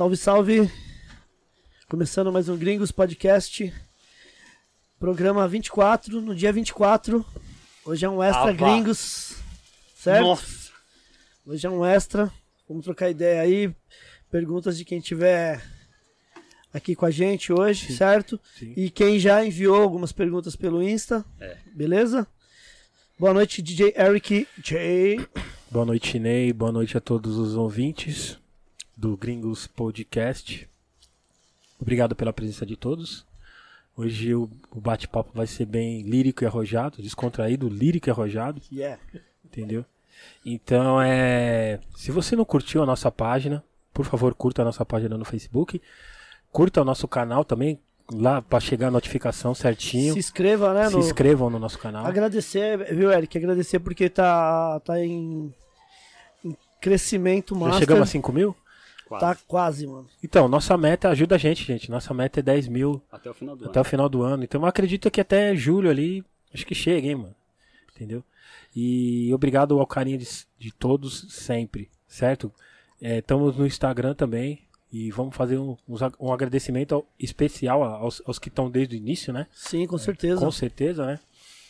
Salve, salve! Começando mais um Gringos Podcast, programa 24, no dia 24. Hoje é um extra. Gringos, certo? Nossa. Hoje é um extra. Vamos trocar ideia aí. Perguntas de quem tiver aqui com a gente hoje, certo? Sim. E quem já enviou algumas perguntas pelo Insta, É. beleza? Boa noite, DJ Eric J. Boa noite, Ney. Boa noite a todos os ouvintes do Gringos Podcast. Obrigado pela presença de todos. Hoje o, o bate-papo vai ser bem lírico e arrojado, descontraído, lírico e arrojado, Yeah. entendeu? Então, é, se você não curtiu a nossa página, por favor, curta a nossa página no Facebook. Curta o nosso canal também, lá para chegar a notificação certinho. Se inscreva, né? Se no- inscrevam no nosso canal. Agradecer, viu, Eric? Agradecer porque tá, tá em, em crescimento Já master. chegamos a 5 mil? Quase. Tá quase, mano. Então, nossa meta ajuda a gente, gente. Nossa meta é 10 mil Até o final do até o ano. final do ano. Então eu acredito que até julho ali, acho que chega, hein, mano. Entendeu? E obrigado ao carinho de, de todos sempre, certo? É, Estamos no Instagram também. E vamos fazer um, um agradecimento ao- especial aos, aos que estão desde o início, né? Sim, com certeza. Com certeza, né?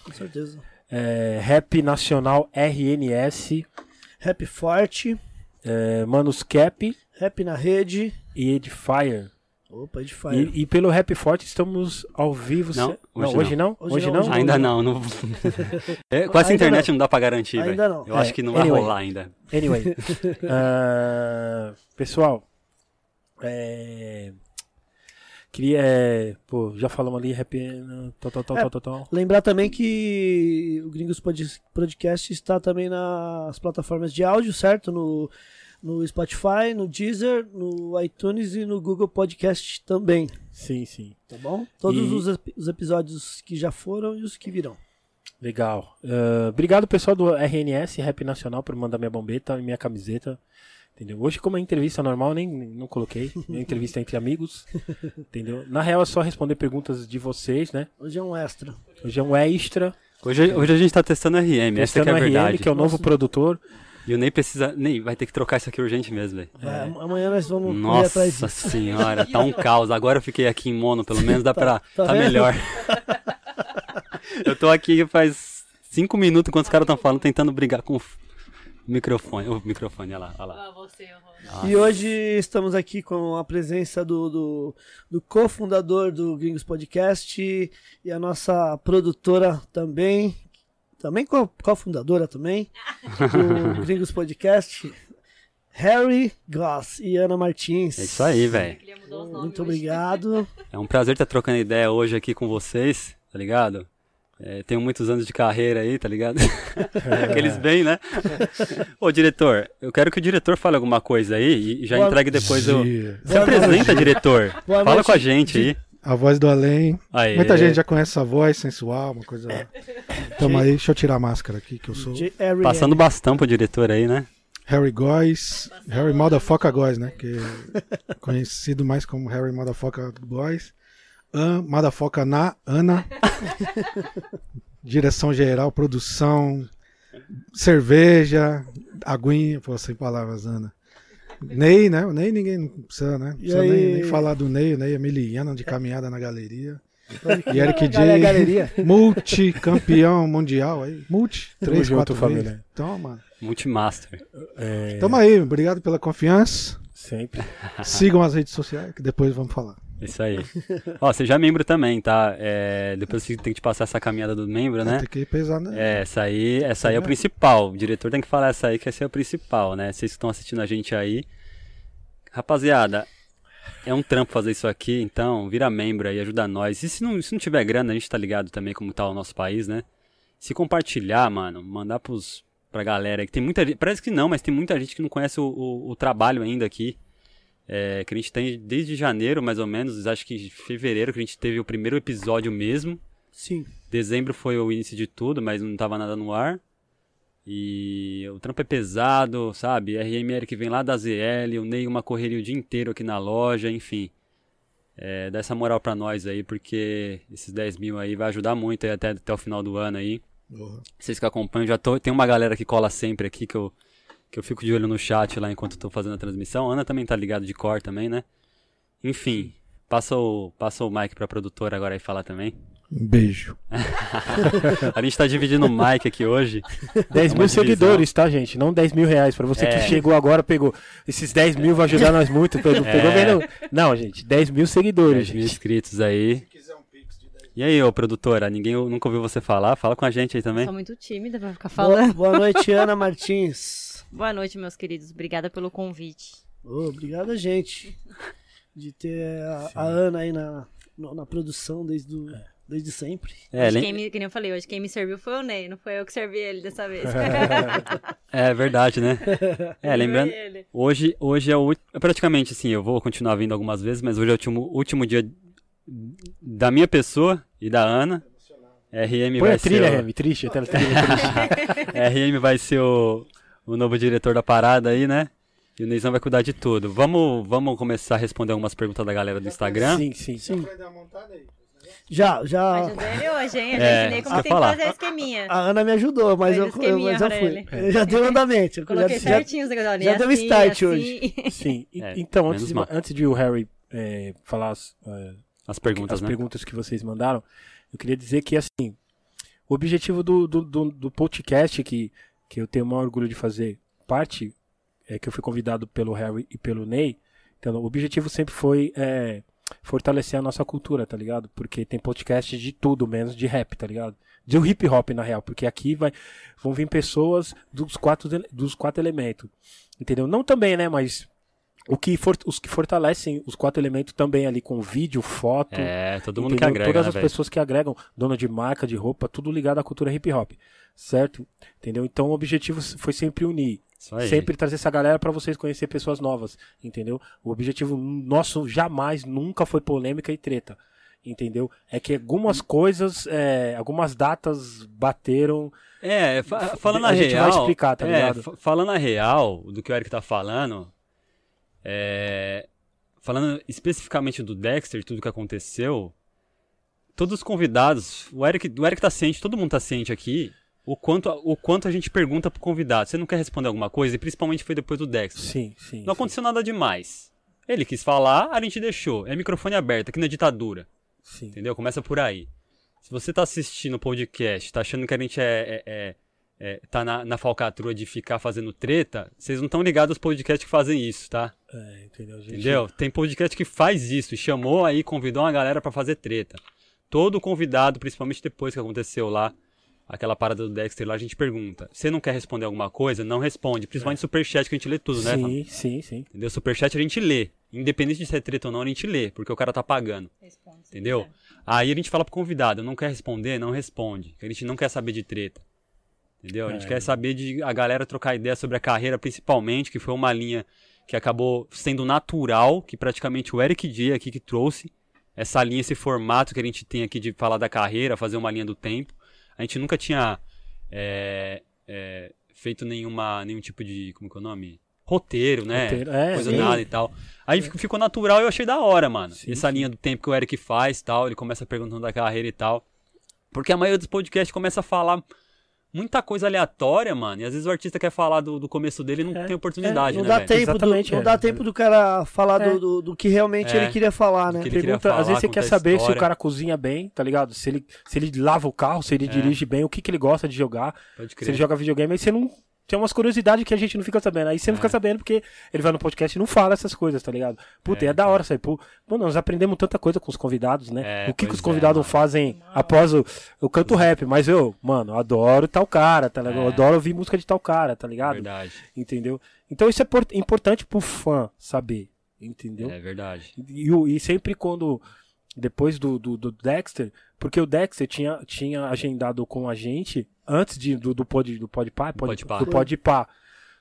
Com certeza. É, Rap Nacional RNS, Rap forte, é, Manos Cap rap na rede. e Edifier. Opa, fire. E, e pelo Rap Forte estamos ao vivo. Não, se- hoje hoje não. Hoje Hoje não, não? Ainda não. não... É, com essa Ainda internet não. não. dá pra garantir, velho. Ainda não. Eu É, acho que não vai anyway. rolar ainda. Anyway. ah, pessoal, é, queria. é, Pô, já falamos ali, rap. Tal, tal, tal, É. tal, tal, tal. Lembrar também que o Gringos Pod- Podcast está também nas plataformas de áudio, certo? No, no Spotify, no Deezer, no iTunes e no Google Podcast também. Sim, sim. Tá bom? Todos E- os, ep- os episódios que já foram e os que virão. Legal. Ah, obrigado, pessoal do RNS, Rap Nacional, por mandar minha bombeta e minha camiseta. Entendeu? Hoje, como é entrevista normal, nem não coloquei. É entrevista entre amigos. Entendeu? Na real, é só responder perguntas de vocês, né? Hoje é um extra. Hoje é um extra. Hoje, hoje a gente tá testando RM, essa que Testando é a RM, verdade. que é o novo produtor. E o Ney precisa. Ney, vai ter que trocar isso aqui urgente mesmo, velho. Am- Amanhã nós vamos correr atrás Nossa disso. senhora, tá um caos. Agora eu fiquei aqui em mono, pelo menos dá pra. tá Tá, melhor. eu tô aqui faz cinco minutos enquanto os caras estão falando, tentando brigar com o microfone. O microfone, olha lá, olha lá. Ah, você, Ronaldo. E hoje estamos aqui com a presença do, do, do cofundador do Gringos Podcast e a nossa produtora também, também co- cofundadora também, do Gringos Podcast, Harry Goss e Ana Martins. É isso aí, velho. Muito hoje. obrigado. É um prazer estar trocando ideia hoje aqui com vocês, tá ligado? É, tenho muitos anos de carreira aí, tá ligado? Aqueles bem, né? Ô, diretor, eu quero que o diretor fale alguma coisa aí e já Boa- entregue depois o. Se apresenta, diretor. Boa Fala noite. com a gente aí. A voz do além. Aê. Muita gente já conhece essa voz sensual, uma coisa. É. Tamo aí, deixa eu tirar a máscara aqui, que eu sou. Harry Passando bastão pro diretor aí, né? Harry Góes. Harry Motherfucker Góes, né? Que é conhecido mais como Harry Motherfucker Góes. An, Motherfucker na Ana. Direção geral, produção, cerveja, aguinha, pô, sem palavras, Ana. Ney, né? O Ney ninguém não precisa, né? Não precisa aí? nem, nem falar do Ney. O Ney é miliano de caminhada na galeria. Eric. E Eric Galera, J. Galeria. Multicampeão mundial aí. Multi. Três, quatro família. vezes. Toma. Multimaster. É, Tamo aí. Obrigado pela confiança. sempre. Sigam as redes sociais, que depois vamos falar. Isso aí. Ó, você já é membro também, tá? É, depois você tem que te passar essa caminhada do membro, né? Tem que pesar, né? É, essa aí, essa aí é o principal. O diretor tem que falar essa aí, que essa é o principal, né? Vocês que estão assistindo a gente aí. Rapaziada, é um trampo fazer isso aqui, então vira membro aí, ajuda nós. E se não, se não tiver grana, a gente tá ligado também como tá o nosso país, né? Se compartilhar, mano, mandar pros, pra galera que tem muita gente, parece que não, mas tem muita gente que não conhece o, o, o trabalho ainda aqui. É, que a gente tem desde janeiro, mais ou menos, acho que fevereiro que a gente teve o primeiro episódio mesmo. Sim. Dezembro foi o início de tudo, mas não tava nada no ar. E o trampo é pesado, sabe? RMR que vem lá da ZL, o Ney uma correria o dia inteiro aqui na loja, enfim. É, dá essa moral pra nós aí, porque esses 10 mil aí vai ajudar muito até, até o final do ano aí. Porra. Vocês que acompanham, já tô, tem uma galera que cola sempre aqui que eu, que eu fico de olho no chat lá enquanto eu tô fazendo a transmissão. A Ana também tá ligado de cor também, né? Enfim, passa o, passa o mic pra produtora agora aí falar também. Um beijo. a gente tá dividindo o mic aqui hoje. 10 É mil divisão. seguidores, tá, gente? Não 10 mil reais. Pra você É. que chegou agora, pegou. Esses 10 mil vai ajudar nós muito. Pegou, pegou É. vendo? Não, gente, 10 mil seguidores, 10 mil gente. inscritos aí. E aí, ô produtora, ninguém nunca ouviu você falar? Fala com a gente aí também. Sou muito tímida pra ficar Boa, falando. boa noite, Ana Martins. Boa noite, meus queridos. Obrigada pelo convite. Ô, obrigado a gente de ter a, a Ana aí na, na produção desde, o- desde sempre. É, Hoje quem me, que nem eu falei, hoje quem me serviu foi o Ney, não foi eu que servi ele dessa vez. é verdade, né? É, lembrando. Hoje, hoje é o é praticamente assim, eu vou continuar vindo algumas vezes, mas hoje é o último, último dia da minha pessoa e da Ana. RM Põe vai a trilha, ser o, Remy, triste, trilha triste. RM vai ser o, o novo diretor da parada aí, né? E o Neizão vai cuidar de tudo. Vamos, vamos começar a responder algumas perguntas da galera do Instagram. Sim, sim. Sim. Já, já. Ajudou ele hoje, hein? Eu É, já ensinei como isso tem que ia fazer a esqueminha. A Ana me ajudou, mas, eu, eu, mas eu fui. Eu já dei o andamento. Eu Coloquei já, já, certinho os negócios. já deu assim, start assim. hoje. Sim, e- É, então, antes de, antes de o Harry é, falar as, é, As perguntas, as né? perguntas que vocês mandaram, eu queria dizer que, assim, o objetivo do, do, do, do podcast, que, que eu tenho o maior orgulho de fazer parte, é que eu fui convidado pelo Harry e pelo Ney, então o objetivo sempre foi é, fortalecer a nossa cultura, tá ligado? Porque tem podcast de tudo, menos de rap, tá ligado? De um hip hop, na real, porque aqui vai, vão vir pessoas dos quatro, dos quatro elementos, entendeu? Não também, né, mas... O que for- os que fortalecem os quatro elementos também ali com vídeo, foto, É, todo mundo que Entendeu? agrega, Todas né, as velho? pessoas que agregam, dona de marca, de roupa, tudo ligado à cultura hip hop, certo? Entendeu? Então o objetivo foi sempre unir, sempre trazer essa galera para vocês conhecer pessoas novas, entendeu? O objetivo nosso jamais, nunca foi polêmica e treta, entendeu? É que algumas coisas, é, algumas datas bateram. É, fa- falando A a, gente vai real. explicar, tá é, ligado? fa- falando a real do que o Eric tá falando, é, falando especificamente do Dexter, tudo que aconteceu, todos os convidados, o Eric, o Eric tá ciente, todo mundo tá ciente aqui, o quanto, o quanto a gente pergunta pro convidado. Você não quer responder alguma coisa? E principalmente foi depois do Dexter. Sim, sim. Não aconteceu nada demais. Ele quis falar, a gente deixou. É microfone aberto, aqui na ditadura. sim. Entendeu? Começa por aí. Se você tá assistindo o podcast, tá achando que a gente é, é- é- é- tá na, na falcatrua de ficar fazendo treta, vocês não estão ligados aos podcasts que fazem isso, tá? É, entendeu, gente? Entendeu? Tem podcast que faz isso e chamou aí, convidou uma galera pra fazer treta. Todo convidado, principalmente depois que aconteceu lá, aquela parada do Dexter lá, a gente pergunta. Você não quer responder alguma coisa? Não responde. Principalmente superchat que a gente lê tudo, né? Sim, sim, sim. Entendeu? Superchat a gente lê. Independente de ser treta ou não, a gente lê, porque o cara tá pagando. Responde, Entendeu? quiser. Aí a gente fala pro convidado, não quer responder, não responde. A gente não quer saber de treta. Entendeu? A gente É. quer saber de a galera trocar ideia sobre a carreira, principalmente, que foi uma linha que acabou sendo natural, que praticamente o Eric D aqui que trouxe essa linha, esse formato que a gente tem aqui de falar da carreira, fazer uma linha do tempo. A gente nunca tinha é, é, feito nenhuma, nenhum tipo de, como que é o nome? Roteiro, né? Roteiro, é, Coisa sim. nada e tal. Aí fico- ficou natural e eu achei da hora, mano. Sim, Essa sim. linha do tempo que o Eric faz tal, ele começa perguntando da carreira e tal. Porque a maioria dos podcasts começa a falar muita coisa aleatória, mano. E às vezes o artista quer falar do, do começo dele e não É, tem oportunidade, Não né, dá velho? tempo, do, não é. dá tempo do cara falar É. do, do, do que realmente É. ele queria falar, né? Do que ele queria Pergunta, falar, às vezes você quer saber se o cara cozinha bem, tá ligado? Se ele, se ele lava o carro, se ele É. dirige bem, o que, que ele gosta de jogar, Pode se ele joga videogame, aí você não. Tem umas curiosidades que a gente não fica sabendo. Aí você não É. fica sabendo porque ele vai no podcast e não fala essas coisas, tá ligado? Puta, É, é, da hora aí. Pô, mano, nós aprendemos tanta coisa com os convidados, né? É, o que, que os é, convidados mano. fazem após o. Eu canto rap, mas eu, mano, adoro tal cara, tá ligado? Eu É. adoro ouvir música de tal cara, tá ligado? Verdade. Entendeu? Então isso é por- importante pro fã saber, entendeu? É verdade. E, o- e sempre quando. Depois do, do, do Dexter, porque o Dexter tinha, tinha agendado com a gente antes de, do, do Pod do Podpah, Pod, Podpah. do.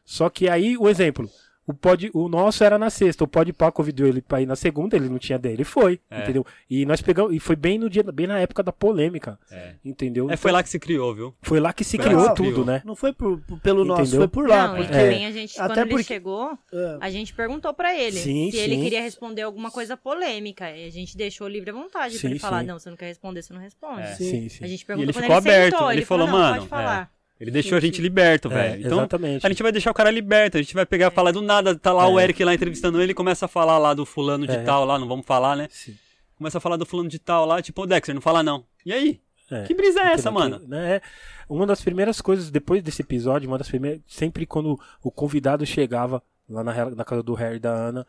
Só que aí, o exemplo, o, pod, o nosso era na sexta, o Podpah convidou ele pra ir na segunda, ele não tinha dele, ele foi, É. entendeu? E nós pegamos, e foi bem no dia, bem na época da polêmica, É. entendeu? É, foi lá que se criou, viu? Foi lá que se foi criou que se tudo, criou. né? Não foi por, por- pelo nosso, Entendeu? foi por lá. Não, e porque, também a gente, até quando ele porque- chegou, é, a gente perguntou pra ele Sim, se ele sim. queria responder alguma coisa polêmica. E a gente deixou livre à vontade Sim, pra ele falar, não, você não quer responder, você não responde. É. Sim. Sim. A gente E perguntou ele quando ficou ele aberto, sentou, ele ele falou, "Mano, pode falar. Ele deixou a gente liberto, É, velho. Então, exatamente. a gente vai deixar o cara liberto. A gente vai pegar e falar do nada. Tá lá o É. Eric lá entrevistando ele começa a falar lá do fulano de É. tal lá, não vamos falar, né? Sim. Começa a falar do fulano de tal lá, tipo, ô Dexter, não fala não. E aí? É. Que brisa é essa, mano? Né, é uma das primeiras coisas, depois desse episódio, uma das primeiras. Sempre quando o convidado chegava lá na, na casa do Harry e da Ana,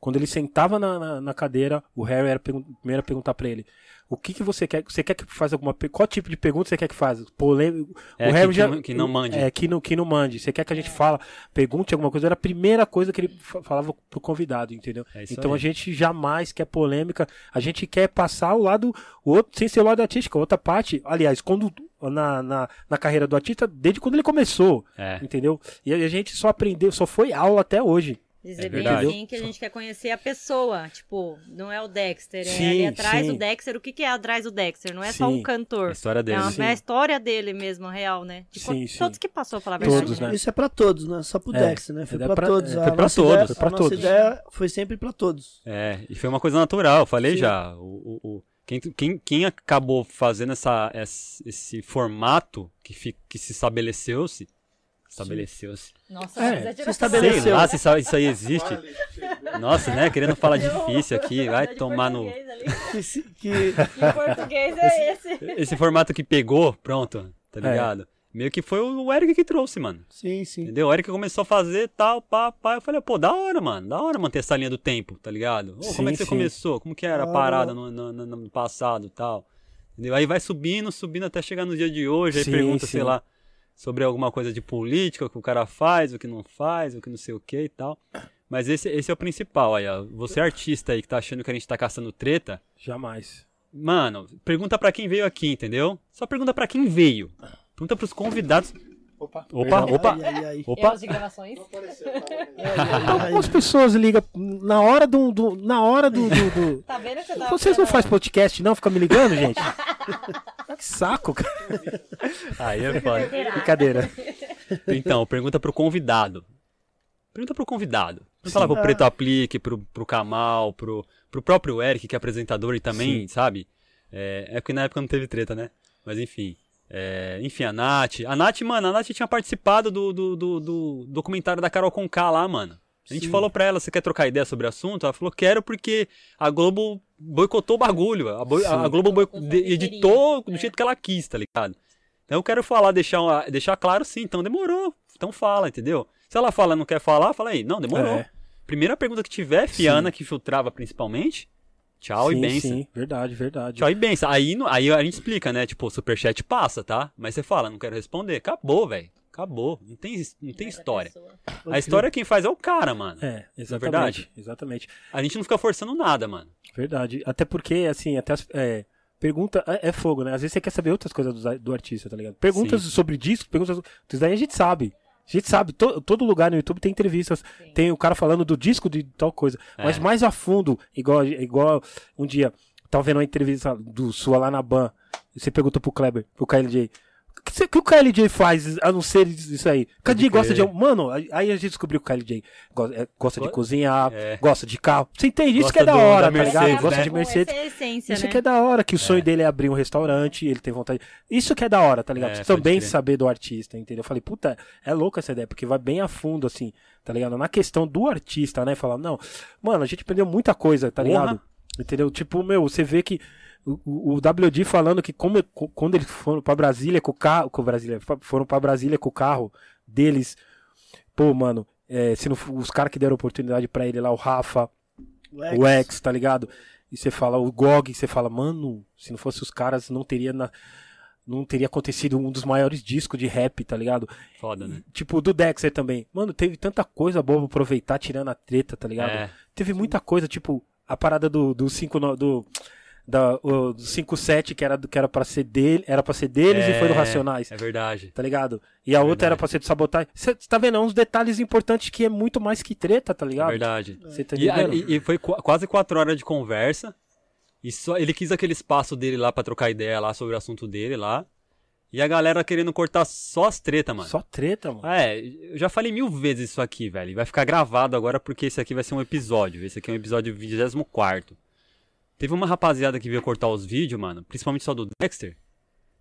quando ele sentava na, na, na cadeira, o Harry era pergun- primeiro a perguntar pra ele. O que, que você quer? Você quer que faça alguma Qual tipo de pergunta você quer que faça? Polêmico. É, o Harry que- já, que não- que não mande. É, que não, que não mande. Você quer que a gente fala, pergunte alguma coisa? Era a primeira coisa que ele fa- falava pro convidado, entendeu? É então aí. a gente jamais quer polêmica. A gente quer passar o lado, o outro, sem ser o lado artístico, a outra parte. Aliás, quando na, na, na carreira do artista, desde quando ele começou, É. entendeu? E a gente só aprendeu, só foi aula até hoje. Dizer É bem assim que a gente quer conhecer a pessoa. Tipo, não é o Dexter, é Sim, ali atrás sim. do Dexter. O que, que é atrás do Dexter? Não é só Sim. um cantor. A história dele. É, uma, é a história dele mesmo, real, né? Tipo, Sim, sim. todos que passou, falar a Todos, verdade. né? Isso é pra todos, né? Só pro É, Dexter, né? Foi é pra, pra- todos. é, A foi pra nossa todos, ideia- foi pra a nossa todos. ideia foi sempre pra todos. É, e foi uma coisa natural, eu falei Sim. já. O, o, o- quem, quem, quem acabou fazendo essa, esse, esse formato que, fi, que se estabeleceu-se. Estabeleceu-se. Nossa, É, mas se estabeleceu. Sei lá se isso, isso aí existe. Nossa, né? Querendo falar difícil aqui, vai tomar no. ali. Que, que Que português é esse? Esse formato que pegou, pronto, tá É. ligado? Meio que foi o Eric que trouxe, mano. sim, sim. Entendeu? O Eric começou a fazer tal, pá, pá. Eu falei, pô, da hora, mano. Da hora manter essa linha do tempo, tá ligado? Ô, Sim, como é que você sim. começou? Como que era a Da parada no, no, no- passado e tal? Entendeu? Aí vai subindo, subindo até chegar no dia de hoje. Aí Sim, pergunta, sim. sei lá, sobre alguma coisa de política, o que o cara faz, o que não faz, o que não sei o que e tal. Mas esse, esse é o principal aí, ó. Você é artista aí que tá achando que a gente tá caçando treta, Jamais. mano, pergunta pra quem veio aqui, entendeu? Só pergunta pra quem veio. Pergunta pros convidados. Opa. Opa, opa, Ai, ai, ai. opa. Erros de gravações. Algumas pessoas ligam na hora do. do- na hora do. do- do- Tá vendo que você tá Vocês não fazem podcast, não? Fica me ligando, gente? que saco, cara. Aí é foda. Brincadeira. Então, pergunta pro convidado. Pergunta pro convidado. Não fala pro Preto Aplique, pro, pro Kamal, pro, pro próprio Eric, que é apresentador e também, sabe? É, é porque na época não teve treta, né? Mas enfim. É, enfim, a Nath. A Nath, mano, a Nath tinha participado do, do, do, do documentário da Carol Conká lá, mano. A gente Sim. falou pra ela, você quer trocar ideia sobre o assunto? Ela falou, quero porque a Globo boicotou o bagulho. A, boi- a Sim. Globo boi- editou do é. jeito que ela quis, tá ligado? Então eu quero falar, deixar, uma- deixar claro sim, então demorou. Então fala, entendeu? Se ela fala não quer falar, fala aí, não, demorou. É. Primeira pergunta que tiver, Fiana, que filtrava principalmente, tchau e sim, benção. sim, verdade, verdade. Tchau e benção. Aí, aí a gente explica, né? Tipo, o superchat passa, tá? Mas você fala, não quero responder. Acabou, velho. Acabou. Não tem, não tem história. A história quem faz é o cara, mano. É, exatamente. verdade? Exatamente. A gente não fica forçando nada, mano. Verdade. Até porque, assim, até as, é, pergunta é, é fogo, né? Às vezes você quer saber outras coisas do, do artista, tá ligado? Perguntas Sim. sobre disco, perguntas. Isso daí a gente sabe. A gente sabe, to- todo lugar no YouTube tem entrevistas, tem o cara falando do disco de tal coisa. É. Mas mais a fundo, igual, igual um dia, tava vendo uma entrevista do sua lá na Ban, e você perguntou pro Kleber, pro KLJ. O que, que o KLJ faz a não ser isso aí? O KLJ gosta de. Mano, aí a gente descobriu que o KLJ gosta, é, gosta de cozinhar, é. gosta de carro. Você entende? Isso Gosta que é da hora, da tá ligado? Mercedes, Gosta né? de Mercedes. Essa é a essência, Isso né? que é da hora, que o sonho dele é abrir um restaurante, ele tem vontade. Isso que é da hora, tá ligado? É, também crer. saber do artista, entendeu? Eu falei, puta, é louca essa ideia, porque vai bem a fundo, assim, tá ligado? Na questão do artista, né? Falar, não, mano, a gente aprendeu muita coisa, tá ligado? Entendeu? Tipo, meu, você vê que o, o o WD falando que como, co- quando eles foram pra Brasília com o carro, com Brasília, foram pra Brasília com o carro deles, pô, mano, é, se não, os caras que deram oportunidade pra ele lá, o Rafa, o X, tá ligado? E você fala, o GOG, você fala, mano, se não fosse os caras, não teria na- não teria acontecido um dos maiores discos de rap, tá ligado? Foda, né? Tipo, do Dexter também. Mano, teve tanta coisa boa pra aproveitar tirando a treta, tá ligado? É. Teve muita coisa, tipo, a parada do, do 5 no- do da o, do 57 que era do- que era para ser dele, era para ser deles e foi do Racionais. É verdade. Tá ligado? E a outra verdade. era pra ser do sabotagem. Você tá vendo? É uns detalhes importantes que é muito mais que treta, tá É ligado? verdade. Você tá E, e- e foi qu- quase quatro horas de conversa. E só ele quis aquele espaço dele lá pra trocar ideia lá sobre o assunto dele lá. E a galera querendo cortar só as tretas, mano. Só treta, mano. É, eu já falei mil vezes isso aqui, velho. Vai ficar gravado agora porque esse aqui vai ser um episódio. Esse aqui é um episódio 24. Teve uma rapaziada que veio cortar os vídeos, mano. Principalmente só do Dexter.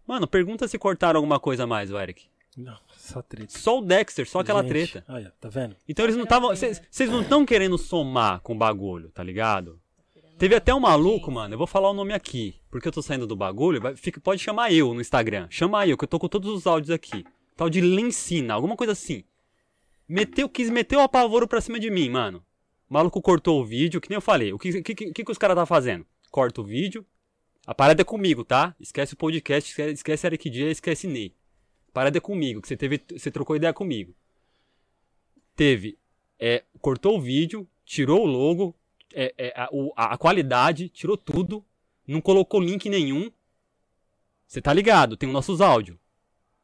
Mano, pergunta se cortaram alguma coisa a mais, o Eric. Não, só treta. Só o Dexter, só aquela Gente, treta. Olha, tá vendo? Então eles não estavam. Vocês não estão querendo somar com o bagulho, tá ligado? Teve até um maluco, mano, eu vou falar o nome aqui, porque eu tô saindo do bagulho, vai- fica- pode chamar eu no Instagram. Chama eu, que eu tô com todos os áudios aqui. Tal de Lencina, alguma coisa assim. Meteu, quis meter o apavoro pra cima de mim, mano. O maluco cortou o vídeo, que nem eu falei. O que, que, que, que os caras tá fazendo? Corta o vídeo. A parada é comigo, tá? Esquece o podcast, esquece, Eric Dia, esquece Ney. A parada é comigo, que você teve. Você trocou ideia comigo. Teve. É, cortou o vídeo, tirou o logo, é, é, a, a- a qualidade, tirou tudo, não colocou link nenhum. Você tá ligado, tem os nossos áudios.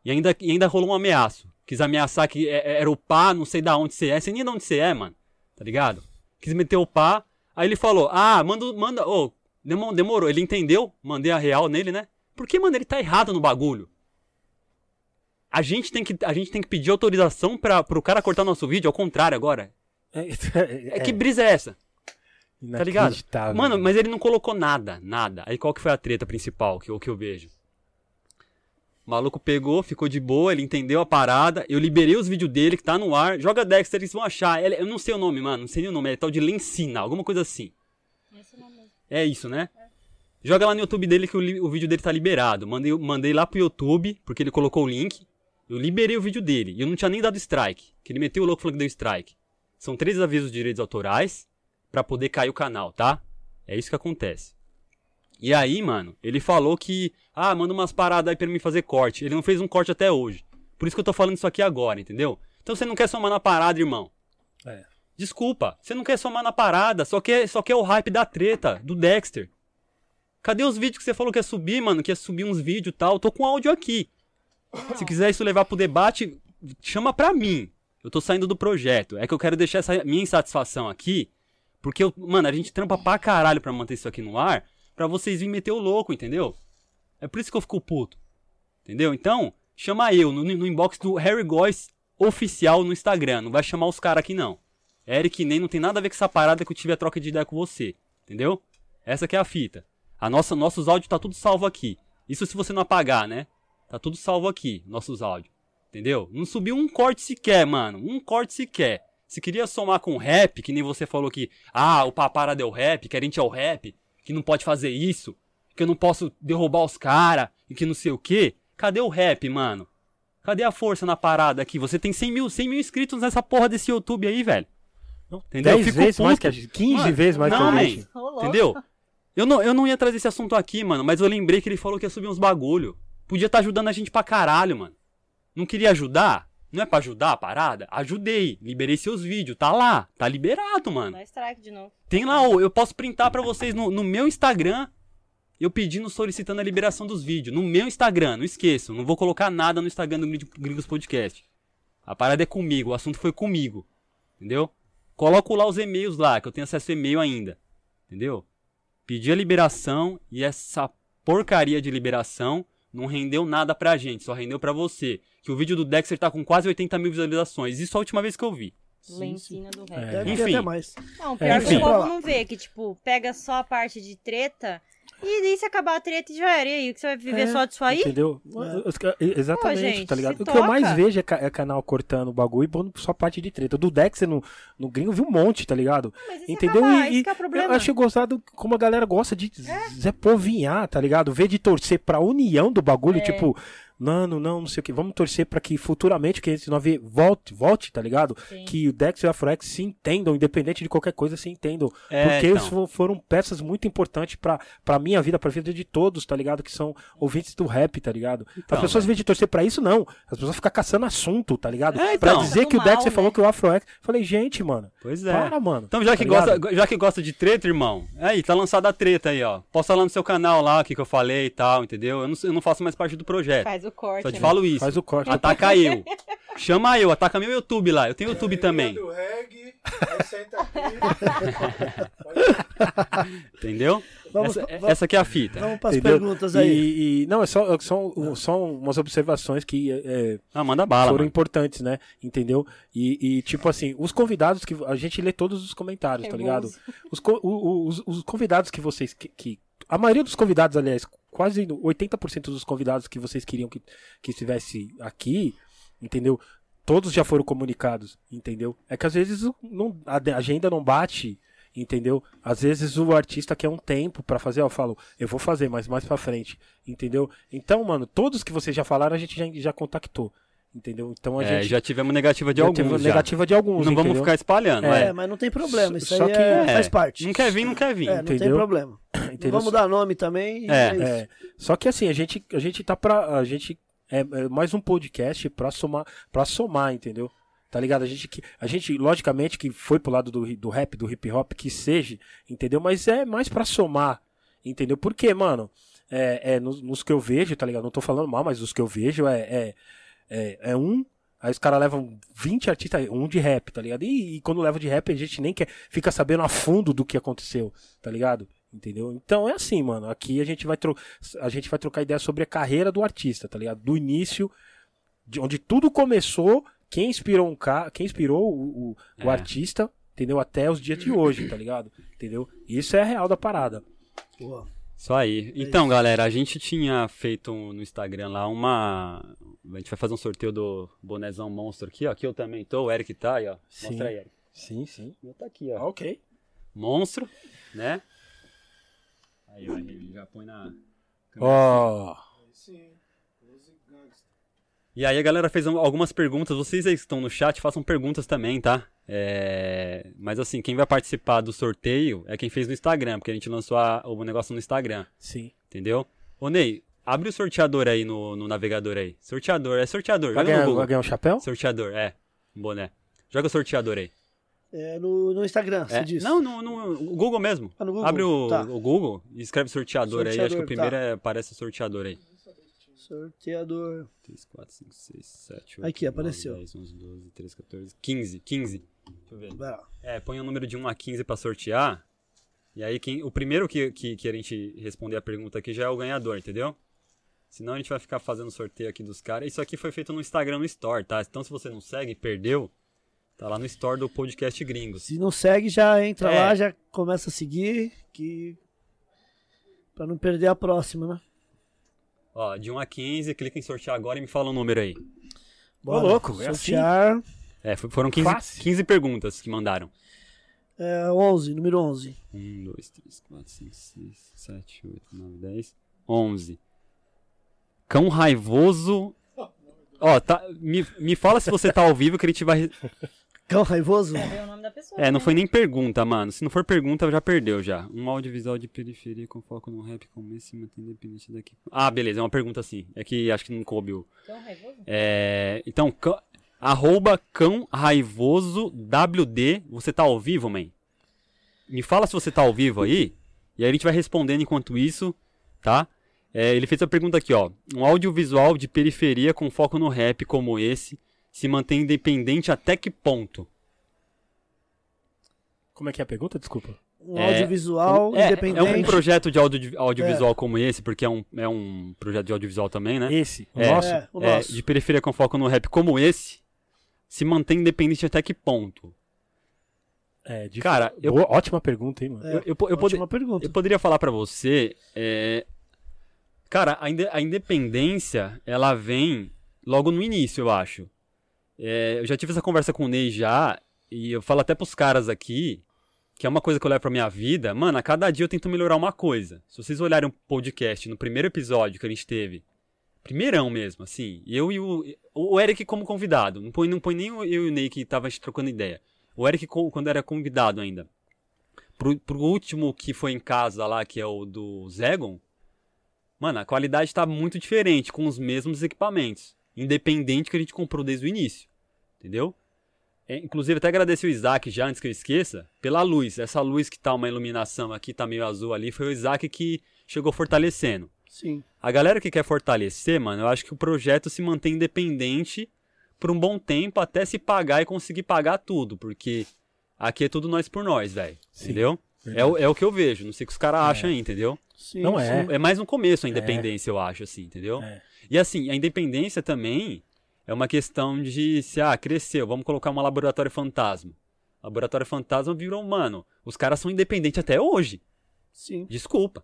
E ainda, e ainda rolou um ameaço. Quis ameaçar que é- é- era o pá, não sei da onde você é. Você nem de onde você é, mano. Tá ligado? Quis meter o pá. Aí ele falou: Ah, manda. manda ô, demo- demorou. Ele entendeu? Mandei a real nele, né? Porque, mano, ele tá errado no bagulho. A gente tem que, a gente tem que pedir autorização pra, pro cara cortar nosso vídeo, ao contrário agora. É, É, que brisa é essa? Tá ligado? Mano, mas ele não colocou nada, nada. Aí qual que foi a treta principal que, que eu vejo? O maluco pegou, ficou de boa, ele entendeu a parada. Eu liberei os vídeos dele que tá no ar. Joga Dexter, eles vão achar. Ele- eu não sei o nome, mano. Não sei nem o nome. É tal de Lencina, alguma coisa assim. É isso, né? Joga lá no YouTube dele que o, o vídeo dele tá liberado. Mandei, mandei lá pro YouTube, porque ele colocou o link. Eu liberei o vídeo dele. E eu não tinha nem dado strike. Que ele meteu o louco falando que deu strike. São três avisos de direitos autorais pra poder cair o canal, tá? É isso que acontece. E aí, mano, ele falou que. Ah, manda umas paradas aí pra mim fazer corte. Ele não fez um corte até hoje. Por isso que eu tô falando isso aqui agora, entendeu? Então você não quer somar na parada, irmão. É. Desculpa, você não quer somar na parada, só quer, só quer o hype da treta, do Dexter. Cadê os vídeos que você falou que ia subir, mano? Que ia subir uns vídeos e tal. Eu tô com áudio aqui. Se quiser isso levar pro debate, chama pra mim. Eu tô saindo do projeto. É que eu quero deixar essa minha insatisfação aqui. Porque, eu, mano, a gente trampa pra caralho pra manter isso aqui no ar. Pra vocês virem meter o louco, entendeu? É por isso que eu fico puto. Entendeu? Então, chama eu no, no inbox do Harry Góes oficial no Instagram. Não vai chamar os caras aqui, não. Eric nem não tem nada a ver com essa parada que eu tive a troca de ideia com você. Entendeu? Essa que é a fita. A nossa, nossos áudios tá tudo salvo aqui. Isso se você não apagar, né? Tá tudo salvo aqui, nossos áudios. Entendeu? Não subiu um corte sequer, mano. Um corte sequer. Se queria somar com rap, que nem você falou que, ah, o Paparada é rap, que a gente é o rap, que não pode fazer isso, que eu não posso derrubar os caras, e que não sei o que. Cadê o rap, mano? Cadê a força na parada aqui? Você tem 100 mil, 100 mil inscritos nessa porra desse YouTube aí, velho. Entendeu? Eu 10 fico vezes mais puto. que a gente. 15 Mano, vezes mais não, que a man. gente. Entendeu? Eu não, eu não ia trazer esse assunto aqui, mano, mas eu lembrei que ele falou que ia subir uns bagulho. Podia estar ajudando a gente pra caralho, mano. Não queria ajudar? Não é pra ajudar a parada? Ajudei. Liberei seus vídeos. Tá lá. Tá liberado, mano. Dá strike de novo. Tem lá, eu posso printar pra vocês no, no meu Instagram. Eu pedindo, solicitando a liberação dos vídeos. No meu Instagram, não esqueçam. Não vou colocar nada no Instagram do Gringos- Podcast. A parada é comigo, o assunto foi comigo. Entendeu? Coloco lá os e-mails lá, que eu tenho acesso a e-mail ainda. Entendeu? Pedi a liberação e essa porcaria de liberação não rendeu nada pra gente, só rendeu pra você. Que o vídeo do Dexter tá com quase 80 mil visualizações. Isso é a última vez que eu vi. Lencina do rap. É. Deve ter Enfim. até mais. Não, pior que enfim. o povo não vê, que, tipo, pega só a parte de treta e daí se acabar a treta já era. E aí, que você vai viver É, só disso aí? Entendeu? Ca- Exatamente, Pô, gente, tá ligado? O que eu mais vejo é, ca- é canal cortando o bagulho e pondo só parte de treta. Do Dexter no, no gringo viu um monte, tá ligado? Mas e se Entendeu? acabar? E, é e eu acho gostado como a galera gosta de Zé Povinhar, tá ligado? Ver de torcer pra união do bagulho, É. tipo, mano, não, não sei o que. Vamos torcer pra que futuramente que esse 9 volte, volte, tá ligado? Sim. Que o Dex e o Afroex se entendam, independente de qualquer coisa, se entendam. É, porque então. eles fo- foram peças muito importantes pra, pra minha vida, pra vida de todos, tá ligado? Que são ouvintes do rap, tá ligado? Então, As pessoas, em vez de torcer pra isso, não. As pessoas ficam caçando assunto, tá ligado? É, pra então. dizer Do que o mal, Dex né? falou que o Afroex. Falei, gente, mano. Pois é. Para, mano. Então, já que, Tá gosta, ligado? já que gosta de treta, irmão, aí, tá lançada a treta aí, ó. Posta lá no seu canal lá, o que, que eu falei e tal, entendeu? Eu não, eu não faço mais parte do projeto. Faz o corte. Só te né? falo isso. Faz o corte. Ataca eu. Chama eu, ataca meu YouTube lá. Eu tenho YouTube também. Do reggae, aí senta Entendeu? Vamos- essa, vamos- essa aqui é a fita. Vamos para as Entendeu? perguntas aí. E, e- não, é só, são, são umas observações que é, Ah, manda bala, foram mano. importantes, né? Entendeu? E, e, tipo assim, os convidados que. A gente lê todos os comentários, tá ligado? Os, os, os convidados que vocês. Que, que- a maioria dos convidados, aliás, quase 80% dos convidados que vocês queriam que, que estivesse aqui, entendeu? Todos já foram comunicados, entendeu? É que às vezes não, a agenda não bate, entendeu? Às vezes o artista quer um tempo pra fazer, ó, eu falo, eu vou fazer, mas mais pra frente, entendeu? Então, mano, todos que vocês já falaram, a gente já, já contactou, entendeu? Então a É, gente já tivemos negativa de já alguns. já. negativa de alguns, Não vamos entendeu? ficar espalhando, É, É, mas não tem problema, isso Só aí que- é- É, faz parte. Não quer vir, não quer vir. É, não tem entendeu? problema. Não Entendeu? vamos dar nome também. e É, isso. É, só que assim, a gente, a gente tá pra. A gente. É, é mais um podcast pra somar, pra somar, entendeu? Tá ligado? A gente, que- a gente, logicamente, que foi pro lado do, do rap, do hip hop, que seja, entendeu? Mas é mais pra somar, entendeu? Porque, mano, é, é nos, nos que eu vejo, tá ligado? Não tô falando mal, mas os que eu vejo é, é, é, é um. Aí os caras levam 20 artistas, um de rap, tá ligado? E, e quando leva de rap, a gente nem quer, fica sabendo a fundo do que aconteceu, tá ligado? Entendeu? Então é assim, mano. Aqui a gente vai, tro a gente vai trocar ideia sobre a carreira do artista, tá ligado? Do início, de onde tudo começou, quem inspirou um ca... quem inspirou o, o, o É. artista, entendeu? Até os dias de hoje, tá ligado? Entendeu? Isso é a real da parada. Boa. Isso aí. Então, galera, a gente tinha feito um- no Instagram lá uma. A gente vai fazer um sorteio do bonezão monstro aqui, ó. Aqui eu também tô, o Eric tá aí, ó. Sim. Mostra aí, Eric. Sim, sim. O meu tá aqui, ó. Ok. Monstro, né? Aí, ó, ele já põe na. Ó. E aí a galera fez um- algumas perguntas. Vocês aí que estão no chat, façam perguntas também, tá? É, Mas assim, quem vai participar do sorteio é quem fez no Instagram, porque a gente lançou a- o negócio no Instagram, Sim. entendeu? Ô Ney, abre o sorteador aí no, no navegador aí. Sorteador, é sorteador. Vai Joga no ganhar, Google. vai ganhar um chapéu? Sorteador, é. Um boné. Joga o sorteador aí. É no, no Instagram, você É, disse. Não, no, no- o Google mesmo. Ah, no Google? Abre o, Tá. o Google e escreve sorteador, aí. Acho que Sorteador, o primeiro tá. é, aparece o sorteador aí. Sorteador. 3, 4, 5, 6, 7, 8, Aqui, apareceu. 10, 11, 12, 13, 14, 15. 15. Deixa eu ver. Vai lá. É, põe o número de 1 a 15 pra sortear. E aí, quem, o primeiro que, que, que a gente responder a pergunta aqui já é o ganhador, entendeu? Senão a gente vai ficar fazendo sorteio aqui dos caras. Isso aqui foi feito no Instagram, no Store, tá? Então se você não segue, perdeu, tá lá no Store do Podcast Gringos. Se não segue, já entra É. lá, já começa a seguir, que pra não perder a próxima, né? Ó, de 1 a 15, clica em sortear agora e me fala o número aí. Bora. louco, é Sortear. É, foi- foram 15, Fácil. 15 perguntas que mandaram. É, 11, número 11. 1, 2, 3, 4, 5, 6, 7, 8, 9, 10, 11. Cão raivoso. Ó, tá, me, me fala se você tá ao vivo que a gente vai. Cão raivoso? Ver o nome da pessoa. É, não né? foi nem pergunta, mano. Se não for pergunta, já perdeu já. Um audiovisual de periferia com foco no rap como esse mantém independente daqui. Ah, beleza, é uma pergunta assim. É que acho que não coube o. Tão raivoso? É, então, cão, arroba cão raivoso WD. Você tá ao vivo, man? Me fala se você tá ao vivo aí. E aí a gente vai respondendo enquanto isso, tá? É, ele fez a pergunta aqui, ó. Um audiovisual de periferia com foco no rap como esse se mantém independente até que ponto? Como é que é a pergunta? Desculpa. Um É, audiovisual é, independente. É um projeto de audio, audiovisual como esse, porque é um, é um projeto de audiovisual também, né? Esse, o É. nosso. É, o É, nosso. de periferia com foco no rap como esse, se mantém independente até que ponto? É, de... Cara, eu- Boa- ótima pergunta, hein, mano. É, eu, eu, eu, Ótima pergunta. eu poderia falar pra você, é, cara, a, a independência, ela vem logo no início, eu acho. É, eu já tive essa conversa com o Ney já, e eu falo até pros caras aqui, que é uma coisa que eu levo pra minha vida. Mano, a cada dia eu tento melhorar uma coisa. Se vocês olharem o podcast no primeiro episódio que a gente teve, primeirão mesmo, assim, eu e o, o Eric como convidado, não põe, não põe nem eu e o Ney que tava trocando ideia. O Eric quando era convidado ainda. Pro, pro último que foi em casa lá, que é o do Zegon, mano, a qualidade tá muito diferente, com os mesmos equipamentos. Independente que a gente comprou desde o início. Entendeu? É, inclusive, até agradecer o Isaac já, antes que eu esqueça, pela luz. Essa luz que tá uma iluminação aqui, tá meio azul ali, foi o Isaac que chegou fortalecendo. Sim. A galera que quer fortalecer, mano, eu acho que o projeto se mantém independente por um bom tempo até se pagar e conseguir pagar tudo, porque aqui é tudo nós por nós, velho. Sim, Entendeu? É o, é o que eu vejo, não sei o que os caras acham aí, entendeu? Sim, Não é. É mais no começo a independência, eu acho, assim, entendeu? É. E assim, a independência também é uma questão de se, ah, cresceu, vamos colocar uma laboratório fantasma. Laboratório fantasma virou, mano, os caras são independentes até hoje. Sim. Desculpa.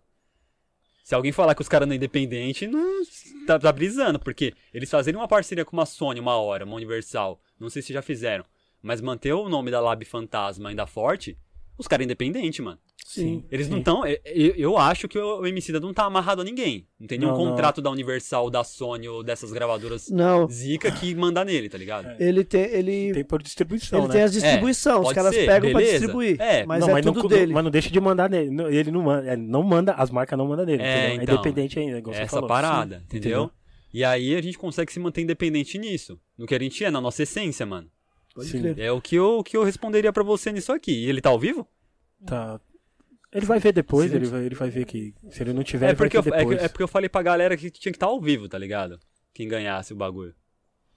Se alguém falar que os caras não é independente, não tá, tá brisando, porque eles fazerem uma parceria com uma Sony uma hora, uma Universal, não sei se já fizeram, mas manter o nome da Lab Fantasma ainda forte, os caras é independente, mano. Sim. Eles Sim. não estão. Eu, eu acho que o, Emicida não tá amarrado a ninguém. Não tem nenhum Não, não. contrato da Universal, da Sony ou dessas gravadoras Não, zica que manda nele, tá ligado? ele tem. Ele, Tem por distribuição, ele né? tem as distribuição. os pode caras ser, pegam pra beleza. distribuir. É, mas não, é tudo não, dele. mas não deixa de mandar nele. Não, Ele não manda, é, não manda, as marcas não mandam nele. É, entendeu? então, é independente ainda, igual você Essa falou. parada, Sim, entendeu? E aí a gente consegue se manter independente nisso. No que a gente é, na nossa essência, mano. Pode Sim. crer. É o que eu, o que eu responderia pra você nisso aqui. E ele tá ao vivo? Tá. Ele vai ver depois, Sim. ele vai, ele vai ver que se ele não tiver, É ele vai porque, eu, é, é porque eu falei pra galera que tinha que estar ao vivo, tá ligado? Quem ganhasse o bagulho.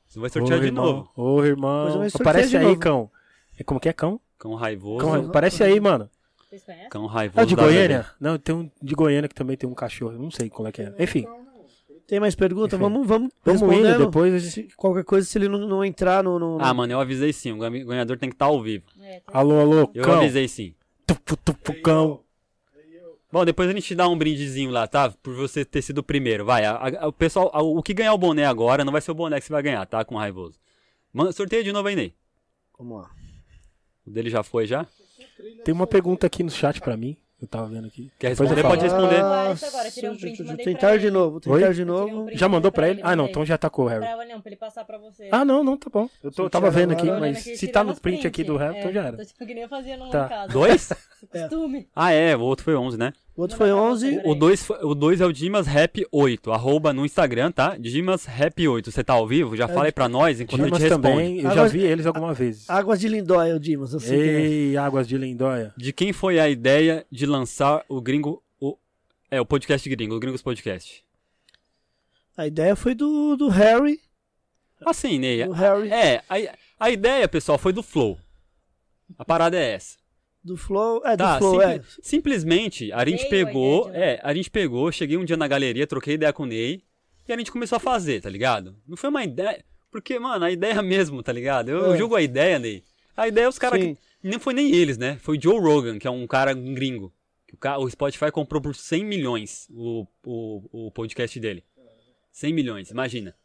Você vai Ô, sortear de irmão, novo. Ô, irmão. Aparece aí, novo. cão. É como que é cão? Cão raivoso. Cão, Cão, aparece aí, mano. Vocês conhecem? raivoso. É o de da Goiânia? Não, tem um de Goiânia que também tem um cachorro. Não sei qual é que é. Enfim, Tem mais pergunta? Vamos, vamos, vamos indo depois. a gente- Se- qualquer coisa, se ele não, não entrar no. no- Ah, mano, eu avisei sim. O ganha- ganhador tem que estar ao vivo. É, Alô, alô, Eu cão. avisei sim. Tupu, tupu, cão. Bom, depois a gente dá um brindezinho lá, tá? Por você ter sido o primeiro. Vai, a- a- o pessoal, a- o que ganhar o boné agora não vai ser o boné que você vai ganhar, tá? Com o raivoso. Manda, sorteia de novo aí, Ney. Vamos lá. O dele já foi já? Tem uma pergunta aqui no chat pra mim. Eu tava vendo aqui. Quer responder? Pode responder. Ah, agora, tirei um print, mandei tentar de novo. Oi? Tentar de tirei um novo. print, Já mandou pra ele? Ah, não, então já tacou, Harry. Pra, não, pra ele passar pra você. Ah, não, não, tá bom. Eu, tô, eu tava vendo aqui, mas aqui, se tá no print aqui do Harry, É, então já era. Tô tipo que nem eu fazia no Tá. caso. Dois? Costume. Ah, é. O outro foi 11, né? O outro foi 11. O 2 o dois é o Dimas Rap 8. Arroba no Instagram, tá? Dimas Rap 8. Você tá ao vivo? Já fala aí pra nós enquanto a Dimas gente responde. também, eu já Agora- vi eles alguma vez. Águas de Lindóia, o Dimas. Eu sei é. Ei, Águas de Lindóia. De quem foi a ideia de lançar o gringo. O, é, o podcast gringo, o Gringos Podcast. A ideia foi do, do Harry. Assim, Ney. Do Harry. É, a, a ideia, pessoal, foi do Flow. A parada é essa. Do Flow. É, do Tá, Flow, simpli- é. simplesmente a gente pegou, é, a gente pegou, cheguei um dia na galeria, troquei ideia com o Ney e a gente começou a fazer, tá ligado? Não foi uma ideia, porque, mano, a ideia mesmo, tá ligado? Eu, eu É. julgo a ideia, Ney. A ideia os caras nem foi nem eles, né? Foi o Joe Rogan, que é um cara gringo. Que o, o Spotify comprou por 100 milhões o, o, o podcast dele. 100 milhões, imagina.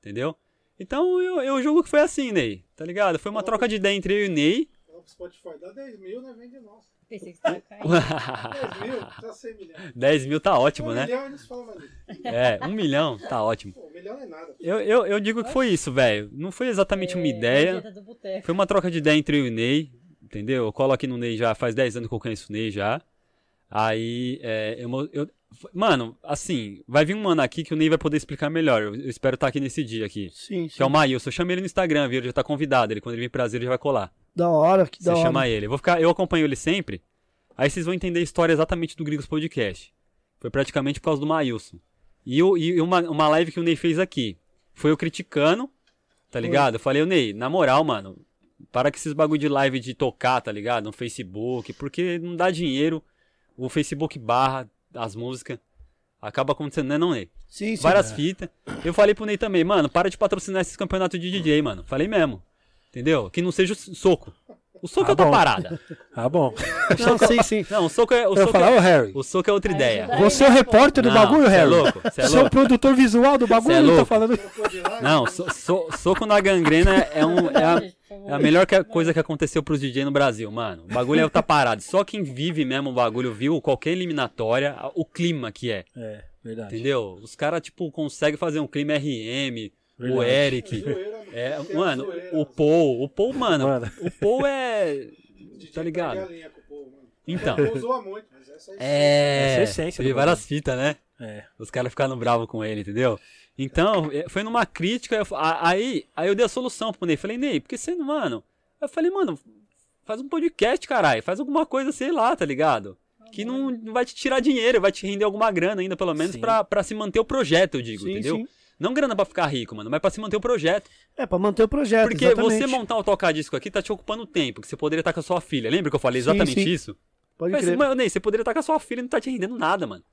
Entendeu? Então eu, eu julgo que foi assim, Ney. Tá ligado? Foi uma troca de ideia entre eu e o Ney. O Spotify dá 10 mil, né? Vende nosso. Pensei que você ia cair. 10 mil, tá 100 milhões. 10 mil tá ótimo, um né? milhão eles falam disso. É, um milhão, tá ótimo. Pô, um milhão é nada. Eu, eu, eu digo que foi isso, velho. Não foi exatamente uma É, ideia. do boteco. Foi uma troca de ideia entre eu e o Ney, entendeu? Eu colo aqui no Ney já faz 10 anos que eu conheço o Ney já. Aí, é, eu, eu- Mano, assim, vai vir um mano aqui que o Ney vai poder explicar melhor. Eu, eu espero estar aqui nesse dia aqui. Sim, sim. Que é o Maílson. Eu chamei ele no Instagram, viu? Ele já tá convidado. Ele, quando ele vir pra Brasil, ele já vai colar. Da hora, que Você da hora. chama ele. Eu, vou ficar, eu acompanho ele sempre. Aí vocês vão entender a história exatamente do Grigos Podcast. Foi praticamente por causa do Maílson. E, o- e uma, uma live que o Ney fez aqui. Foi eu criticando, tá ligado? Eu falei, Ney, na moral, mano, para com esses bagulho de live de tocar, tá ligado? No Facebook, porque não dá dinheiro. O Facebook barra as músicas. Acaba acontecendo, né, não, Ney? Sim, sim. Várias fitas. Eu falei pro Ney também, mano, para de patrocinar esses campeonatos de DJ, mano. Falei mesmo. Entendeu? Que não seja o soco. O soco Ah, é outra bom. parada. Ah, bom. Não, sim, sim. Não, o soco é. O Eu soco falar, é, Harry, o soco é outra ideia. Aí você é o repórter do Não, bagulho, é Harry? louco, cê é Você é o louco. produtor visual do bagulho, Cê é ele tá louco. falando. Não, so- so- soco na gangrena é, um, é, a, é a melhor que- coisa que aconteceu pros DJ no Brasil, mano. O bagulho é outra parada. Só quem vive mesmo o bagulho viu qualquer eliminatória, a- o clima que é. É, verdade. Entendeu? Os caras, tipo, conseguem fazer um clima RM, o Verdade. Eric. Zoeira, É, mano, zoeira, o Paul, o Paul, mano, Mano. o Paul é. Tá ligado? o. Então. O zoa muito, mas essa É. Essa é a essência Teve do várias fitas, né? É. Os caras ficaram bravos com ele, entendeu? Então, foi numa crítica, eu aí, aí eu dei a solução pro Ney. Falei, Ney, porque você não, mano. Eu falei, mano, faz um podcast, caralho. Faz alguma coisa, sei lá, tá ligado? Que não, não vai te tirar dinheiro, vai te render alguma grana ainda, pelo menos, pra se manter o projeto, eu digo, Sim, entendeu? sim. Não grana pra ficar rico, mano, mas pra se manter o projeto. É, pra manter o projeto. Porque exatamente. você montar um toca-disco aqui tá te ocupando tempo, que você poderia estar com a sua filha. Lembra que eu falei Sim, exatamente sim. isso? Pode Mas, crer. mano, Ney, você poderia estar com a sua filha e não tá te rendendo nada, mano.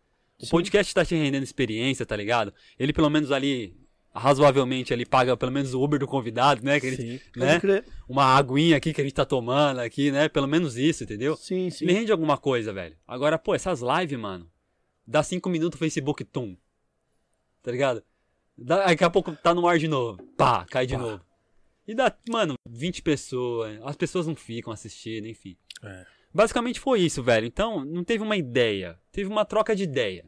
O Sim. podcast tá te rendendo experiência, tá ligado? Ele pelo menos ali, razoavelmente, ele paga pelo menos o Uber do convidado, né? Que ele- Sim. Né? Uma aguinha aqui que a gente tá tomando aqui, né? Pelo menos isso, entendeu? Sim, sim. Ele rende alguma coisa, velho. Agora, pô, essas lives, mano. Dá cinco minutos o Facebook, tum. Tá ligado? Daqui a pouco tá no ar de novo. Pá, cai de novo. E dá, mano, 20 pessoas. As pessoas não ficam assistindo, enfim. É. Basicamente foi isso, velho. Então, não teve uma ideia. Teve uma troca de ideia.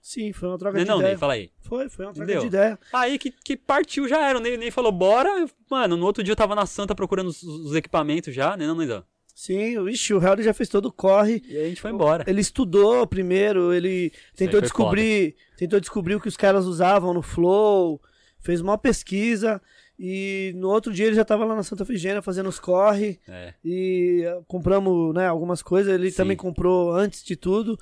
Sim, foi uma troca Não, de não, ideia. Ney, fala aí. Foi, foi uma troca Entendeu? de ideia. Aí que, que partiu já era. O Ney, Ney falou, bora. Mano, no outro dia eu tava na Santa procurando os, os equipamentos já, né, não, Neizão? Sim, o ixi, o Harry já fez todo o corre. E a gente foi embora. Ele estudou primeiro, ele tentou descobrir, tentou descobrir o que os caras usavam no Flow, fez uma pesquisa e no outro dia ele já tava lá na Santa Efigênia fazendo os corre É. e eh, compramos, né, algumas coisas, ele Sim. também comprou antes de tudo.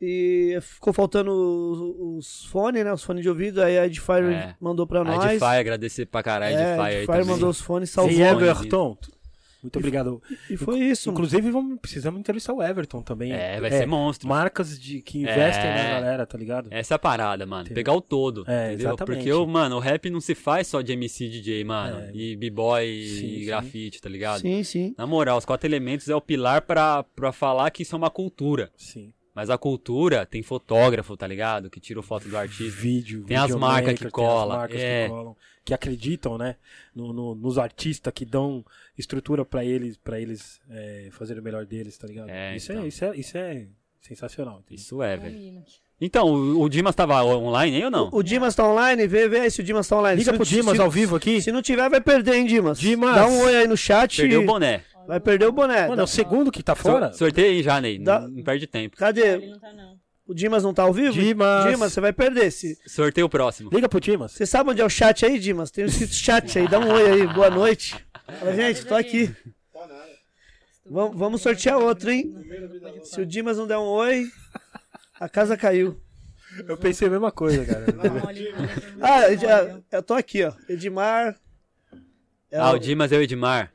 E ficou faltando os, os fones, né? Os fones de ouvido. Aí a Edifier É. mandou pra A nós. Edifier, agradecer pra caralho a é, Edifier a Edifier também. mandou os fones, salvou. E Salvou. Everton, muito obrigado. E foi isso. Inclusive, vamos, precisamos entrevistar o Everton também. É, vai ser monstro. Marcas de, que investem É. na galera, tá ligado? Essa é a parada, mano. Entendeu? Pegar o todo. É, entendeu? exatamente. Porque, o, mano, o rap não se faz só de MC DJ, mano. É. E b-boy e grafite, tá ligado? Sim, sim. Na moral, os quatro elementos é o pilar pra, pra falar que isso é uma cultura. Sim. Mas a cultura tem fotógrafo, tá ligado? Que tira foto do artista. Vídeo. Tem as marcas que tem as marcas é. que colam. Que acreditam, né? no- no- nos artistas que dão estrutura pra eles, pra eles é, fazerem o melhor deles, tá ligado? É, isso, então. é, isso, é, isso é sensacional. entendeu? Isso é, velho. Então, o, o Dimas tava online aí ou não? O, o Dimas tá online, vê, vê aí se o Dimas tá online. Liga se, pro Dimas se- ao vivo aqui. Se não tiver, vai perder, hein, Dimas? Dimas! Dá um oi aí no chat. Perdeu o boné. Vai perder o boné. Mano, é o segundo que tá fora? Sor- Sorteia aí já, Ney. Dá- Não, perde tempo. Ele Cadê? não tá, não. O Dimas não tá ao vivo? Dimas. Dimas, você vai perder. Se... Sorteia o próximo. Liga pro Dimas. Você sabe onde é o chat aí, Dimas? Tem escrito chat aí. Dá um oi aí. Boa noite. Fala, gente, tô aqui. Vamos, vamos sortear outro, hein? Se o Dimas não der um oi, a casa caiu. Eu pensei a mesma coisa, cara. Ah, eu, eu tô aqui, ó. Edmar. É Ah, o- o Dimas é o Edmar.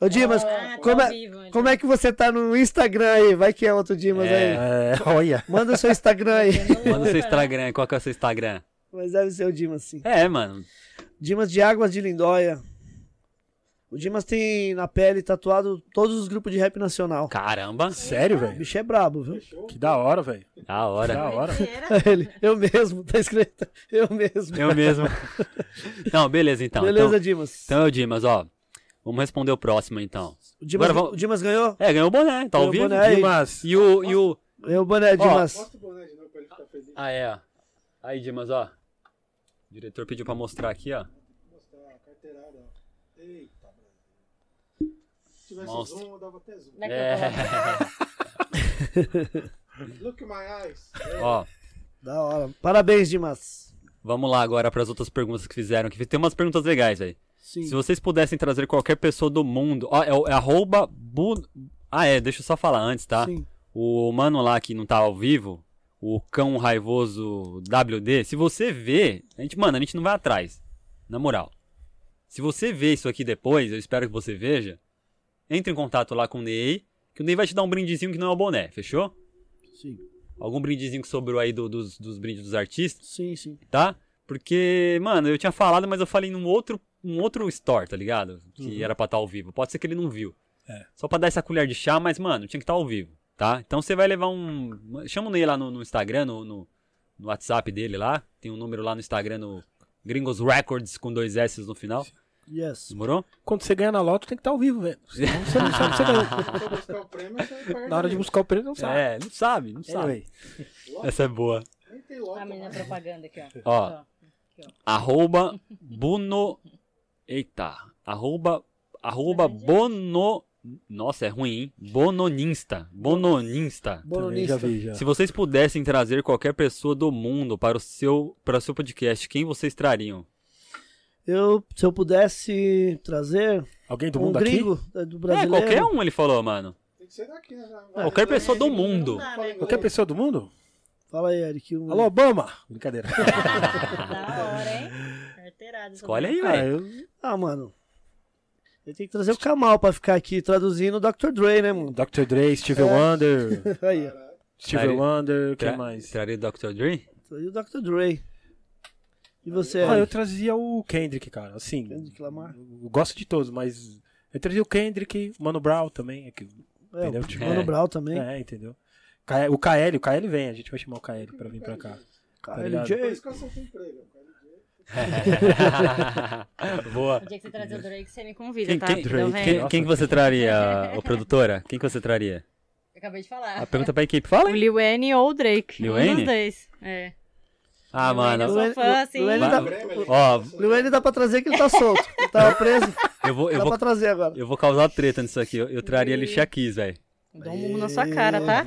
Ô, Dimas, Ah, tá como, é, vivo, ele. como é que você tá no Instagram aí? Vai que é outro Dimas aí. É, olha. Manda o seu Instagram aí. Manda o seu Instagram. Qual que é o seu Instagram? Mas deve ser o Dimas, sim. É, mano. Dimas de Águas de Lindóia. O Dimas tem na pele tatuado todos os grupos de rap nacional. Caramba. Sério, O velho? bicho é brabo, viu? Que da hora, velho. Da Da hora. hora. Era? Ele, eu mesmo, tá escrito. Eu mesmo. Eu mesmo. Não, beleza então. Beleza, Então, Dimas. então é o Dimas, ó. Vamos responder o próximo então. o, Dimas agora vamos- o Dimas ganhou? É, ganhou o boné, tá ao Ganhou o vivo. boné. Dimas. E o, e o. Ganhou o boné, Dimas. Mostra o boné de novo pra ele ficar feliz. Ah, é, ó. Aí, Dimas, ó. O diretor pediu pra mostrar aqui, ó. Mostrar a carteirada, ó. Eita, Brasil. Se tivesse zoom, eu dava até zoom. Daqui É. Look my eyes. ó. Da hora. Parabéns, Dimas. Vamos lá agora pras outras perguntas que fizeram. Que tem umas perguntas legais aí. Sim. Se vocês pudessem trazer qualquer pessoa do mundo. Ó, é, é arroba. Bu... Ah, é, deixa eu só falar antes, tá? Sim. O mano lá que não tá ao vivo, o cão raivoso WD, se você vê, a gente, mano, a gente não vai atrás. Na moral. Se você vê isso aqui depois, eu espero que você veja, entre em contato lá com o Ney, que o Ney vai te dar um brindezinho que não é o boné, fechou? Sim. Algum brindezinho que sobrou aí do- dos, dos brindes dos artistas, Sim, sim. tá? Porque, mano, eu tinha falado, mas eu falei num outro, um outro store, tá ligado? Que era pra estar ao vivo. Pode ser que ele não viu. É. Só pra dar essa colher de chá, mas, mano, tinha que estar ao vivo, tá? Então você vai levar um. Chama o Ney lá no, no Instagram, no, no, no WhatsApp dele lá. Tem um número lá no Instagram, no Gringos Records, com dois S no final. Yes. Demorou? Quando você ganha na loto, tem que estar ao vivo, velho. Senão você não sabe você ganhou. Na hora de buscar o prêmio, não sabe. É, não sabe, não sabe. Anyway. Essa é boa. Nem tem logo. A menina propaganda aqui, ó. Ó. Arroba Buno. Eita. Arroba. Arroba Bono. Nossa, é ruim, hein? Bononinsta. Bononinsta. Já vi, já. Se vocês pudessem trazer qualquer pessoa do mundo para o seu, para o seu podcast, quem vocês trariam? Eu, se eu pudesse trazer Alguém do um mundo aqui? gringo eh, do É, brasileiro. qualquer um, ele falou, mano. Tem que ser daqui, né? Já- Qualquer pessoa do mundo. Dá, né? Qualquer pessoa do mundo? Fala aí, Eric. um- Alô, Obama! Brincadeira. Da hora, hein? Carteirada. Escolhe aí, Ah, velho. Ah, mano. Eu tenho que trazer o Kamal pra ficar aqui traduzindo o Dr. Dre, né, mano? Dr. Dre, Steve É. Wonder. Aí, ó. Steve Traria- Wonder, quem Tra- mais? Traria o Dr. Dre? Trazer o Dr. Dre. E você, Ah, eu trazia o Kendrick, cara. Assim, Kendrick Lamar? eu gosto de todos, mas eu trazia o Kendrick, o Mano Brown também. é que- É, entendeu? o Tipo, Mano É. Brown também. É, entendeu? O KL, o KL vem, a gente vai chamar o KL pra vir pra cá. Cara, ligado? Boa. O dia que você trazer o Drake, você me convida, Quem, tá? quem, Então vem. quem- quem que você traria, ô produtora? Quem que você traria? Eu acabei de A falar. pergunta pra equipe, fala O aí. Lil Wayne ou o Drake. Lil um Wayne? dos dois. É. Ah, Wayne, eu mano. sou fã, assim. Lil Wayne Vai- dá, Ó, Lil Wayne dá pra trazer que ele tá solto. Ele tava preso. eu vou, eu Dá vou, pra trazer agora. eu vou causar treta nisso aqui. Eu, eu traria Alicia Keys, velho. Dou um mundo na sua cara, tá?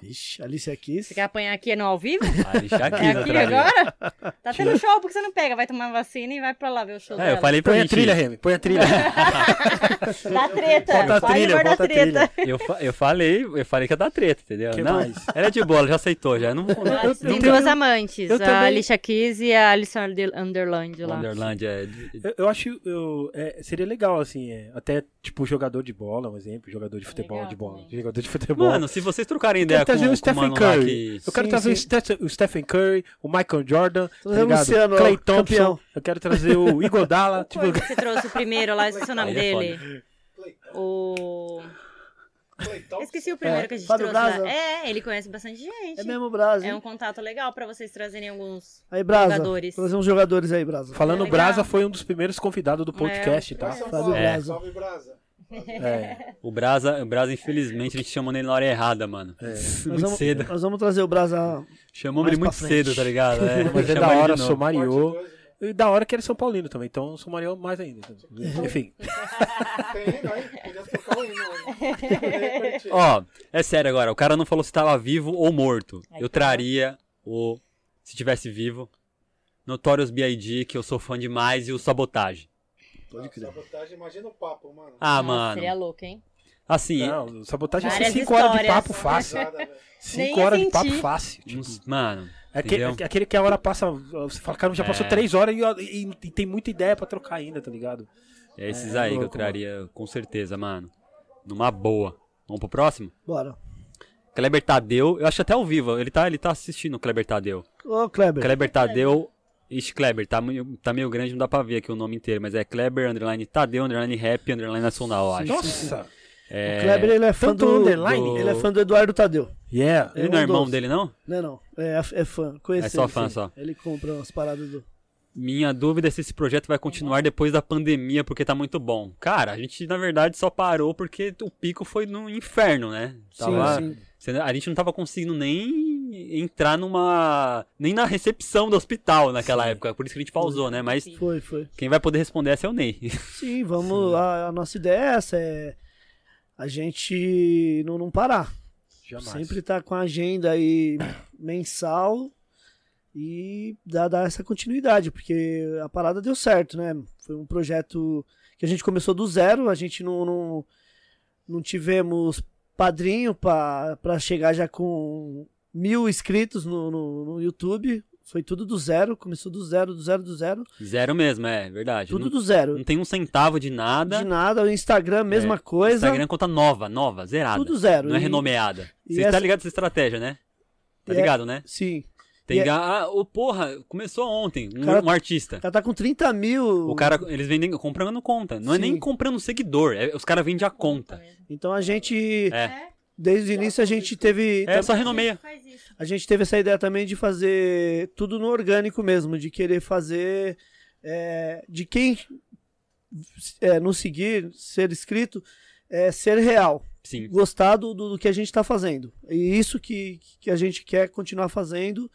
Vixe, Alicia Keys. Você quer apanhar aqui no ao vivo? Alicia É Keys eu aqui agora? Tá tendo show, porque você não pega? Vai tomar vacina e vai pra lá ver o show É, dela. eu falei pra Põe a trilha, Remy, põe a trilha. Dá treta. Bota a trilha, bota a treta. Eu, eu falei, eu falei que ia dar treta, entendeu? Que não, mais? ela é de boa, ela já aceitou, já. Eu não vou Eu Tem tenho- duas amantes, eu a também- Alicia Keys e a Alison Under- Underland lá. Wonderland é. Eu, eu acho eu, é, seria legal, assim, é, até tipo jogador de bola, um exemplo, jogador de futebol, Legal de bola. também. Jogador de futebol. Mano, se vocês trocarem ideia com, o Stephen mano lá Curry. que. Eu quero Sim, trazer o sim. O Stephen Curry, o Michael Jordan, tá ligado? Luciano, Clay Thompson. campeão. Eu quero trazer o Igodala. tipo, você trouxe o primeiro lá? Esqueci o nome Aí é dele. O... Eu esqueci o primeiro que a gente Fábio trouxe Braza. É, ele conhece bastante gente. É mesmo, Brasa. É hein? um contato legal pra vocês trazerem alguns Aí, Brasa. jogadores. Trazer uns jogadores aí, Brasa. Falando Legal. Brasa foi um dos primeiros convidados do podcast, tá? Fábio É. Brasa. Salve, Brasa. É. O Brasa, o Brasa, infelizmente, a gente chamou ele na hora errada, mano. Nós Muito vamos, cedo. nós vamos trazer o Brasa. Chamamos Mais ele muito frente. cedo, tá ligado? É, Mas é da hora, de novo. somariou. E da hora que ele é São Paulino também, então somariou mais ainda. Enfim. Tem hino aí? Ó, é sério agora, o cara não falou se tava vivo ou morto. Aí Eu tá. traria o. Se tivesse vivo. Notorious B.I.D., que eu sou fã demais, e o Sabotage. Pode crer. Sabotagem, imagina o papo, mano. Ah, mano. Seria louco, hein? Assim, Não, sabotagem é Várias 5 horas de papo fácil. Nada, velho. 5 ia horas de papo fácil. Tipo, mano. é aquele, é aquele que a hora passa. Você fala, cara, já passou É. 3 horas e, e- e tem muita ideia pra trocar ainda, tá ligado? É esses É, aí que eu louco, traria, com certeza, mano. Numa boa. Vamos pro próximo? Bora. Kleber Tadeu, eu acho até ao vivo, ele tá, ele tá assistindo o Kleber Tadeu. Ô, Kleber. Kleber Tadeu. Ixi, Kleber, tá, meio- tá meio grande, não dá pra ver aqui o nome inteiro, mas é Kleber, underline Tadeu, underline rap, underline nacional, eu acho. Nossa! É, O Kleber, ele é fã Tanto do... underline? do- Ele é fã do Eduardo Tadeu. Yeah. Ele é não é irmão dos. dele, não? Não, não. É, é fã. Conhece É só ele, fã, sim. só. Ele compra umas paradas do... Minha dúvida é se esse projeto vai continuar depois da pandemia, porque tá muito bom. Cara, a gente na verdade só parou porque o pico foi no inferno, né? Tava- Sim, sim. A gente não tava conseguindo nem entrar numa. nem na recepção do hospital naquela época, por isso que a gente pausou, né? Mas Foi, foi. quem vai poder responder essa é o Ney. Sim, vamos. A, a nossa ideia é essa, é a gente não, não parar. Jamais. Sempre tá com a agenda aí mensal e dar, dar essa continuidade, porque a parada deu certo, né? Foi um projeto que a gente começou do zero, a gente não, não, não tivemos padrinho para chegar já com mil inscritos no, no, no YouTube. Foi tudo do zero, começou do zero, do zero, do zero. Zero mesmo, é verdade. Tudo não, do zero. não tem um centavo de nada. De nada, o Instagram, mesma É, coisa. Instagram conta nova, nova, zerada. Tudo zero. Não é E- renomeada. e Você essa- tá ligado essa estratégia, né? Tá é- ligado, né? Sim. Tem é- ga- ah, ô, porra, começou ontem, um, Cara- um artista. O cara tá com 30 mil. O cara, eles vendem comprando conta. Não é Sim. nem comprando seguidor, é- os caras vendem a conta. Então a gente, É, desde o início, a gente teve. é só renomeia. A gente teve essa ideia também de fazer tudo no orgânico mesmo, de querer fazer. é, de quem é, nos seguir, ser inscrito, é, ser real. Sim. Gostar do, do que a gente está fazendo. E isso que, que a gente quer continuar fazendo,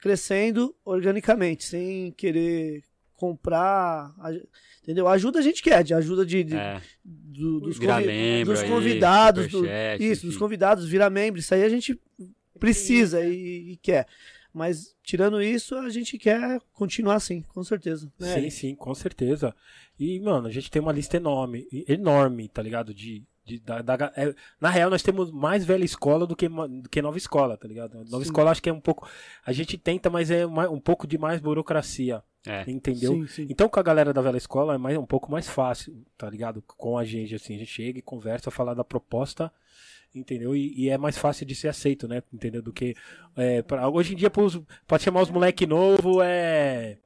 crescendo organicamente, sem querer comprar. Entendeu? A ajuda a gente quer, de ajuda de, de- É, do- dos, convi- membro dos aí, convidados, do- superchat, isso, dos enfim. convidados, virar membro, isso aí a gente precisa e, e quer. Mas tirando isso, a gente quer continuar assim, com certeza. né? Sim, sim, com certeza. E, mano, a gente tem uma lista enorme, enorme, tá ligado? De, de- da, da- é, na real, nós temos mais velha escola do que, do que nova escola, tá ligado? Nova Sim. escola acho que é um pouco. A gente tenta, mas é mais- um pouco de mais burocracia, é. entendeu? Sim, sim. Então, com a galera da velha escola é mais, um pouco mais fácil, tá ligado? Com a gente, assim, a gente chega e conversa, fala da proposta, entendeu? E, e é mais fácil de ser aceito, né? Entendeu? Do que. é, pra- hoje em dia, pros, pode chamar os moleque novo, é.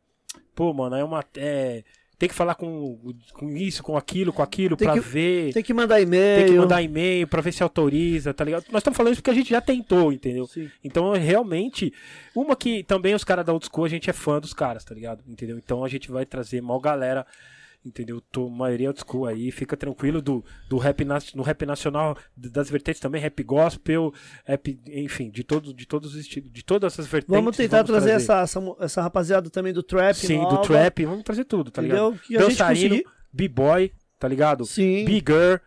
Pô, mano, é uma. É, Tem que falar com, com isso, com aquilo, com aquilo, que- ver. Tem que mandar e-mail. Tem que mandar e-mail pra ver se autoriza, tá ligado? Nós estamos falando isso porque a gente já tentou, entendeu? Sim. Então, realmente, uma que também os caras da Old School, a gente é fã dos caras, tá ligado? Entendeu? Então a gente vai trazer mal galera, entendeu? Tô, maioria Old School aí, fica tranquilo do, do rap, na- no rap nacional, das vertentes também, rap gospel, rap, enfim, de, todo, de todos os estilos, de todas essas vertentes. Vamos tentar trazer, Essa, essa, mo- essa rapaziada também do trap. Sim, nova, do trap, vamos trazer tudo, tá Entendeu? ligado? Que Dançarino, b-boy, tá ligado? Sim. Bigger,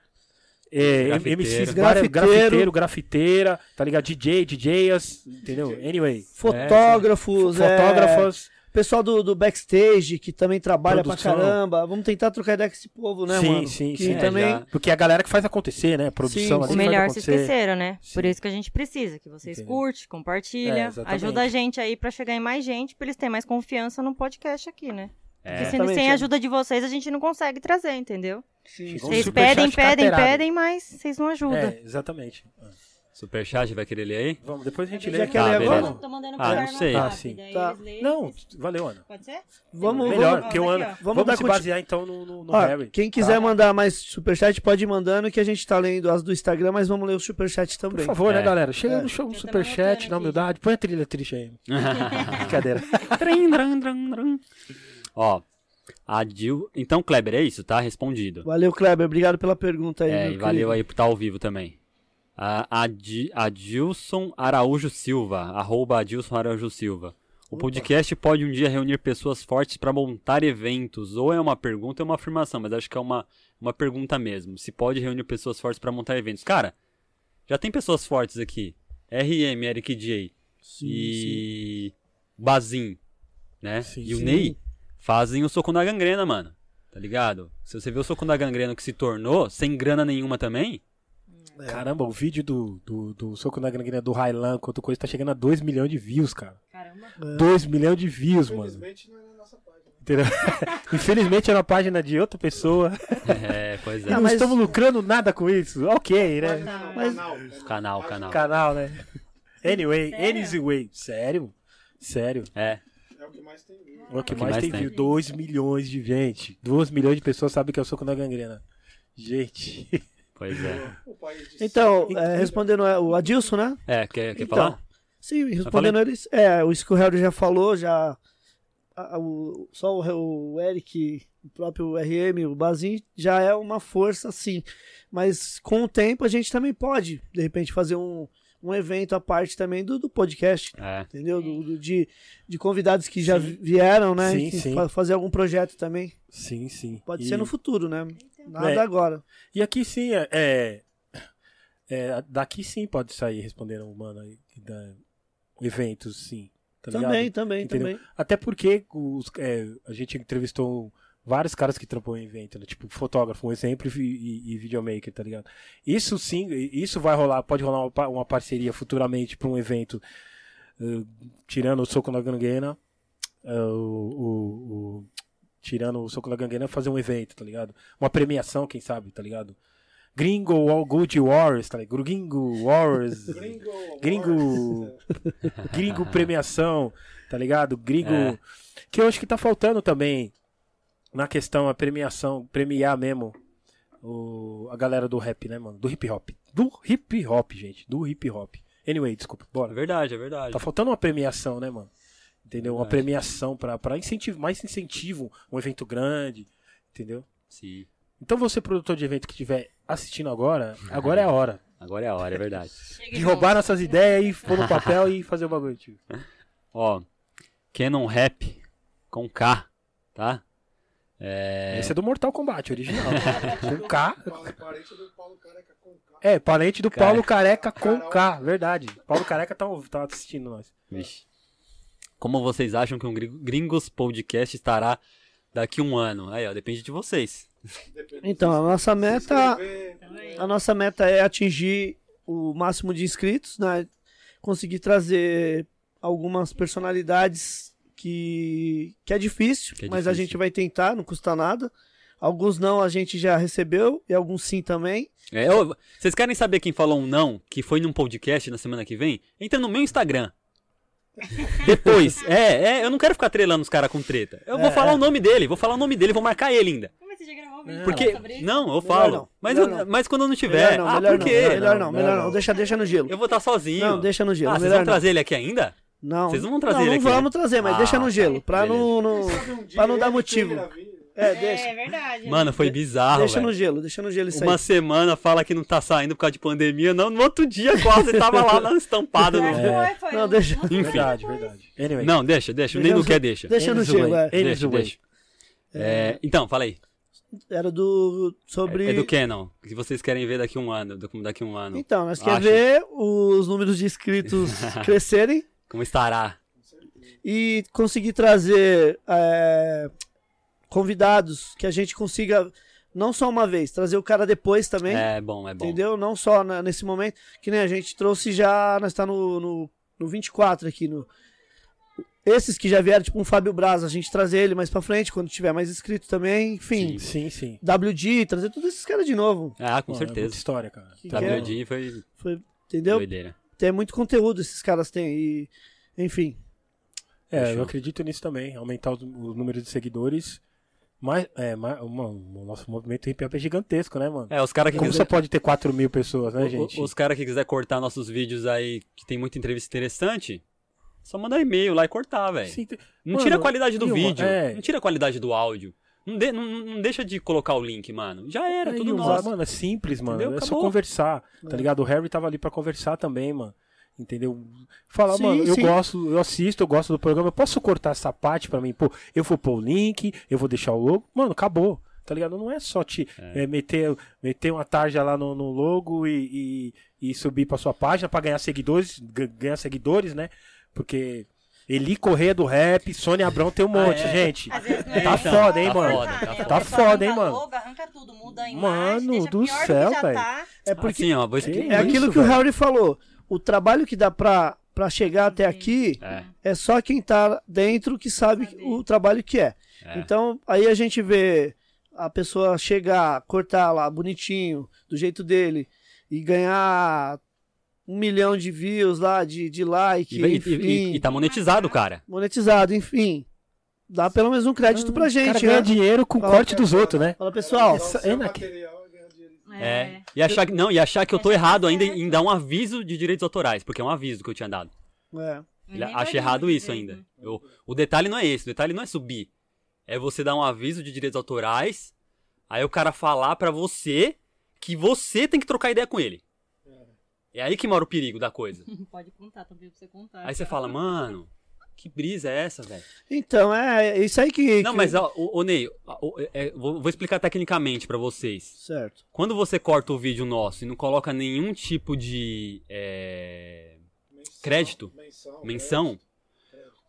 é, Grafiteiro. MCs, Grafiteiro. grafiteiro, grafiteira, tá ligado? DJ, DJs, entendeu? Anyway. Fotógrafos, é, Fotógrafos. Pessoal do, do backstage que também trabalha Produção. pra caramba. Vamos tentar trocar ideia com esse povo, né, Sim, mano? sim, que sim. É, também. já- Porque é a galera que faz acontecer, né? Produção Sim, ali O melhor vocês acontecer. esqueceram, né? Sim. Por isso que a gente precisa, que vocês Entendeu? curtem, É, compartilha, exatamente. ajuda a gente aí pra chegar em mais gente, pra eles terem mais confiança no podcast aqui, né? É. Porque se- sem é. a ajuda de vocês, a gente não consegue trazer, entendeu? Sim, Vocês pedem, pedem, pedem, mas vocês não ajudam. É, exatamente. Superchat, vai querer ler aí? Vamos, depois a gente Já lê. quer Ah, ler agora? Tô mandando Ah, não sei. Ah, sim. Tá. Não, valeu, Ana. Pode ser? Vamos, Melhor, vamos, porque o Ana. Vamos Vamos, dar se basear então no, no, no Ó, Harry. quem quiser tá? mandar mais superchat, pode ir mandando que a gente tá lendo as do Instagram, mas vamos ler o superchat Por também. favor, né, É. galera? Chega É. no show, um Já superchat, na humildade. Põe a trilha triste aí. Brincadeira. Trim. Ó, a Dil... Então, Kleber, é isso, tá? Respondido. Valeu, Kleber. Obrigado pela pergunta aí. É, meu e valeu querido. aí por estar ao vivo também. A, Adi- Adilson Araújo Silva, arroba Adilson Araújo Silva. O podcast pode um dia reunir pessoas fortes para montar eventos. Ou é uma pergunta ou é uma afirmação, mas acho que é uma, uma pergunta mesmo. Se pode reunir pessoas fortes para montar eventos. Cara, já tem pessoas fortes aqui. RM, Eric J. e Bazin, né? Sim, e o sim. Ney fazem o soco na gangrena, mano. Tá ligado? Se você vê o soco na gangrena que se tornou, sem grana nenhuma também, Caramba, o vídeo do, do, do Soco na Gangrena do Railan, quanto coisa, tá chegando a 2 milhões de views, cara. Caramba. 2 milhões de views, mano. Infelizmente não é na nossa página. Entendeu? Infelizmente é na página de outra pessoa. É, pois é. Não mas- estamos lucrando nada com isso. Ok, né? Mas- Canal, canal. Canal, né? Anyway, Sério? anyway. Sério? Sério. É, É o que mais tem vídeo. O que que mais, mais tem tem. view? 2 milhões de gente. 2 milhões de pessoas sabem que é o Soco na Gangrena. Gente. pois é. Então, é, respondendo o Adilson, né? É, quer, quer Então, falar? Sim, respondendo eles. É, o isso que o Harry já falou, já. a- o, só o, o Eric, o próprio RM, o Bazin, já é uma força, sim. Mas com o tempo a gente também pode, de repente, fazer um, um evento à parte também do, do podcast. É. Entendeu? Do, do- de, de convidados que já vieram, né? Sim, sim. fa- fazer algum projeto também. Sim, sim. Pode E- ser no futuro, né? Nada É. agora. E aqui sim, é, é, é, Daqui sim pode sair respondendo o mano aí. Da, eventos, sim. Tá ligado? também, também, Entendeu? também. Até porque os, é, a gente entrevistou vários caras que trampam em evento, né? Tipo, fotógrafo, um exemplo, e, e, e videomaker, tá ligado? Isso sim, isso vai rolar, pode rolar uma, uma parceria futuramente pra um evento, eh, tirando o Soco na Ganguena, eh, o, o- o- tirando o Soco na Ganguena, fazer um evento, tá ligado? Uma premiação, quem sabe, tá ligado? Gringo All Good Wars, tá ligado? Gringo Wars. Gringo. Gringo premiação, tá ligado? Gringo. É. Que eu acho que tá faltando também na questão a premiação, premiar mesmo o, a galera do rap, né, mano? Do hip hop. Do hip hop, gente. Do hip hop. Anyway, desculpa, É bora. verdade, é verdade. Tá faltando uma premiação, né, mano? Entendeu? Uma premiação pra, pra incentivo, mais incentivo, um evento grande, entendeu? Sim. Então você, produtor de evento que estiver assistindo agora, agora é a hora. Agora é a hora, é verdade. De roubar nossas ideias e pôr no papel e fazer o bagulho, tio. Ó, Canon Rap com K, tá? É, Esse é do Mortal Kombat, original. com K. Parente do Paulo Careca com K. É, parente do. Paulo Careca com K, verdade. Paulo Careca tá, tá assistindo nós. Vixe. Como vocês acham que um Gring- Gringos Podcast estará daqui um ano? Aí, ó, depende de vocês. Então, a nossa meta. A nossa meta é atingir o máximo de inscritos, né? Conseguir trazer algumas personalidades que, que é difícil, Que é mas a difícil. gente vai tentar, não custa nada. Alguns não a gente já recebeu e alguns sim também. É, ô, vocês querem saber quem falou um não, que foi num podcast na semana que vem? Entra no meu Instagram. Depois. É, é, eu não quero ficar trelando os caras com treta. Eu vou É, falar é. o nome dele, vou falar o nome dele, vou marcar ele ainda. Mas você já gravou vídeo Porque. sobre? Não, eu falo. não, Mas, eu- não. mas quando eu não tiver. Melhor não, ah, melhor por não, quê? melhor não, Não, melhor não. não. Deixa, deixa no gelo. Eu vou estar sozinho. Não, deixa no gelo. Ah, vocês vão não. trazer ele aqui ainda? Não. Vocês não vão trazer não, ele não aqui, vamos né? trazer, mas Ah, deixa no gelo. Pra beleza. não, não, pra não dar motivo. É, deixa. É verdade. Mano, foi bizarro. Deixa no velho. gelo, deixa no gelo isso Uma aí. semana fala que não tá saindo por causa de pandemia. Não, no outro dia quase tava lá na estampada. No... foi, foi. Não, um- deixa- Enfim. Verdade, verdade. Anyway. Não, deixa, deixa. Nem não no- quer, deixa. Deixa no gelo, é. Deixa, deixa. É, então, fala aí. Era do. Sobre. É do Canon. Que vocês querem ver daqui um ano. do- Daqui um ano. Então, nós queremos ver os números de inscritos crescerem Como estará? e conseguir trazer é, convidados que a gente consiga, não só uma vez, trazer o cara depois também. É bom, é bom. Entendeu? Não só na- nesse momento, que nem a gente trouxe já, nós tá no, no, no 24 aqui, no... Esses que já vieram, tipo um Fábio Braz, a gente trazer ele mais pra frente, quando tiver mais inscrito também, enfim. Sim, sim. WD, trazer todos esses caras de novo, Ah, com Mano, é muita certeza. história, cara. Que Tá é? WD foi foi, entendeu? doideira. Tem muito conteúdo esses caras têm, e, enfim. É, Fechou. eu acredito nisso também. Aumentar os, o número de seguidores. Mas, é, mas, mano, o nosso movimento hip hop é gigantesco, né, mano? É, os caras que Como quiser- você pode ter 4 mil pessoas, né, o- gente? Os caras que quiser cortar nossos vídeos aí, que tem muita entrevista interessante, só mandar e-mail lá e cortar, velho. Tem- Não Mano, tira a qualidade do vídeo, é. não tira a qualidade do áudio. Não, de- não- não deixa de colocar o link, mano. Já era, É, tudo nosso. Mano, é simples, mano. Entendeu? É só Acabou. conversar, tá É. ligado? O Harry tava ali pra conversar também, mano. Entendeu? Falar, Sim, mano, eu sim. gosto, eu assisto, eu gosto do programa. Eu posso cortar essa parte pra mim? Pô, eu vou pôr o link, eu vou deixar o logo. Mano, acabou. Tá ligado? Não é só te é, meter, meter uma tarja lá no, no logo e, e, e subir pra sua página pra ganhar seguidores, ga- ganhar seguidores, né? Porque Eli Correia do Rap, Sônia Abrão tem um monte, é? gente. É Tá nem foda, hein, tá mano? foda, tá né? foda. O Tá foda, hein, arranca mano? Logo, arranca tudo, muda a imagem, Mano deixa do pior céu, já velho. tá. É porque Assim, ó, é aquilo isso, que o velho? Harry falou. O trabalho que dá pra, pra chegar até aqui É, é só quem tá dentro que sabe o trabalho que é. é. Então, aí a gente vê a pessoa chegar, cortar lá bonitinho, do jeito dele, e ganhar um milhão de views lá, de, de like, E, e- e- enfim, e- e tá monetizado, cara. monetizado, enfim. Dá pelo menos um crédito pra O cara gente, ganha né? dinheiro com o corte dos outros, né? Fala, pessoal, Essa- é naque- É. E achar que, não, e achar que eu tô errado ainda em dar um aviso de direitos autorais, porque é um aviso que eu tinha dado. é, Ele acha errado isso ainda. Eu- o detalhe não é esse, o detalhe não é subir. É você dar um aviso de direitos autorais, aí o cara falar pra você que você tem que trocar ideia com ele. É aí que mora o perigo da coisa. Pode contar também pra você contar. Aí você fala, mano, que brisa é essa, velho? Então, é isso aí que. Não, que- mas, ó, ô, ô, Ney, ó, é, vou, vou explicar tecnicamente pra vocês. Certo. Quando você corta o vídeo nosso e não coloca nenhum tipo de é, crédito, menção,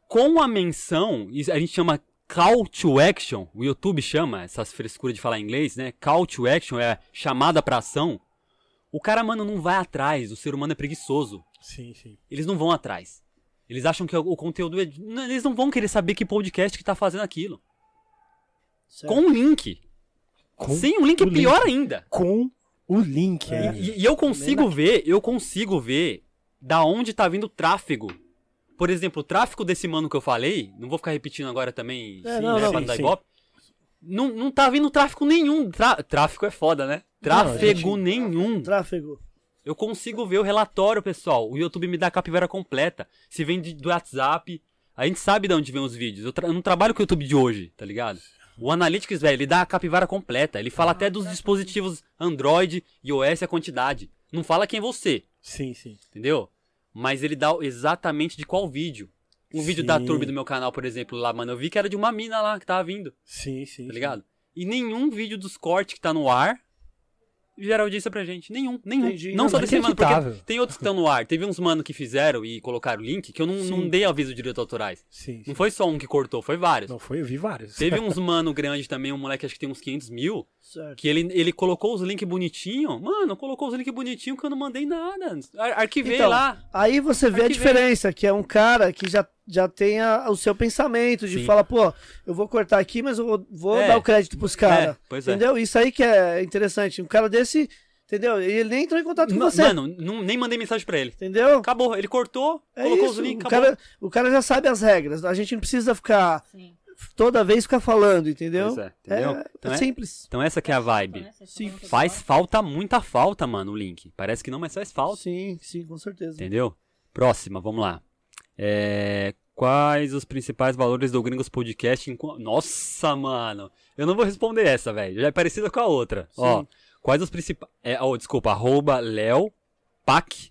com a menção, a gente chama call to action, o YouTube chama, essas frescuras de falar inglês, né? Call to action é chamada pra ação. O cara, mano, não vai atrás, o ser humano é preguiçoso. Sim, sim. Eles não vão atrás. Eles acham que o conteúdo é. não, Eles não vão querer saber que podcast que tá fazendo aquilo. certo. Com um link. Com Sem um link é o pior link. ainda. Com o link É. aí. E, e eu consigo ver, eu consigo ver da onde tá vindo o tráfego. Por exemplo, o tráfego desse mano que eu falei, não vou ficar repetindo agora também, É, sim, não, né, não. Sim, ibope. Não, não tá vindo tráfego nenhum. Trá- tráfego é foda, né? Tráfego gente- nenhum. Tráfego. Eu consigo ver o relatório, pessoal. O YouTube me dá a capivara completa. Se vem de- do WhatsApp, a gente sabe de onde vem os vídeos. Eu, eu não trabalho com o YouTube de hoje, tá ligado? O Analytics, velho, ele dá a capivara completa. Ele fala até dos dispositivos Android e OS a quantidade. Não fala quem é você, Sim, sim. entendeu? Mas ele dá exatamente de qual vídeo. Um vídeo da Sim. turma do meu canal, por exemplo, lá, mano, eu vi que era de uma mina lá que tava vindo, Sim, sim. tá ligado? E nenhum vídeo dos cortes que tá no ar gera audiência pra gente. Nenhum, nenhum. Entendi. Não Não, só desse mano, porque tem outros que estão no ar. Teve uns mano que fizeram e colocaram o link que eu não, não dei aviso de direitos autorais. Sim, sim. Não foi só um que cortou, foi vários. Não foi, eu vi vários. Teve uns mano grande também, um moleque acho que tem uns 500 mil, Certo. que ele, ele colocou os links bonitinho. Mano, colocou os links bonitinho que eu não mandei nada. Ar arquivei Então, lá. Aí você vê a Arquivei. diferença, que é um cara que já, já tem a- o seu pensamento de Sim. falar, pô, eu vou cortar aqui, mas eu vou, vou É. dar o crédito pros caras. É, pois é. Entendeu? Isso aí que é interessante. Um cara desse Entendeu? Ele nem entrou em contato com você. Mano, não- nem mandei mensagem pra ele. entendeu? Acabou, ele cortou, É colocou isso. os links, o, acabou. cara, o cara já sabe as regras. A gente não precisa ficar Sim. toda vez ficar falando, entendeu? Pois é, entendeu? É, Então é é- simples. Então essa que é a vibe. Sim, Faz falta, muita falta, mano, o link. Parece que não, mas faz falta. Sim, sim, com certeza. Entendeu? Próxima, vamos lá. É, Quais os principais valores do Gringos Podcast? enqu- Nossa, mano. Eu não vou responder essa, velho. Já é parecida com a outra. Ó, quais os principais... É, oh, desculpa, arroba Léo Pac.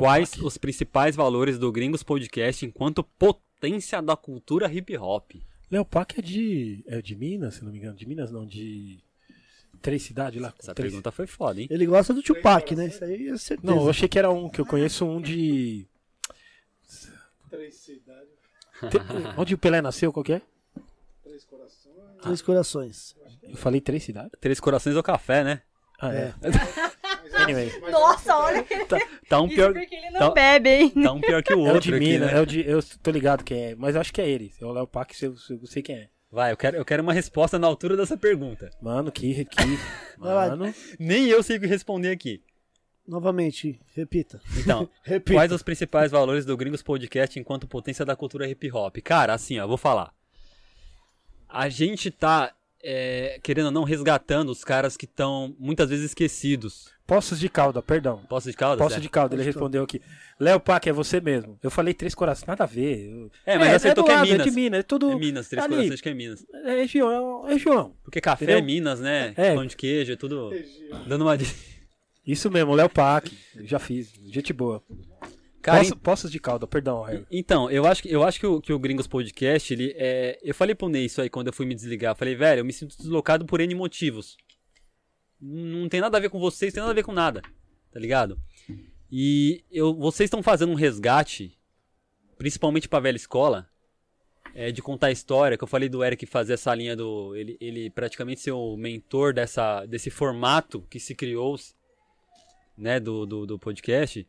Quais Pac. os principais valores do Gringos Podcast enquanto potência da cultura hip hop? Léo Pac é de. É de Minas, se não me engano. De Minas não, de. Três cidades lá. Essa Três- pergunta foi foda, hein? Ele gosta do Tupac, né? Isso aí é certeza. Não, eu achei que era um, que eu conheço um de. Três cidades, Onde o Pelé nasceu, qual que é? três corações. Três corações. Eu falei três cidades? Três Corações ou Café, né? Ah, é. É Anyway. Nossa, é olha. Tá, tá um Isso pior... porque ele não tá- bebe, hein? Tá um pior que o É o outro de aqui, Minas, né? é o de. Eu tô ligado quem é, mas acho que é ele. É o Léo Pac, eu, eu sei quem é. Vai, eu quero, eu quero uma resposta na altura dessa pergunta. Mano, que. que mano. Nem eu sei o que responder aqui. Novamente, repita. Então, Repita. quais os principais valores do Gringos Podcast enquanto potência da cultura hip hop? Cara, assim, ó, eu vou falar. A gente tá, é, querendo ou não, resgatando os caras que estão muitas vezes esquecidos. Poços de Calda, perdão. Posso de calda? Poços de Calda, ele respondeu aqui. Léo Pac, é você mesmo. Eu falei três corações, nada a ver. Eu- É, mas acertou do que é Minas. É de Minas, é tudo. É Minas, três ali. corações que é Minas. É região, é região. Porque café Entendeu? é Minas, né? É. Pão de queijo, é tudo. Dando uma. Isso mesmo, Léo Pac. Já fiz. Gente boa. Cara, Poços, Poços de Calda, perdão, Harry. Então, eu acho que, eu acho que, o, que o Gringos Podcast, ele é. Eu falei pro Ney isso aí quando eu fui me desligar. Eu falei, velho, eu me sinto deslocado por N motivos. Não tem nada a ver com vocês, tem nada a ver com nada. Tá ligado? E eu, vocês estão fazendo um resgate, principalmente pra velha escola, é, de contar a história, que eu falei do Eric fazer essa linha do. Ele, ele praticamente ser o mentor dessa, desse formato que se criou, né, do, do, do podcast.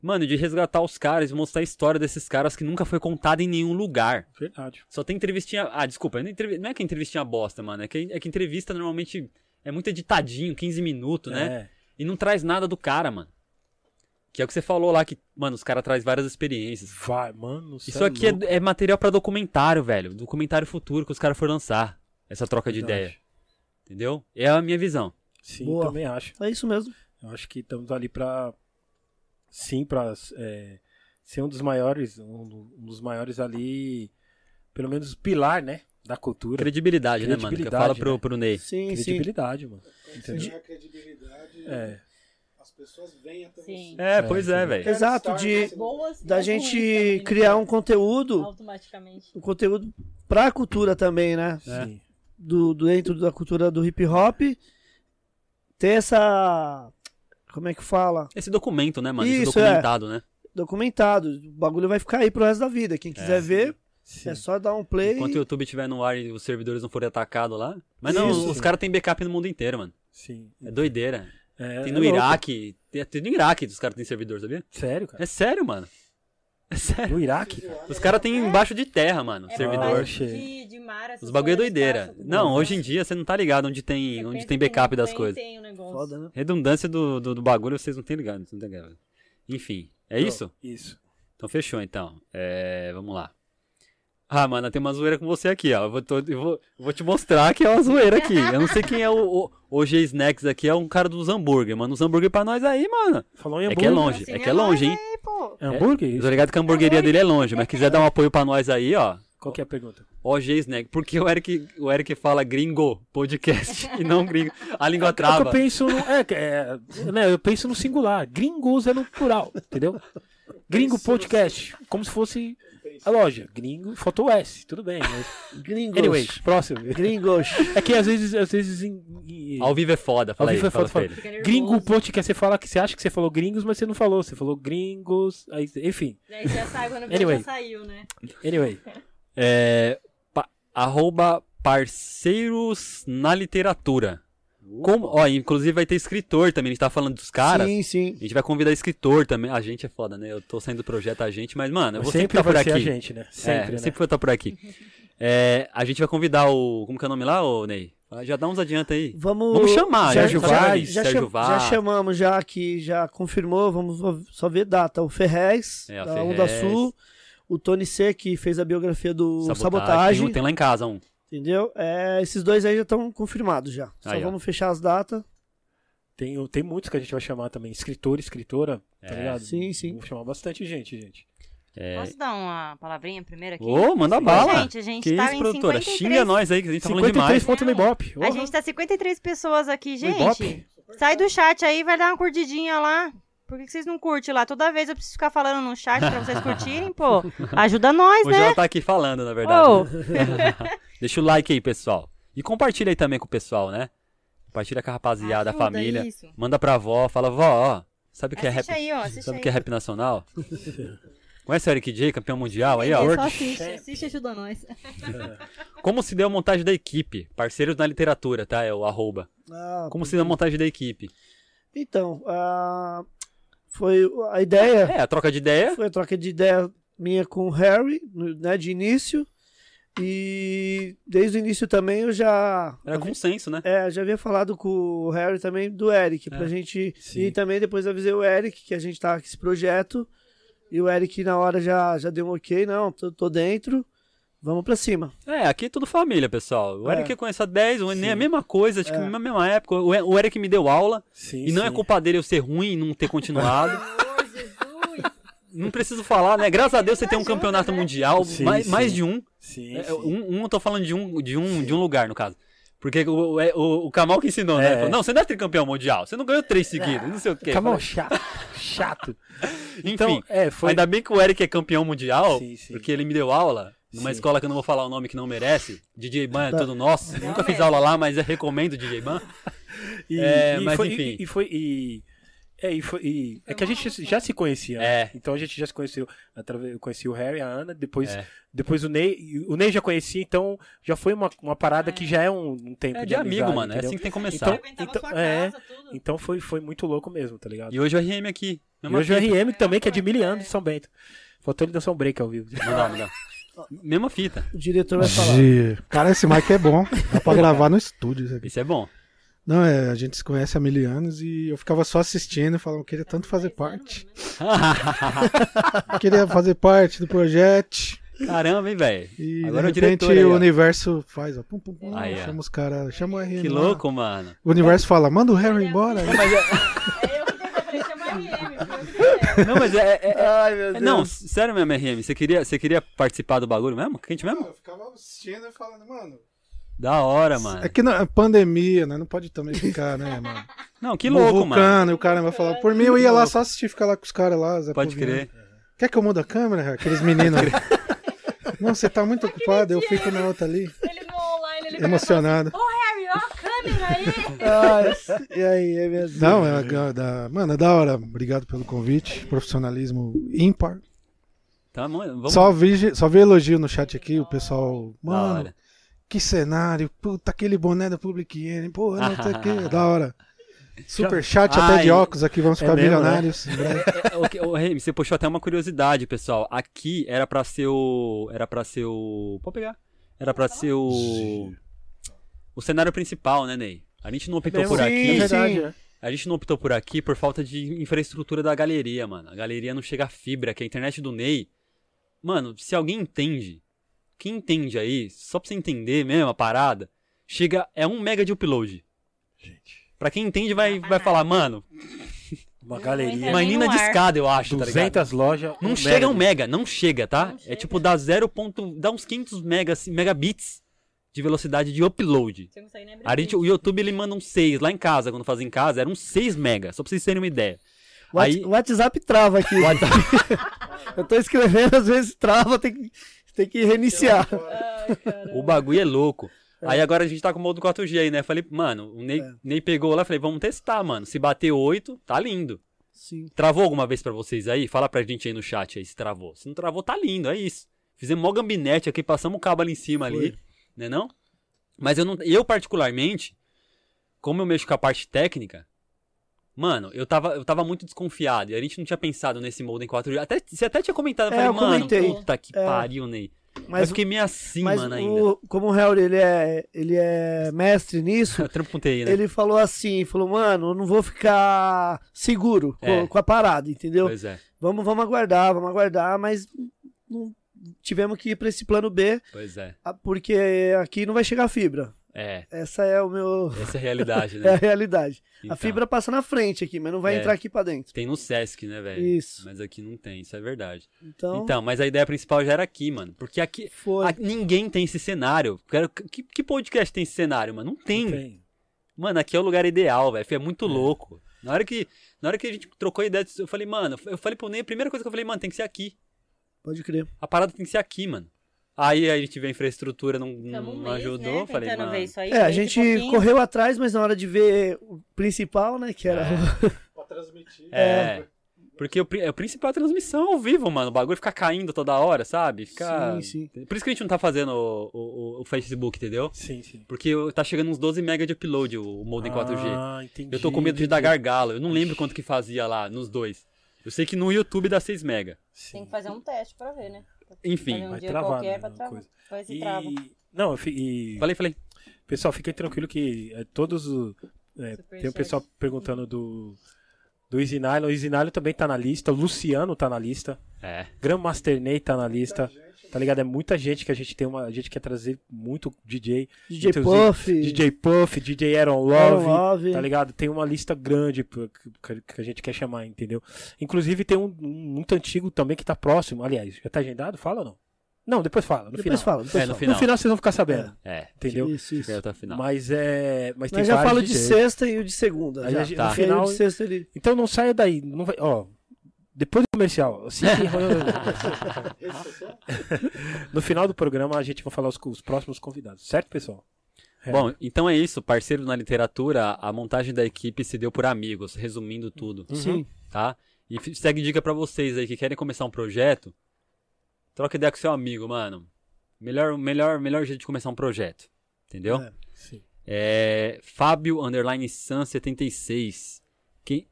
Mano, de resgatar os caras e mostrar a história desses caras que nunca foi contada em nenhum lugar. Verdade. Só tem entrevistinha. Ah, desculpa, não é é que a entrevistinha bosta, mano. É que, é que entrevista normalmente é muito editadinho, 15 minutos, né? É. E não traz nada do cara, mano. Que é o que você falou lá, que, mano, os caras trazem várias experiências. Vai, mano. Isso aqui é, louco. é material pra documentário, velho. Documentário futuro que os caras forem lançar. Essa troca de Verdade. ideia. Entendeu? É a minha visão. Sim, Boa. também acho. É isso mesmo. Eu acho que estamos ali pra. Sim, pra é, ser um dos maiores. Um, do- dos maiores ali. Pelo menos pilar, né? Da cultura. Credibilidade, né, mano? Que Credibilidade, fala pro, né? pro Ney. Sim, sim. Credibilidade, mano. Tem que Entendeu? ganhar credibilidade. É. As pessoas vêm até Sim. você. É, É, pois é, sim. velho. Exato, de, Boas da gente também, né? criar um conteúdo, Automaticamente. um conteúdo pra cultura também, né? Sim. Do, do- dentro da cultura do hip hop. Ter essa. Como é que fala? Esse documento, né, mano? Esse Isso, é. documentado, né? Documentado. O bagulho vai ficar aí pro resto da vida. Quem quiser ver, Sim. é só dar um play. Enquanto o YouTube estiver no ar e os servidores não forem atacados lá. Mas não, Isso. os caras têm backup no mundo inteiro, mano. Sim. É doideira. É, Tem é no louco. Iraque. Tem, tem no Iraque os caras têm servidor, sabia? Sério, cara? É sério, mano. É sério. No Iraque? Os caras têm embaixo de terra, mano, É servidor. Ah, mais achei. de, de mar, essas Os bagulho é doideira. Não, hoje em dia você não tá ligado onde tem, Você onde tem backup não das tem, coisas. tem um negócio. Foda, né? Redundância do, do, do bagulho vocês não têm ligado. Não tem ligado. Enfim, é isso? Isso. Então fechou, então. É, vamos lá. Ah, mano, tem uma zoeira com você aqui, ó. Eu vou, tô- eu vou, eu vou te mostrar que é uma zoeira aqui. Eu não sei quem é o, o, o G Snacks aqui, é um cara dos hambúrguer. Manda uns hambúrguer pra nós aí, mano. Falou em É hambúrguer. que é longe, Assim, é que é longe, hein? Pô. É hambúrguer? Eu Isso. tô ligado que a hamburgueria dele é longe, mas quiser dar um apoio pra nós aí, ó. Qual que é a pergunta? OG Snack. Porque o Eric, o Eric fala gringo podcast e não gringo. A língua É que eu trava. penso no. É, que é, né, eu penso no singular. Gringos é no plural, entendeu? Gringo podcast. Como se fosse a loja. Gringo, faltou o S, tudo bem. Mas... Gringos. Anyway, próximo. Gringos. É que às vezes, às vezes em- em- Ao vivo é foda, fala Ao aí, vivo é fala foda, fala. ele. Fica Gringo podcast, você fala que você acha que você falou gringos, mas você não falou. Você falou gringos. Aí, enfim. Daí já sai quando Anyway. já saiu, né? Anyway. É, pa- arroba parceiros na literatura. Como, ó, inclusive vai ter escritor também, a gente tá falando dos caras. Sim, sim. A gente vai convidar escritor também. A gente é foda, né? Eu tô saindo do projeto a gente, mas, mano, eu vou sempre sempre estar por aqui. a gente, né? Sempre, é, né? sempre vou estar por aqui. É, a gente vai convidar o. Como que é o nome lá, ô Ney? Ah, Já dá uns adianta aí. Vamos, Vamos chamar, já, Sérgio já, Vaz, já, Sérgio Vaz. já chamamos já que já confirmou, vamos só ver data. O Ferrez, É, o da Ferrez. Onda Sul, o Tony C, que fez a biografia do Sabotagem. Sabotagem, Tem, um- tem lá em casa um. Entendeu? É, esses dois aí já estão confirmados já. Só Aí, ó. vamos fechar as datas. Tem, tem muitos que a gente vai chamar também. Escritor, escritora, tá É. ligado? Sim, sim. Vou chamar bastante gente, gente. É. Posso dar uma palavrinha primeiro aqui? Ô, manda bala. Gente, a gente que tá isso, em produtora? 53. Xinga nós aí, que a gente tá falando 53 demais. pontos no Ibope. A gente tá 53 pessoas aqui, gente. Ibope. Sai do chat aí, vai dar uma curtidinha lá. Por que vocês não curtem lá? Toda vez eu preciso ficar falando no chat pra vocês curtirem, pô. Ajuda nós, O né? João tá aqui falando, na verdade. Ô, Deixa o like aí, pessoal. E compartilha aí também com o pessoal, né? Compartilha com a rapaziada, a Ajuda, família. isso. Manda pra avó, fala, vó, ó, sabe o que é rap? Aí, ó. Sabe o que é rap nacional? Conhece o Eric J, campeão mundial aí, ó? É, só assiste, assiste e ajuda nós. Como se deu a montagem da equipe? Parceiros na literatura, tá? É o arroba. Ah, Como se deu a montagem da equipe? Então, ah, foi a ideia, É, a troca de ideia. foi a troca de ideia minha com o Harry, né, de início. E desde o início também eu já Era consenso, né? É, eu já havia falado com o Harry também do Eric, pra É, gente. sim. E também depois avisei o Eric que a gente tá com esse projeto. E o Eric na hora já, já deu um ok, não, tô, tô dentro. Vamos pra cima. É, aqui é tudo família, pessoal. O É. Eric eu conheço há 10, o Enem é a mesma coisa, acho que É. na mesma época. O O Eric me deu aula, Sim, e não é sim. culpa dele eu ser ruim e não ter continuado. Não preciso falar, né? Graças a Deus você tem um campeonato mundial, Sim, mais, sim. mais de um. Sim, É, sim. Um, um eu tô falando de um, de um, de um lugar, no caso. Porque o, o, o, o Kamal que ensinou, né? É. Falou, não, você não é tricampeão mundial, você não ganhou três seguidos, não sei o quê. Calma, Falei, chato. Chato. Enfim, Então, é, foi. ainda bem que o Eric é campeão mundial, Sim, sim. porque ele me deu aula numa Sim. escola que eu não vou falar o nome que não merece. DJ Ban é todo nosso. Nunca fiz aula lá, mas eu recomendo DJ Ban. E, É, e mas foi, enfim. E, e foi. E, é, e foi. e- é que a gente já se conhecia. né? É. Então a gente já se conheceu. Através, eu conheci o Harry, a Ana, depois, É. depois o Ney. O Ney já conhecia, então já foi uma, uma parada que já é um, um tempo É de, de amigo, amizade, mano. É entendeu? assim que tem que começar. Então- Frequentava então- sua é. casa, tudo. Então foi, foi muito louco mesmo, tá ligado? E hoje o RM aqui. E hoje o. RM também, que é de mil anos de São Bento. Faltou ele dançar um break ao vivo. Não dá, não dá. Mesma fita. O diretor vai falar. Cara, esse mic é bom. Dá pra gravar no estúdio. isso aqui. Isso é bom. Não, é, a gente se conhece há mil anos e eu ficava só assistindo e falava, eu queria tanto fazer parte. Eu queria fazer parte do projeto. Caramba, hein, velho. E Agora é o de repente diretor aí, o ó. universo faz, ó. Pum, pum, pum, Aí, ó. chama os caras, chama o RM. Que louco, mano. O universo fala, manda o Harry embora. É eu que dei. Não, mas é. é- é- Ai, meu é- Deus. não, sério mesmo, RM. Você queria, você queria participar do bagulho mesmo? Quente mesmo? Eu ficava assistindo e falando, mano. Da hora, mano. É que na é pandemia, né? Não pode também ficar, né, mano? Não, que louco, mano. Vulcano, e o cara vai falar. Por mim, eu ia lá só assistir, ficar lá com os caras lá. Zé Pode Povinho. crer. Quer que eu mude a câmera? Aqueles meninos. Não, você tá muito ocupado, eu fico na outra ali. Ele no online, ele Emocionado. Ô, Harry, ó a câmera aí! Ai, e aí, é mesmo. Não, é da, da- mano, é da hora. Obrigado pelo convite. Profissionalismo ímpar. Tá, mano, vamos. Só vi, só vi elogio no chat aqui, o pessoal. Da Mano, hora. Que cenário. Puta, aquele boné da Public Enemy. Pô, não sei o que. Da hora. Super chat até de óculos aqui, vamos É ficar mesmo, né? milionários. em breve. É, o o Remy, você puxou até uma curiosidade, pessoal. Aqui era pra ser o. Era pra ser o. Pode pegar. Era pra ser o. O cenário principal, né, Ney? A gente não optou por Sim, aqui. É verdade, sim. né? A gente não optou por aqui por falta de infraestrutura da galeria, mano. A galeria não chega a fibra, que a internet do Ney. Mano, se alguém entende, quem entende aí, só pra você entender mesmo a parada, chega. É um mega de upload. Gente. Pra quem entende, vai, vai falar, mano, Uma galeria. uma nem nina no de escada, eu acho, tá ligado? 200 lojas. Não um chega mega. um mega, não chega, tá? Não É chega. tipo dá 0. ponto- dá uns 500 megas, megabits de velocidade de upload. Você não consegue nem A gente, o YouTube ele manda um 6 lá em casa, quando fazia em casa, era um 6 mega, só pra vocês terem uma ideia. O What- Aí- O WhatsApp trava aqui. Eu tô escrevendo, às vezes trava, tem que, tem que reiniciar. O bagulho é louco. Aí agora a gente tá com o modo 4G aí, né? Falei, mano, o Ney, É. Ney pegou lá, falei, vamos testar, mano. Se bater 8, tá lindo. Sim. Travou alguma vez pra vocês aí? Fala pra gente aí no chat aí se travou. Se não travou, tá lindo, é isso. Fizemos mó gambinete aqui, passamos o cabo ali em cima ali, né não? Mas eu não, eu particularmente, como eu mexo com a parte técnica, mano, eu tava, eu tava muito desconfiado e a gente não tinha pensado nesse modem 4G. Até, você até tinha comentado, eu É, falei, eu mano, comentei. puta que É. pariu, Ney. Mas eu fiquei meio assim, mas mano, ainda. o, como o Harry ele é, ele é mestre nisso, TI, né? ele falou assim, falou, mano, eu não vou ficar seguro É. com, com a parada, entendeu? Pois é, Vamos, vamos aguardar, vamos aguardar, mas não- tivemos que ir pra esse plano B, pois é. porque aqui não vai chegar fibra. É, Essa é o meu essa é a realidade, é a né? realidade. Então, A fibra passa na frente aqui, mas não vai É. entrar aqui pra dentro. Tem no Sesc, né, velho? Isso. Mas aqui não tem, isso é verdade. Então, Então, mas a ideia principal já era aqui, mano. Porque aqui. foi. a- ninguém tem esse cenário. Quero- Que, que podcast tem esse cenário, mano? Não tem. Tem. Mano, aqui é o lugar ideal, velho. É muito louco. Na hora, que, na hora que a gente trocou a ideia, eu falei, mano, eu falei pro Ney, a primeira coisa que eu falei, mano, tem que ser aqui. Pode crer. A parada tem que ser aqui, mano. Aí a gente vê a infraestrutura, não, um não mês, ajudou. né, falei, tentando mano. ver isso aí. É, a gente pouquinho. correu atrás, mas na hora de ver o principal, né, que era Pra transmitir. É. Porque o, é o principal é a transmissão ao vivo, mano. O bagulho fica caindo toda hora, sabe? Fica... Sim, sim. Por isso que a gente não tá fazendo o, o, o Facebook, entendeu? Sim, sim. Porque tá chegando uns 12 MB de upload o, o modem 4G. Ah, entendi. Eu tô com medo de dar entendi. gargalo. Eu não lembro quanto que fazia lá nos dois. Eu sei que no YouTube dá 6 MB. Tem Sim. que fazer um teste pra ver, né? Enfim. Um vai travar, qualquer né, travar. coisa. Faz e trava. Não, eu fi- e... Falei, falei. Pessoal, fiquem tranquilo que é, todos os. é, tem o chat. pessoal perguntando do. Do Easy Nylon. O Easy Nylon também tá na lista. O Luciano tá na lista. É. Grandmaster Ney tá na lista. Tá ligado? É muita gente que a gente tem uma. A gente quer trazer muito DJ. DJ Puff, DJ Puff, DJ Aaron Aaron Love. Love. Tá ligado? Tem uma lista grande que a gente quer chamar, entendeu? Inclusive tem um, um muito antigo também que tá próximo. Aliás, já tá agendado? Fala ou não? Não, depois fala. No Depois final. fala, depois É, no fala. final. No final vocês vão ficar sabendo. É. Entendeu? Isso, isso. Até o final. Mas é. Mas tem Mas já vários falo de DJs. sexta e o de segunda. Aí já. a gente- no final- o de sexta ele... Então não saia daí. Não vai, ó, depois do comercial. assim no final do programa a gente vai falar os, os próximos convidados, certo, pessoal? É. Bom, então é isso. Parceiro na literatura, a montagem da equipe se deu por amigos, resumindo tudo. Sim. Tá? E segue dica pra vocês aí que querem começar um projeto. Troca ideia com seu amigo, mano. Melhor, melhor, melhor jeito de começar um projeto. Entendeu? É. Sim. É, Fábio Underline Sun 76. Quem.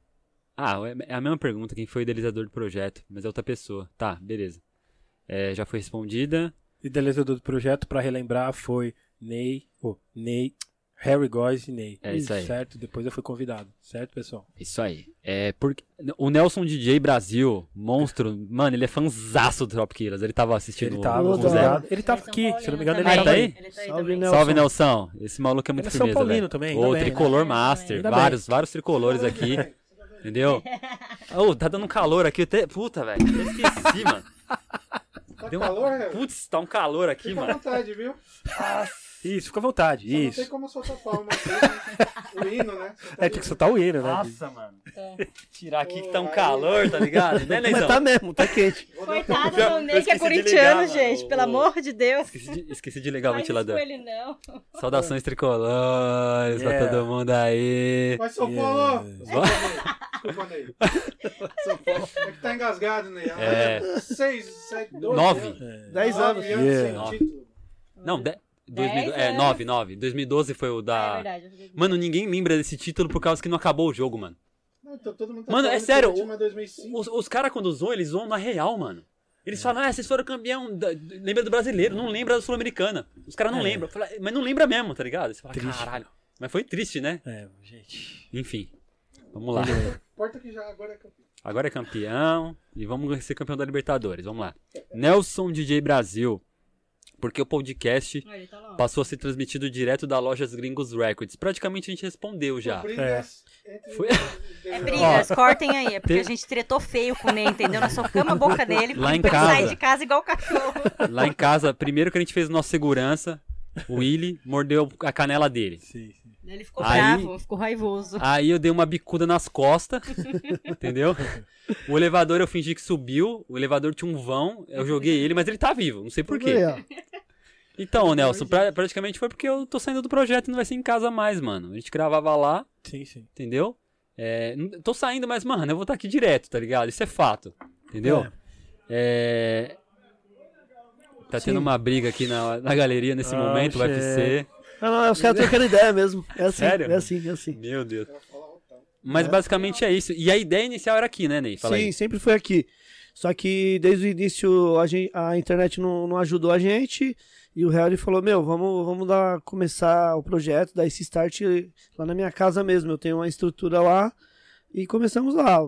Ah, é é a mesma pergunta, quem foi o idealizador do projeto, mas é outra pessoa. Tá, beleza. É, já foi respondida. Idealizador do projeto, pra relembrar, foi Ney, oh, Ney, Harry Góes e Ney. É isso aí. Certo? Depois eu fui convidado, certo, pessoal? Isso aí. É porque o Nelson DJ Brasil, monstro, mano, ele é fanzaço do Trop Killers. Ele tava assistindo Ele o- tava o Zé. convidado. Ele tava São aqui, se não me engano, ele. Ah, tá aí? Ele tá aí Salve, também. Nelson. Salve, Nelson. Esse maluco é muito Ele é São firmeza, Paulino velho. também, bem, tricolor né? master. Vários, vários tricolores aqui. Entendeu? Ô, tá dando calor aqui. Até... Puta, velho. Eu esqueci, mano. Tá Deu calor, uma... Harry? Putz, tá um calor aqui, Fica à mano. vontade, viu? Isso, fica à vontade, Só não isso. tem como soltar palma aqui, né? O hino, né? Você tá É, tem que soltar o hino, né? Nossa, mano. É. Tirar aqui que tá um calor, tá ligado? Né, Mas tá mesmo, tá quente. Coitado do Ney, que é corintiano, ligar, gente. mano. Pelo amor de Deus. Esqueci de, esqueci de ligar o ventilador. com ele não. Saudações tricolores pra Yeah. todo mundo aí. Paulo! Desculpa, Ney. É que tá engasgado, Ney. É. Seis, sete, doze Nove. anos. Dez Nove anos. anos Yeah. sem título. Não, de... 2000... Dez é, anos. 9, 9. 2012 foi o É da. verdade. eu fiquei- Mano, ninguém lembra desse título por causa que não acabou o jogo, mano. Não, então todo mundo tá Mano, é falando que sério, o último é 2005. Os, os caras, quando zoam, eles zoam na real, mano. Eles falam, ah, vocês foram campeão. da- Lembra do brasileiro, não lembra da Sul-Americana. Os caras não É. lembram. Fala, Mas não lembra mesmo, tá ligado? Você fala, Triste. caralho. Mas foi triste, né? É, gente. Enfim. Vamos lá. Importa que já agora é campeão. Agora é campeão e vamos ser campeão da Libertadores. Vamos lá. Nelson DJ Brasil. Porque o podcast tá passou a ser transmitido direto da lojas Gringos Records. Praticamente a gente respondeu já. Brigas entre Foi- É brigas, cortem aí. É porque Te- a gente tretou feio com o Ney, entendeu? Nós socamos a boca dele. Lá em casa. sair de casa igual cachorro. Lá em casa, primeiro que a gente fez o nosso segurança, o Willy mordeu a canela dele. Sim, sim. Ele ficou Aí- bravo, ficou raivoso. Aí eu dei uma bicuda nas costas, entendeu? O elevador eu fingi que subiu, o elevador tinha um vão, eu joguei ele, mas ele tá vivo, não sei por quê. Aí, ó. Então, Nelson, pra- praticamente foi porque eu tô saindo do projeto e não vai ser em casa mais, mano. A gente gravava lá, Sim, sim. entendeu? É, tô saindo, mas, mano, eu vou estar aqui direto, tá ligado? Isso é fato, entendeu? É. Tá tendo uma briga aqui na, na galeria nesse Ah, momento, o chefe. Não, não, os caras trocando ideia mesmo. É assim, Sério? é assim, é assim. Meu Deus. Mas basicamente é isso. E a ideia inicial era aqui, né, Ney? Fala Sim, aí. sempre foi aqui. Só que desde o início a, gen- a internet não, não ajudou a gente. E o Harry falou: Meu, vamos, vamos dar, começar o projeto, dar esse start lá na minha casa mesmo. Eu tenho uma estrutura lá. E começamos lá.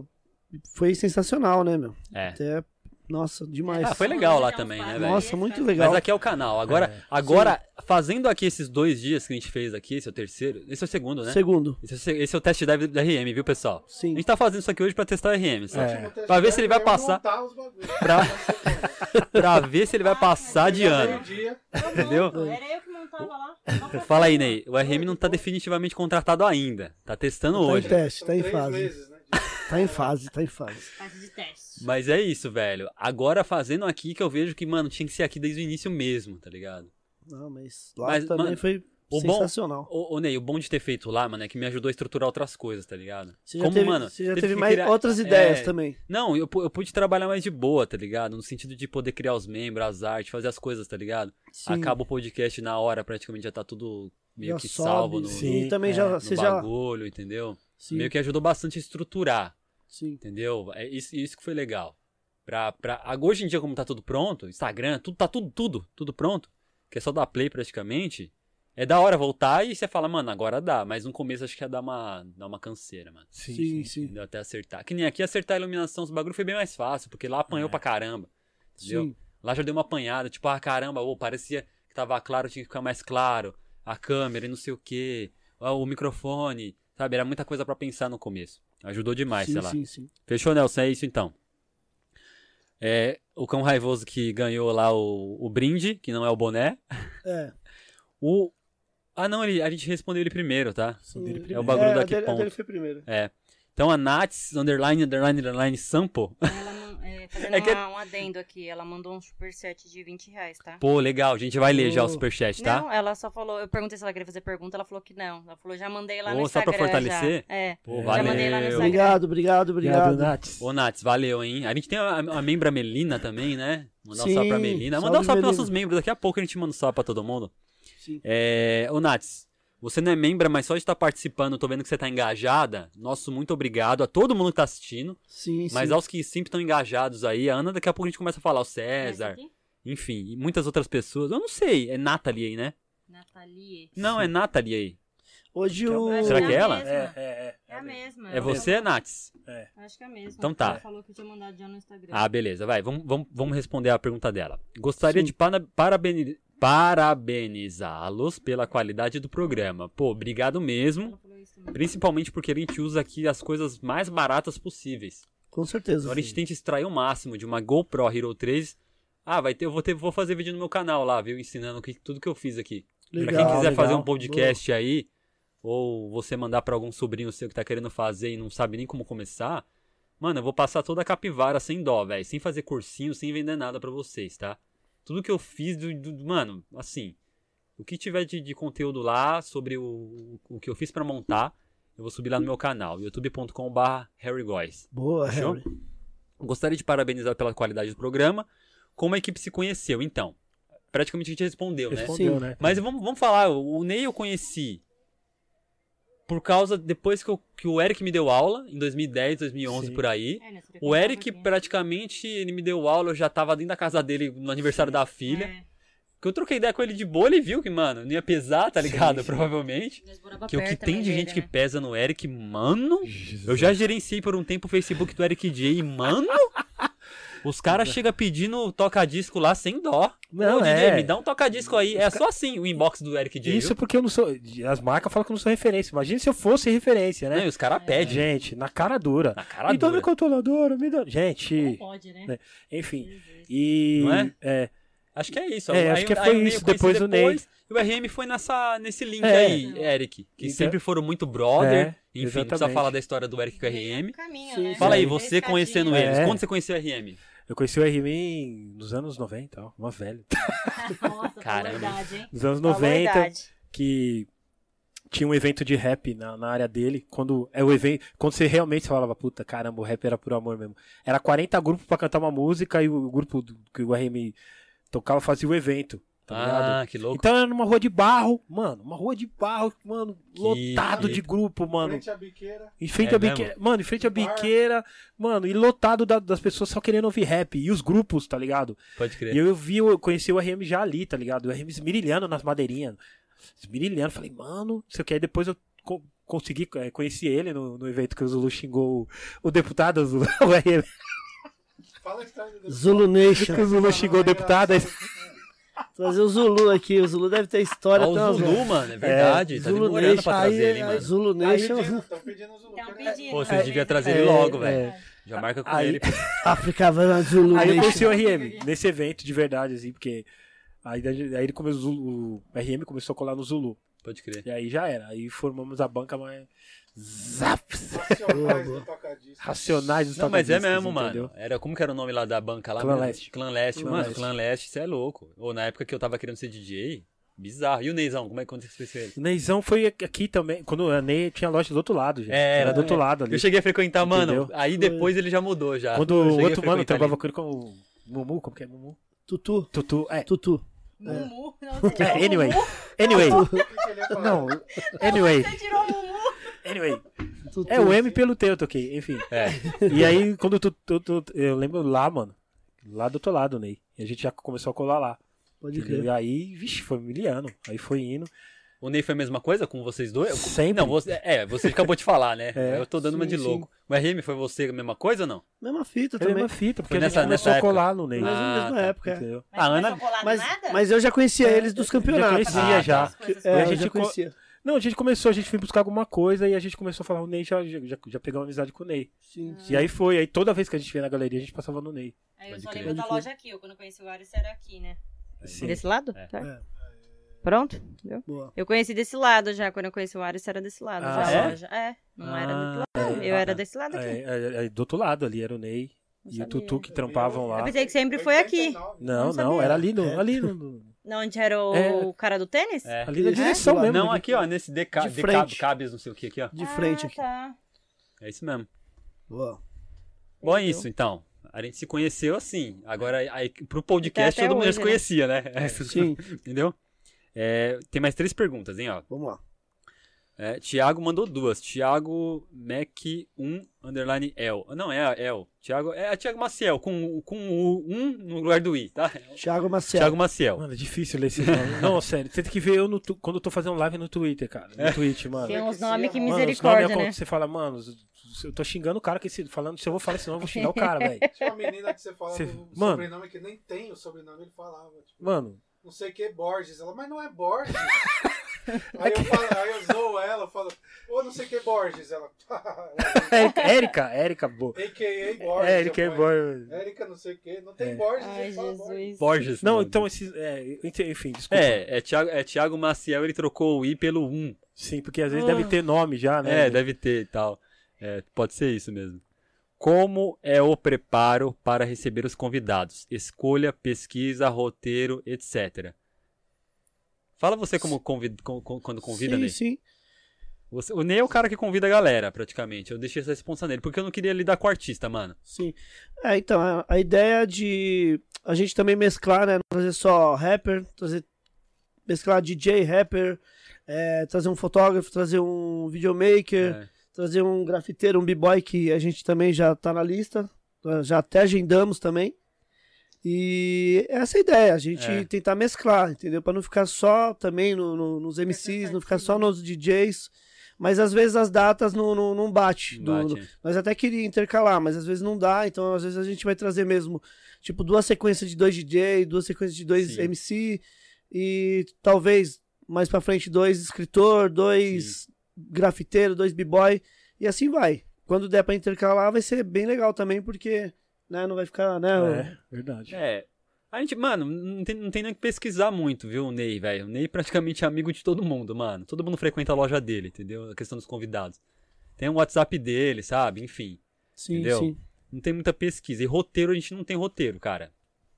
Foi sensacional, né, meu? É. Até, nossa, demais. Ah, foi legal lá também, né, velho? Nossa, muito legal. Mas aqui é o canal. Agora, agora fazendo aqui esses dois dias que a gente fez aqui, esse é o terceiro. Esse é o segundo, né? Segundo, Esse é, esse é o test drive da RM, viu, pessoal? A sim. gente tá fazendo isso aqui hoje pra testar o RM, só. É. Pra ver se ele vai passar. Pra, pra ver se ele vai passar de ano. Entendeu? Era eu que montava lá. Fala aí, Ney. O RM não tá definitivamente contratado ainda. Tá testando Tá em hoje. teste, tá em Três fase. Tá em fase, tá em fase. Fase de teste. Mas é isso, velho. Agora fazendo aqui que eu vejo que, mano, tinha que ser aqui desde o início mesmo, tá ligado? Não, mas lá Mas, também mano, foi o bom- sensacional. Ô, ô, Ney, o bom de ter feito lá, mano, é que me ajudou a estruturar outras coisas, tá ligado? Você já Como, teve, mano, você já teve mais criar- outras ideias É, também. Não, eu, eu pude trabalhar mais de boa, tá ligado? No sentido de poder criar os membros, as artes, fazer as coisas, tá ligado? Sim. Acaba o podcast na hora, praticamente já tá tudo meio Já que sobe, salvo no, sim. E também é, já, no você já. bagulho, entendeu? Sim, Meio que ajudou bastante a estruturar, sim. entendeu? É isso, isso que foi legal. Pra, pra, agora, hoje em dia, como tá tudo pronto, Instagram, tudo tá tudo, tudo, tudo pronto, que é só dar play praticamente, é da hora voltar e você fala, mano, agora dá, mas no começo acho que ia dar uma, dar uma canseira, mano. Sim, Sim, sim. Entendeu? Até acertar. Que nem aqui acertar a iluminação, os bagulho foi bem mais fácil, porque lá apanhou É. pra caramba. Entendeu? Sim. Lá já deu uma apanhada, tipo, ah, caramba, ô, parecia que tava claro, tinha que ficar mais claro. A câmera e não sei o quê. ah, O microfone, sabe? Era muita coisa pra pensar no começo. Ajudou demais, sim, sei lá. sim, sim. Fechou, Nelson? É isso então. É, o cão raivoso que ganhou lá o, o brinde, que não é o boné. É. O. Ah, não, ele, a gente respondeu ele primeiro, tá? sim. dele É o primeiro. bagulho a daqui dele, a ponto. dele foi primeiro. É. Então a Nats, underline, underline, underline, sample. Ela é, fazendo É que- uma- um adendo aqui, ela mandou um superchat de 20 reais, tá? Pô, legal, a gente vai ler já o superchat, tá? Não, ela só falou, eu perguntei se ela queria fazer pergunta, ela falou que não. Ela falou, já mandei lá no Ô, só pra Instagram. fortalecer? Já. É. Pô, Já mandei lá no valeu. Instagram. Obrigado, obrigado, Obrigado, obrigado. Nats. Ô, Nats, valeu, hein? A gente tem a, a membra Melina também, né? Mandar um Sim, salve pra Melina. Mandar um salve, pros nossos membros. Daqui a pouco a gente manda um salve pra todo mundo. Sim. É... Ô, Nats, você não é membra, mas só de estar participando, tô vendo que você tá engajada. Nosso muito obrigado a todo mundo que tá assistindo. Sim, Mas sim. aos que sempre estão engajados aí, a Ana, daqui a pouco a gente começa a falar, o César, enfim, e muitas outras pessoas. Eu não sei, é Nathalie aí, né? Nathalie. Não, é Nathalie aí. Hoje Eu o. Será é que é a ela? É, é, é. É a mesma. É você, Nats? Acho que é a mesma. Então tá. Ela falou que tinha mandado já no Instagram. Ah, beleza, vai, vamos, vamos, vamos responder a pergunta dela. Gostaria Sim. de para- parabeni- parabenizá-los pela qualidade do programa. Pô, obrigado mesmo, principalmente porque a gente usa aqui as coisas mais baratas possíveis. Com certeza. Então a gente tenta extrair o máximo de uma GoPro Hero 3. Ah, vai ter, eu vou, ter, vou fazer vídeo no meu canal lá, viu? Ensinando que, tudo que eu fiz aqui. pra quem Legal, quiser fazer legal. um podcast aí, ou você mandar pra algum sobrinho seu que tá querendo fazer e não sabe nem como começar, mano, eu vou passar toda a capivara sem dó, velho. Sem fazer cursinho, sem vender nada pra vocês, tá? Tudo que eu fiz, do, do- mano, assim, o que tiver de, de conteúdo lá sobre o, o que eu fiz pra montar, eu vou subir lá no meu canal, youtube.com.br harrygoys. Boa? Harry. Gostaria de parabenizar pela qualidade do programa. Como a equipe se conheceu, então? Praticamente a gente respondeu, né? Respondeu, Sim. né? Mas vamos, vamos falar, o Ney eu conheci por causa, depois que, eu- que o Eric me deu aula, em 2010, 2011, Sim. por aí. É, nessa O Eric, praticamente, ele me deu aula, eu já tava dentro da casa dele no aniversário da filha. É, Que eu troquei ideia com ele de boa, ele viu que, mano, não ia pesar, tá Sim, ligado? sim. Provavelmente. Que o que tem de gente que né? pesa no Eric, mano. Jesus. Eu já gerenciei por um tempo o Facebook do Eric J, e, mano. Os caras chegam pedindo toca-disco lá sem dó. Não, Ô, DJ, é. me dá um toca-disco aí. É só assim o inbox do Eric J. Isso viu? porque eu não sou. As marcas falam que eu não sou referência. Imagina se eu fosse referência, Não, né? e os caras pedem. Gente, na cara dura. Na cara me dá dura. minha controladora, me dá. Não Gente, pode, né? né? enfim. E. Não é? é, Acho que é isso. É, Aí- acho que foi o isso, depois do Ney. E o RM foi nessa, nesse link É. aí, Eric. Que Então- sempre foram muito brother. É, Enfim, não precisa exatamente. falar da história do Eric com o RM. Caminho, Sim, né? Fala aí, você conhecendo É. eles. Quando você conheceu o RM? Eu conheci o RM nos anos 90, ó, uma velha. Nossa, Caramba. Verdade, hein? Nos anos Falou a 90, idade. que tinha um evento de rap na, na área dele. Quando é o evento, quando você realmente falava, puta, caramba, o rap era por amor mesmo. Era 40 grupos pra cantar uma música e o grupo do- que o RM tocava fazia o evento. Tá ligado? Ah, que louco. Então era numa rua de barro, mano, uma rua de barro, mano, lotado de que- grupo, mano. Frente à biqueira. Em frente É à biqueira, mano, em frente à biqueira, mano, e lotado da- das pessoas só querendo ouvir rap. E os grupos, tá ligado? Pode crer. E eu vi, eu conheci o RM já ali, tá ligado? O RM esmirilhando nas madeirinhas. Esmirilhando, falei, mano, sei o que. Aí depois eu co- consegui, é, conheci ele no, no evento que o Zulu xingou o, o deputado, o, Zulu, o RM. Fala a história do Zulu Nation. Que o Zulu xingou o deputado. aí- Trazer o Zulu aqui. O Zulu deve ter história Ó, o até umas- Zulu, mano, é verdade. tá Zulu demorando pra trazer aí- ele, aí mano. Zulu Tá Nation, pedindo, tão pedindo o Zulu. Estão pedindo. Pô, vocês deviam trazer ele É, logo, é. velho. Já marca com Aí- ele. África Havana Zulu Aí eu conheci o RM nesse evento de verdade, assim, porque. Aí, aí ele começou, o Zulu- o RM começou a colar no Zulu. Pode crer. E aí já era. Aí formamos a banca mais. Zaps! Racionais do. Racionais dos Não, mas é mesmo, entendeu? mano. Era, como que era o nome lá da banca lá? Clã mesmo? Leste. Clã Leste. Clã mano, Leste. Clã Leste, você é louco. Ou na época que eu tava querendo ser DJ, bizarro. E o Neizão, como é que aconteceu ele? O Neizão foi aqui também. Quando a Ney tinha loja do outro lado, gente. É, era do é. outro lado ali. Eu cheguei a frequentar, mano. Entendeu? Aí depois ele já mudou já. Quando o outro mano trabalhava com ele com o Mumu, como que é Mumu? Tutu. Tutu, é. Tutu. Mumu. Não, você É, anyway. Mumu. Anyway. Ele? Não, anyway. Você tirou Mumu. Anyway. Tutu. É o M pelo T eu toquei, enfim. É. E aí, quando tu, tu- tu- eu lembro lá, mano. Lá do outro lado, Ney. E a gente já começou a colar lá. Pode crer. E aí, vixe, foi miliano. Aí foi indo. O Ney foi a mesma coisa com vocês dois? Eu- Sempre. Não, você, é, você acabou de falar, né? É. eu tô dando uma Sim, de sim. louco. O RM foi você a mesma coisa ou não? Mesma fita É também. mesma fita, porque Foi a nessa- gente começou nessa a colar no Ney. Mas na Ah, mesma tá. época, é. Mas A não Ana- Mas, mas eu já conhecia eles dos campeonatos. Já conhecia Ah, já. tá. É, E a eu gente já co- conhecia. Não, a gente começou, a gente foi buscar alguma coisa e a gente começou a falar, o Ney já, já, já pegou uma amizade com o Ney. Sim. E aí foi, aí toda vez que a gente ia na galeria, a gente passava no Ney. Aí eu só lembro da loja aqui. Eu, quando eu conheci o Ares, era aqui, né? Assim. Desse lado? É. Tá. É. Pronto? Entendeu? Boa. Eu conheci desse lado já. Quando eu conheci o Ares, era desse lado. Ah, já, é? a loja. É, não era Ah, do lado. Eu Ah, era é. desse lado aqui. É, é, é, do outro lado ali era o Ney Não e o sabia. Tutu que trampavam Eu lá. pensei que sempre foi aqui. 89. Não, Não não, era ali no, É. ali no, no- Não, onde era o É. cara do tênis? É. ali na Isso. direção É, mesmo. Não, aqui, ó, nesse DK, De DK frente. Cabes, não sei o que aqui, ó. De frente ah, aqui. Tá. É isso mesmo. Boa. Bom, é isso, então. A gente se conheceu assim. Agora, aí, pro podcast, todo mundo já se né? conhecia, né? Sim. Entendeu? É, tem mais três perguntas, hein, ó. Vamos lá. É, Tiago mandou duas. Tiago Mac 1 underline L. Não, é a L. Tiago, é a Tiago Maciel, com, com o 1 no lugar do I, tá? Thiago Maciel. Tiago Maciel. Mano, é difícil ler esse nome. Não, sério, você tem que ver eu no tu- quando eu tô fazendo live no Twitter, cara. No Twitch, mano. Tem uns nomes que Mano, os nomes misericórdia, é como né? Você fala, mano, eu tô xingando o cara que esse, falando, se eu vou falar esse nome, eu vou xingar o cara, velho. Tinha uma menina que você fala Você- do Mano. sobrenome que nem tem o sobrenome, ele falava. Tipo, Mano, não sei o que, Borges. Ela, mas não é Borges. aí, eu falo, aí eu zoo ela, eu falo, ô, não sei o que, Borges. Ela, Érica, Érica, Érica, boa. a.k.a. Borges. É, Érica é. Borges. Érica, não sei o que. Não tem É. Borges, Ai. Jesus. Borges. Não, mano. então esses. É, enfim, desculpa. É, é Tiago, é Tiago Maciel, ele trocou o I pelo 1. Sim, porque às vezes deve ter nome já, né? É, deve ter e tal. É, pode ser isso mesmo. Como é o preparo para receber os convidados? Escolha, pesquisa, roteiro, etc. Fala você como convid, com- com- quando convida, sim, Ney. sim. Você- o Ney é o cara que convida a galera, praticamente. Eu deixei essa responsa nele, porque eu não queria lidar com o artista, mano. Sim. É, então, a, a ideia de a gente também mesclar, né? Não trazer só rapper, trazer. Mesclar DJ, rapper, é, trazer um fotógrafo, trazer um videomaker, É. trazer um grafiteiro, um b-boy que a gente também já tá na lista. Já até agendamos também. E essa é a ideia, a gente É. tentar mesclar, entendeu? Pra não ficar só também no- no- nos MCs, não ficar só nos DJs. Mas às vezes as datas não, não, não bate. Não do- bate, é. nós até queria intercalar, mas às vezes não dá, então às vezes a gente vai trazer mesmo, tipo, duas sequências de dois DJ, duas sequências de dois Sim. MC e talvez mais pra frente dois escritor, dois grafiteiro, dois b-boy e assim vai. Quando der pra intercalar vai ser bem legal também, porque né, não vai ficar, né? É, verdade. É. A gente, mano, não tem, não tem nem que pesquisar muito, viu, o Ney, velho. O Ney praticamente é amigo de todo mundo, mano. Todo mundo frequenta a loja dele, entendeu? A questão dos convidados. Tem o WhatsApp dele, sabe? Enfim. Sim, entendeu? sim. Não tem muita pesquisa. E roteiro, a gente não tem roteiro, cara.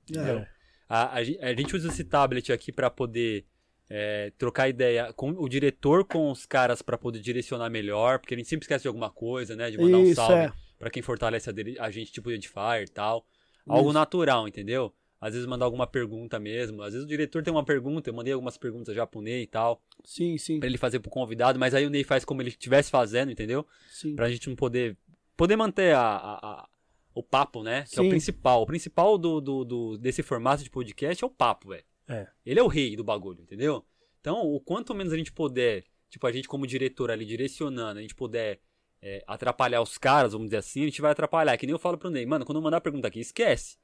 Entendeu? É. A, a, a gente usa esse tablet aqui pra poder é, trocar ideia com o diretor com os caras pra poder direcionar melhor, porque a gente sempre esquece de alguma coisa, né? De mandar um Isso, salve é. Pra quem fortalece a, a gente, tipo Edifier e tal. Algo natural, entendeu? às vezes mandar alguma pergunta mesmo. Às vezes o diretor tem uma pergunta, eu mandei algumas perguntas já pro Ney e tal, Sim, sim. pra ele fazer pro convidado, mas aí o Ney faz como ele estivesse fazendo, entendeu? sim. Pra gente não poder. Poder manter a, a- a- o papo, né? Que é o Sim. principal. O principal do, do, do- desse formato de podcast é o papo, velho. É. Ele é o rei do bagulho, entendeu? Então, o quanto menos a gente puder, tipo, a gente como diretor ali direcionando, a gente puder é, atrapalhar os caras, vamos dizer assim, a gente vai atrapalhar. Que nem eu falo pro Ney, mano, quando eu mandar a pergunta aqui, esquece.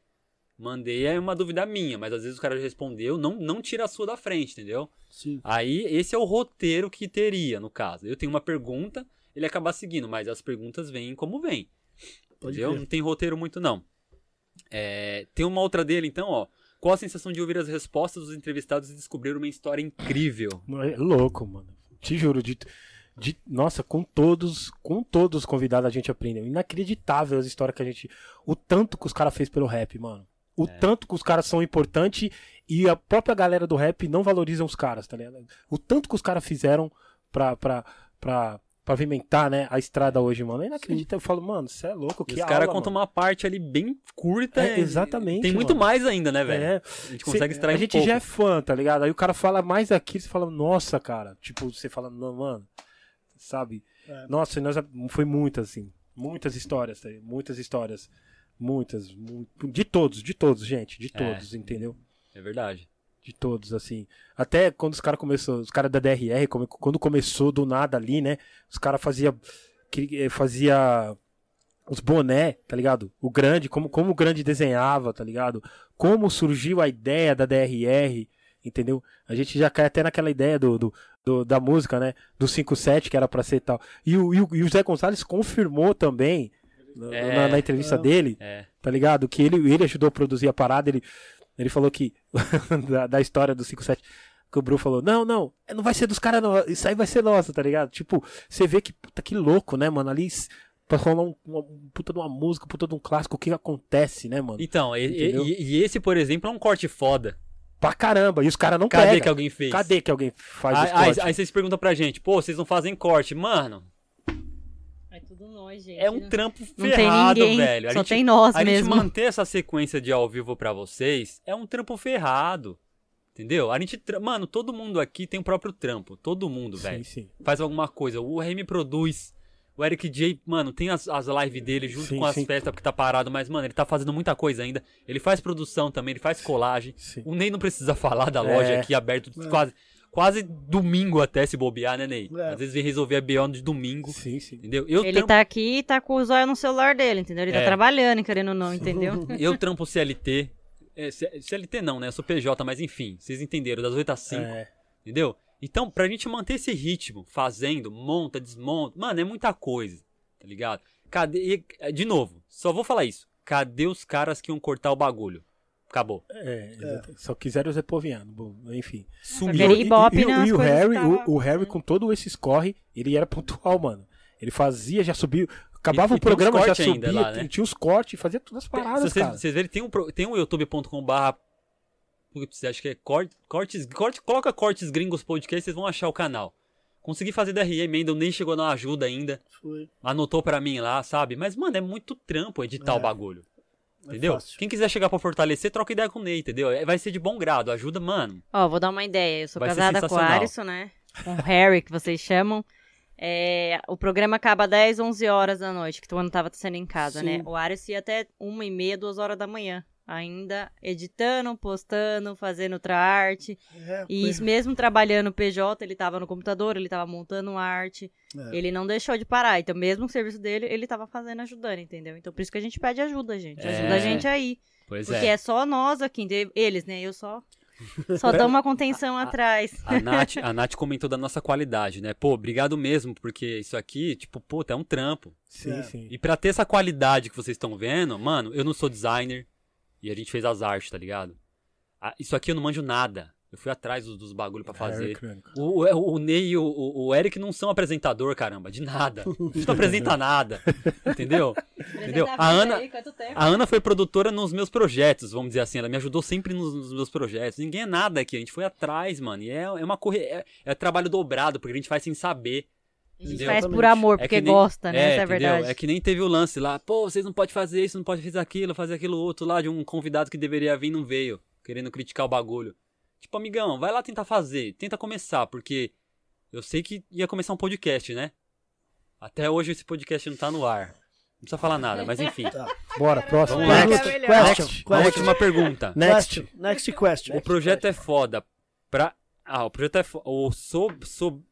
Mandei é uma dúvida minha, mas às vezes o cara respondeu, não, não tira a sua da frente, entendeu? sim. Aí, esse é o roteiro que teria, no caso. Eu tenho uma pergunta, ele acaba seguindo, mas as perguntas vêm como vêm. Entendeu? Não tem roteiro muito, não. É, tem uma outra dele, então, ó. Qual a sensação de ouvir as respostas dos entrevistados e descobrir uma história incrível? É louco, mano. Te juro, de, de- nossa, com todos, com todos os convidados a gente aprendeu. Inacreditável as histórias que a gente. O tanto que os caras fez pelo rap, mano. O tanto que os caras são importantes e a própria galera do rap não valorizam os caras, tá ligado? O tanto que os caras fizeram pra, pra, pra pavimentar, né, a estrada hoje, mano. É inacreditável. Eu falo, mano, você é louco, que os caras contam uma parte ali bem curta. É, exatamente, Tem muito mano. mais ainda, né, velho? É. A gente consegue Cê- extrair A um gente pouco. já é fã, tá ligado? Aí o cara fala mais aqui, você fala, nossa, cara. Tipo, você fala, não, mano, sabe? É. Nossa, e nós, foi muitas, assim. Muitas histórias, tá? ligado? muitas histórias. Muitas. mu- De todos, de todos, gente. De É. todos, entendeu? É verdade. De todos, assim. Até quando os caras começou, os caras da DRR, quando começou do nada ali, né? Os caras fazia que eh, fazia os boné, tá ligado? O grande, como, como o grande desenhava, tá ligado? Como surgiu a ideia da DRR, entendeu? A gente já cai até naquela ideia do, do, do- da música, né? Do 5-7 que era pra ser tal. E o, e o, e o Zé Gonçalves confirmou também na- É. na, na entrevista É. dele, É. tá ligado? Que ele, ele ajudou a produzir a parada, ele, ele falou que, da, da história do 57, que o Bru falou, não, não, não vai ser dos caras não, isso aí vai ser nosso, tá ligado? Tipo, você vê que, puta, que louco, né, mano, ali, pra rolar um, uma puta de uma música, puta de um clássico, o que acontece, né, mano? Então, e, e- e esse, por exemplo, é um corte foda. Pra caramba, e os caras não Cadê pegam. que alguém fez? Cadê que alguém faz Aí, aí, aí vocês perguntam pra gente, pô, vocês não fazem corte. Mano, É tudo nós, gente. é um trampo Não tem ferrado, ninguém, velho. A só gente- tem nós a gente mesmo. manter essa sequência de ao vivo pra vocês é um trampo ferrado. Entendeu? A gente, mano, todo mundo aqui tem o próprio trampo. Todo mundo, Sim, velho. sim. Faz alguma coisa. O Remy produz. O Eric J, mano, tem as, as lives dele junto Sim, com as sim. festas porque tá parado, mas, mano, ele tá fazendo muita coisa ainda. Ele faz produção também, ele faz colagem. sim. O Ney não precisa falar da É. loja aqui aberto É. quase, quase domingo até se bobear, né, Ney? É. Às vezes vem resolver a BO de domingo. Sim, sim. Entendeu? Eu Ele trampo, tá aqui e tá com o zóio no celular dele, entendeu? Ele É. tá trabalhando, querendo ou não, entendeu? eu trampo CLT. É, CLT não, né? Eu sou PJ, mas enfim, vocês entenderam, das 8 às 5. É, Entendeu? Então, pra gente manter esse ritmo, fazendo, monta, desmonta, mano, é muita coisa, tá ligado? Cadê. e, De novo, só vou falar isso. Cadê os caras que iam cortar o bagulho? Acabou. é, exatamente. Só quiseram o Zé Poviano, bom, enfim. Sumiu. E- e, e, e o coisas que Harry, tava- o, o Harry com todo esse escorre, ele era pontual, mano. Ele fazia, já subiu. Acabava E- o programa, já subia, ainda lá, né? tinha os cortes, fazia todas as paradas, Se vocês, cara. vocês verem, tem um, tem um youtube.com/barra. Acho que é cor- cortes. Corte, coloca cortes gringos podcast, vocês vão achar o canal. Consegui fazer DRM ainda, nem chegou na ajuda ainda. Foi. Anotou pra mim lá, sabe? Mas, mano, é muito trampo editar É. o bagulho. É Entendeu? fácil. Quem quiser chegar pra fortalecer, troca ideia com o Ney, entendeu? É- Vai ser de bom grado, ajuda, mano. Ó, vou dar uma ideia. Eu sou Vai casada com o. Alisson, né? Com o Harry, que vocês chamam. É, o programa acaba 10, 11 horas da noite, que o ano tava sendo em casa, Sim. né? O Aris ia até uma e meia, duas horas da manhã. Ainda editando, postando, fazendo outra arte. É, E foi- isso mesmo trabalhando PJ, ele tava no computador, ele tava montando arte. é. Ele não deixou de parar. Então, mesmo o serviço dele, ele tava fazendo, ajudando, entendeu? Então, por isso que a gente pede ajuda, gente. Ajuda É. a gente aí. Pois Porque é. é só nós aqui, eles, né? Eu só. Só dou uma contenção atrás. A Nath, a Nath comentou da nossa qualidade, né? Pô, obrigado mesmo, porque isso aqui, tipo, pô, é um trampo. Sim, É. sim. E pra ter essa qualidade que vocês estão vendo, mano, eu não sou designer e a gente fez as artes, tá ligado? Ah, isso aqui eu não manjo nada. Eu fui atrás dos, dos bagulho pra fazer. Harry Crônica. O, o, o Ney e o, o, o Eric não são apresentador, caramba, de nada. A gente não apresenta nada, entendeu? Entendeu? A Ana, a Ana foi produtora nos meus projetos, vamos dizer assim. Ela me ajudou sempre nos, nos meus projetos. Ninguém é nada aqui, a gente foi atrás, mano. E é, é uma corre... é, é trabalho dobrado, porque a gente faz sem saber. A gente Entendeu? faz por amor, É porque que nem- gosta, né? Essa é a entendeu? verdade. É que nem teve o lance lá, pô, vocês não podem fazer isso, não podem fazer aquilo, fazer aquilo outro lá, de um convidado que deveria vir e não veio, querendo criticar o bagulho. Tipo, amigão, vai lá tentar fazer, tenta começar, porque eu sei que ia começar um podcast, né? Até hoje esse podcast não tá no ar. Não precisa falar nada, mas enfim. Bora, próximo. Vamos lá. Next. Question, A question, última pergunta. Next. question, next question. O projeto é foda pra. Ah, o projeto é foda. O sob,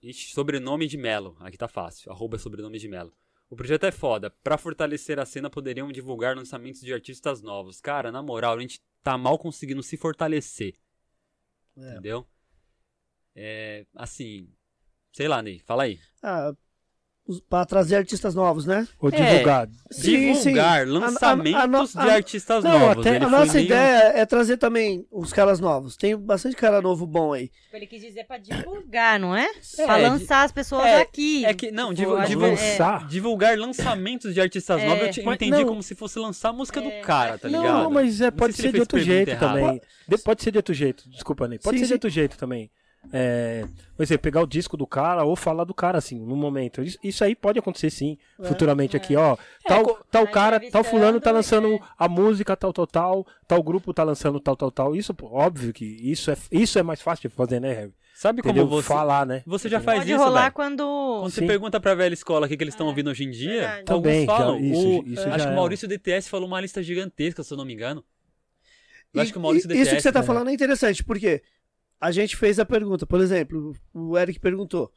ixi, sobrenome de Melo. Aqui tá fácil. Arroba sobrenome de Melo. O projeto é foda. Pra fortalecer a cena, poderiam divulgar lançamentos de artistas novos. Cara, na moral, a gente tá mal conseguindo se fortalecer. É. Entendeu? É. Assim. Sei lá, Ney. Fala aí. Ah, pra trazer artistas novos, né? Ou É. divulgar. Sim, sim. divulgar A- a- a lançamentos a- de artistas Não, novos. até A nossa meio- ideia é trazer também os caras novos. Tem bastante cara novo bom aí. Ele quis dizer pra divulgar, não é? É, pra de- lançar as pessoas é, aqui. É que, não, divu- divu- é- Lançar. divulgar lançamentos de artistas É. novos, eu te- Mas entendi não. como se fosse lançar a música É. do cara, tá ligado? Não, mas é, pode se ser ele de outro jeito também. De- pode ser de outro jeito, desculpa, Ney. Pode Sim, ser de sim. outro jeito também. É, por exemplo, pegar o disco do cara ou falar do cara, assim, no momento. Isso, isso aí pode acontecer sim, futuramente aqui, ó. Tal, co- tal Tá cara, tal fulano tá entrevistando, lançando a música, tal, tal, tal. Tal grupo tá lançando tal, tal, tal. Isso, óbvio que isso é, isso é mais fácil de fazer, né, Harry? Sabe como Entendeu? você, Falar, né? você já faz Pode isso, rolar velho? quando. Quando você pergunta pra velha escola o que, que eles estão ouvindo hoje em dia, Verdade. alguns Também, já- falam. isso- o- isso acho já que é o Maurício DTS falou uma lista gigantesca, se eu não me engano. Eu acho E- que o Maurício e- Isso que DTS. você tá né? falando é interessante, porque a gente fez a pergunta, por exemplo, o Eric perguntou.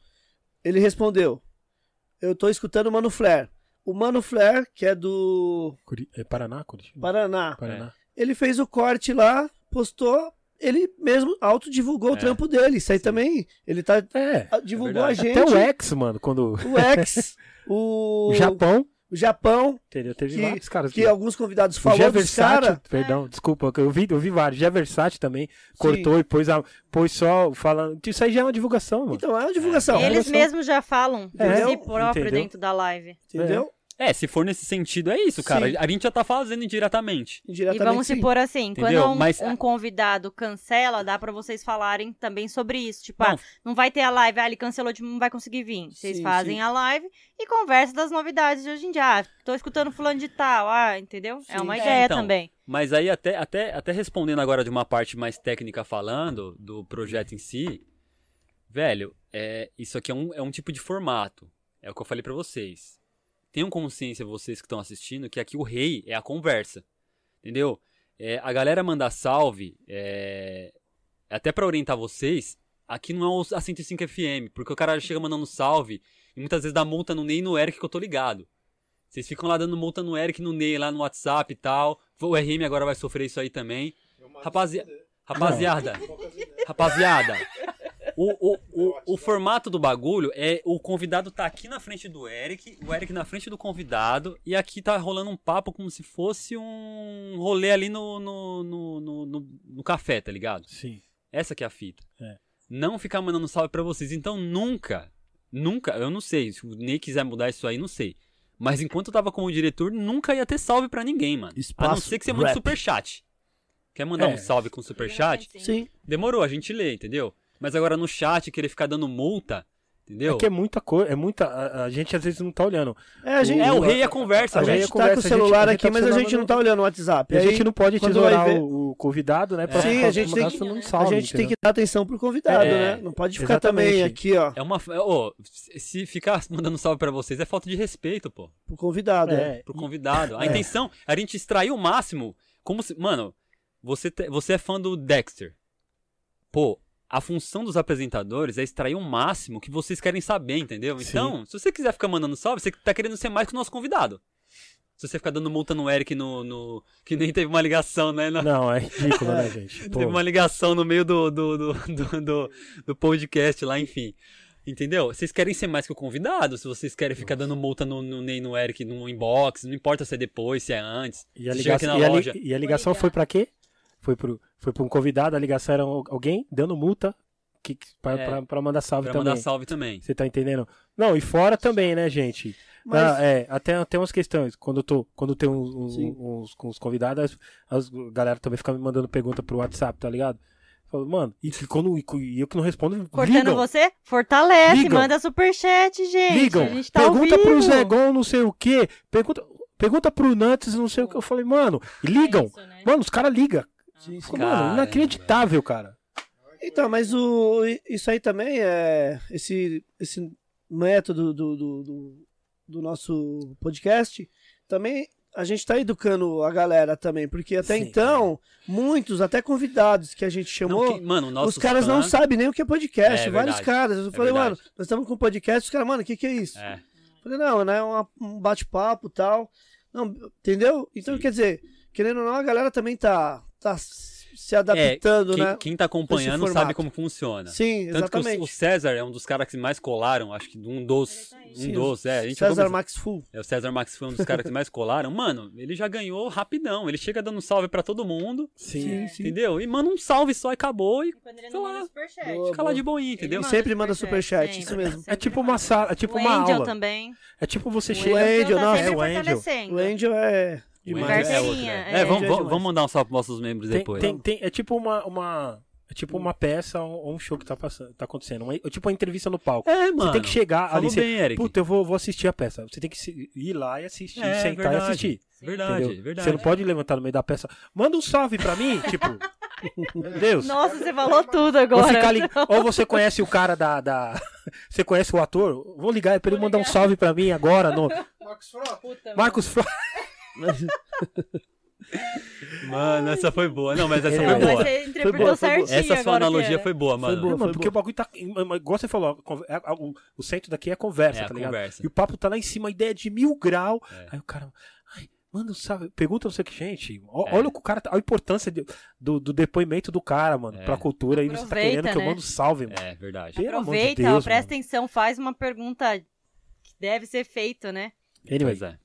Ele respondeu: Eu tô escutando o Mano Flair. O Mano Flair, que é do Curi- é Paraná, Curitiba? Paraná, Paraná. ele fez o corte lá, postou, ele mesmo autodivulgou o É. trampo dele. Isso aí também, ele tá É. divulgou a gente. Até o X, mano, quando o X, o, o Japão, o Japão, entendeu? Teve que- vários caras que alguns convidados O falaram dos Versace, caras. perdão, desculpa, eu vi, eu vi vários. Gé Versace também cortou e pôs, a, pôs só falando. Isso aí já é uma divulgação, mano. Então é uma divulgação. Eles Divulgação. mesmos já falam É, si próprio entendeu? dentro da live. Entendeu? É, se for nesse sentido, é isso, cara. Sim. A gente já tá fazendo indiretamente. E Indiretamente. vamos sim. supor assim, Entendeu? quando um, Mas- um convidado cancela, dá pra vocês falarem também sobre isso. Tipo, Não. ah, não vai ter a live, ah, ele cancelou, tipo, não vai conseguir vir. Vocês Sim, fazem sim. a live e conversam das novidades de hoje em dia. Ah, tô escutando fulano de tal, ah, entendeu? É uma É, ideia então. também. Mas aí, até, até, até respondendo agora de uma parte mais técnica falando, do projeto em si, velho, é, isso aqui é um, é um tipo de formato. É o que eu falei pra vocês. Tenham consciência, vocês que estão assistindo, que aqui o rei é a conversa. Entendeu? É, a galera mandar salve, é, até pra orientar vocês, aqui não é o- a 105 FM, porque o cara chega mandando salve e muitas vezes dá multa no Ney e no Eric que eu tô ligado. Vocês ficam lá dando multa no Eric no Ney, lá no WhatsApp e tal. O RM agora vai sofrer isso aí também. Rapazia... Rapaziada, rapaziada, o, o, o, o formato do bagulho é o convidado tá aqui na frente do Eric, o Eric na frente do convidado, e aqui tá rolando um papo como se fosse um rolê ali no, no, no, no, no- no café, tá ligado? Sim. Essa que é a fita. É. Não ficar mandando salve pra vocês. Então nunca, nunca, eu não sei, se o Ney quiser mudar isso aí, não sei. Mas enquanto eu tava como diretor, nunca ia ter salve pra ninguém, mano. a não Espaço ser que você mande rap. superchat. Quer mandar É. um salve com superchat? Sim. Demorou, a gente lê, entendeu? Mas agora no chat, querer ficar dando multa, entendeu? É que é muita coisa, é muita. A, a gente às vezes não tá olhando. É, a gente, É, o rei é conversa, a velho. gente conversa, tá com o a gente- celular a gente tá aqui, com o mas a gente não tá olhando o WhatsApp. E a gente não pode tesourar o, o convidado, né? Pra, Sim, pra- a gente tem que- não a salve, gente tem que dar atenção pro convidado, É, né? Não pode ficar exatamente. também aqui, ó, É uma. Ô, se ficar mandando salve pra vocês é falta de respeito, pô. pro convidado. É. É, Pro convidado. A É. intenção é a gente extrair o máximo. Como se. Mano, você, te- você é fã do Dexter. Pô, a função dos apresentadores é extrair o máximo que vocês querem saber, entendeu? Sim. Então, se você quiser ficar mandando salve, você tá querendo ser mais que o nosso convidado. Se você ficar dando multa no Eric no. no- que nem teve uma ligação, né? No- Não, é ridículo, né, gente? Teve uma ligação no meio do, do, do, do, do- do podcast lá, enfim. Entendeu? Vocês querem ser mais que o convidado, se vocês querem ficar dando multa no, no Ney no Eric no inbox, não importa se é depois, se é antes. E a ligação, na e a li- e a ligação foi pra quê? Foi pro, foi pra um convidado, a ligação era al- alguém dando multa que, que- pra, É. pra, pra mandar salve Pra também. mandar salve também. Você tá entendendo? Não, e fora também, né, gente? Mas- Ah, é, até tem umas questões. Quando eu tô, quando tem uns, uns, uns- com os convidados, as, as- a galera também fica me mandando pergunta pro WhatsApp, tá ligado? Falo, mano, e, quando, e eu que não respondo, Cortando ligam. você? Fortalece, Ligam. manda superchat, gente. Ligam. A gente tá pergunta pro vivo. Zé Gon não sei o quê. Pergunta, pergunta pro Nantes não sei o que. Eu falei, mano, ligam. Isso, né? Mano, os caras ligam. Sim, sim. Mano, Cara, inacreditável, cara. Então, mas o, isso aí também é. Esse, esse método do, do, do, do nosso podcast também. A gente tá educando a galera também, porque até Sim, então, muitos, até convidados que a gente chamou, Não, que- mano, os caras não sabem nem o que é podcast. É, vários verdade. caras. Eu É falei, verdade. mano, nós estamos com podcast, os caras, mano, o que, que é isso? É. Eu Falei, não, né? uma- Um bate-papo e tal. Não, entendeu? Então, Sim. quer dizer, querendo ou não, a galera também tá, tá se adaptando, quem, né? quem tá acompanhando sabe como funciona. Sim, Tanto que exatamente. o, o César é um dos caras que mais colaram, acho que um dos. Um Sim, dos, é. A gente César Max Full. É, o César Max foi um dos caras que mais colaram. Mano, ele já ganhou rapidão. Ele chega dando um salve pra todo mundo, Sim. entendeu? E manda um salve só e acabou e Quando ele não lá. manda superchat. Boa, fica lá de boinha, entendeu? Ele sempre manda superchat, superchat, isso mesmo. É tipo uma sala, é tipo o uma Angel aula. também. É tipo você O chega. Angel, tá sempre É, o Angel. O Angel é É Carteirinha, é. é. Vamos, vamos, mandar um salve pros nossos membros Tem, depois. tem, tem- é tipo uma, uma é tipo uma peça ou um show que tá passando, tá acontecendo, uma, é tipo uma entrevista no palco. É, mano. Você tem que chegar ali, você, bem, Eric. puta, eu vou, vou assistir a peça. Você tem que ir lá e assistir, É, sentar verdade. e assistir. Verdade, entendeu? verdade. Você não pode levantar no meio da peça. Manda um salve pra mim, tipo, Deus. Nossa, você falou tudo Ou, agora. ou você conhece o cara da, da- Você conhece o ator? Vou ligar pra ele mandar um salve pra mim agora no Marcos Frota. Puta, Marcos Fro... Mano, essa foi boa. Não, mas essa É, foi Mas boa. você interpretou boa, foi boa. Essa sua analogia foi boa, mano. boa. mano, porque o bagulho tá. Igual você falou, o, o centro daqui é conversa, É, a tá ligado? conversa. E o papo tá lá em cima, a ideia é de mil grau. É. Aí o cara. Ai, manda um salve. Pergunta não sei o que, gente. ó- É. Olha o que o cara. tá- A importância de- do, do depoimento do cara, mano, É. pra cultura. Aí você tá Aproveita, querendo que eu né? mando salve, mano. É, verdade. Pelo amor de Aproveita, Deus, ó, presta mano. atenção, faz uma pergunta que deve ser feita, né? Anyway, Pois é.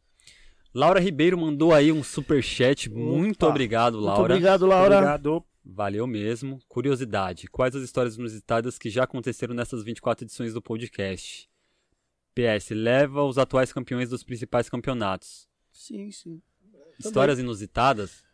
Laura Ribeiro mandou aí um superchat. Muito Opa. obrigado, Muito Laura. obrigado, Laura. obrigado. Valeu mesmo. Curiosidade: quais as histórias inusitadas que já aconteceram nessas 24 edições do podcast? PS, leva os atuais campeões dos principais campeonatos. Sim, sim. Histórias inusitadas?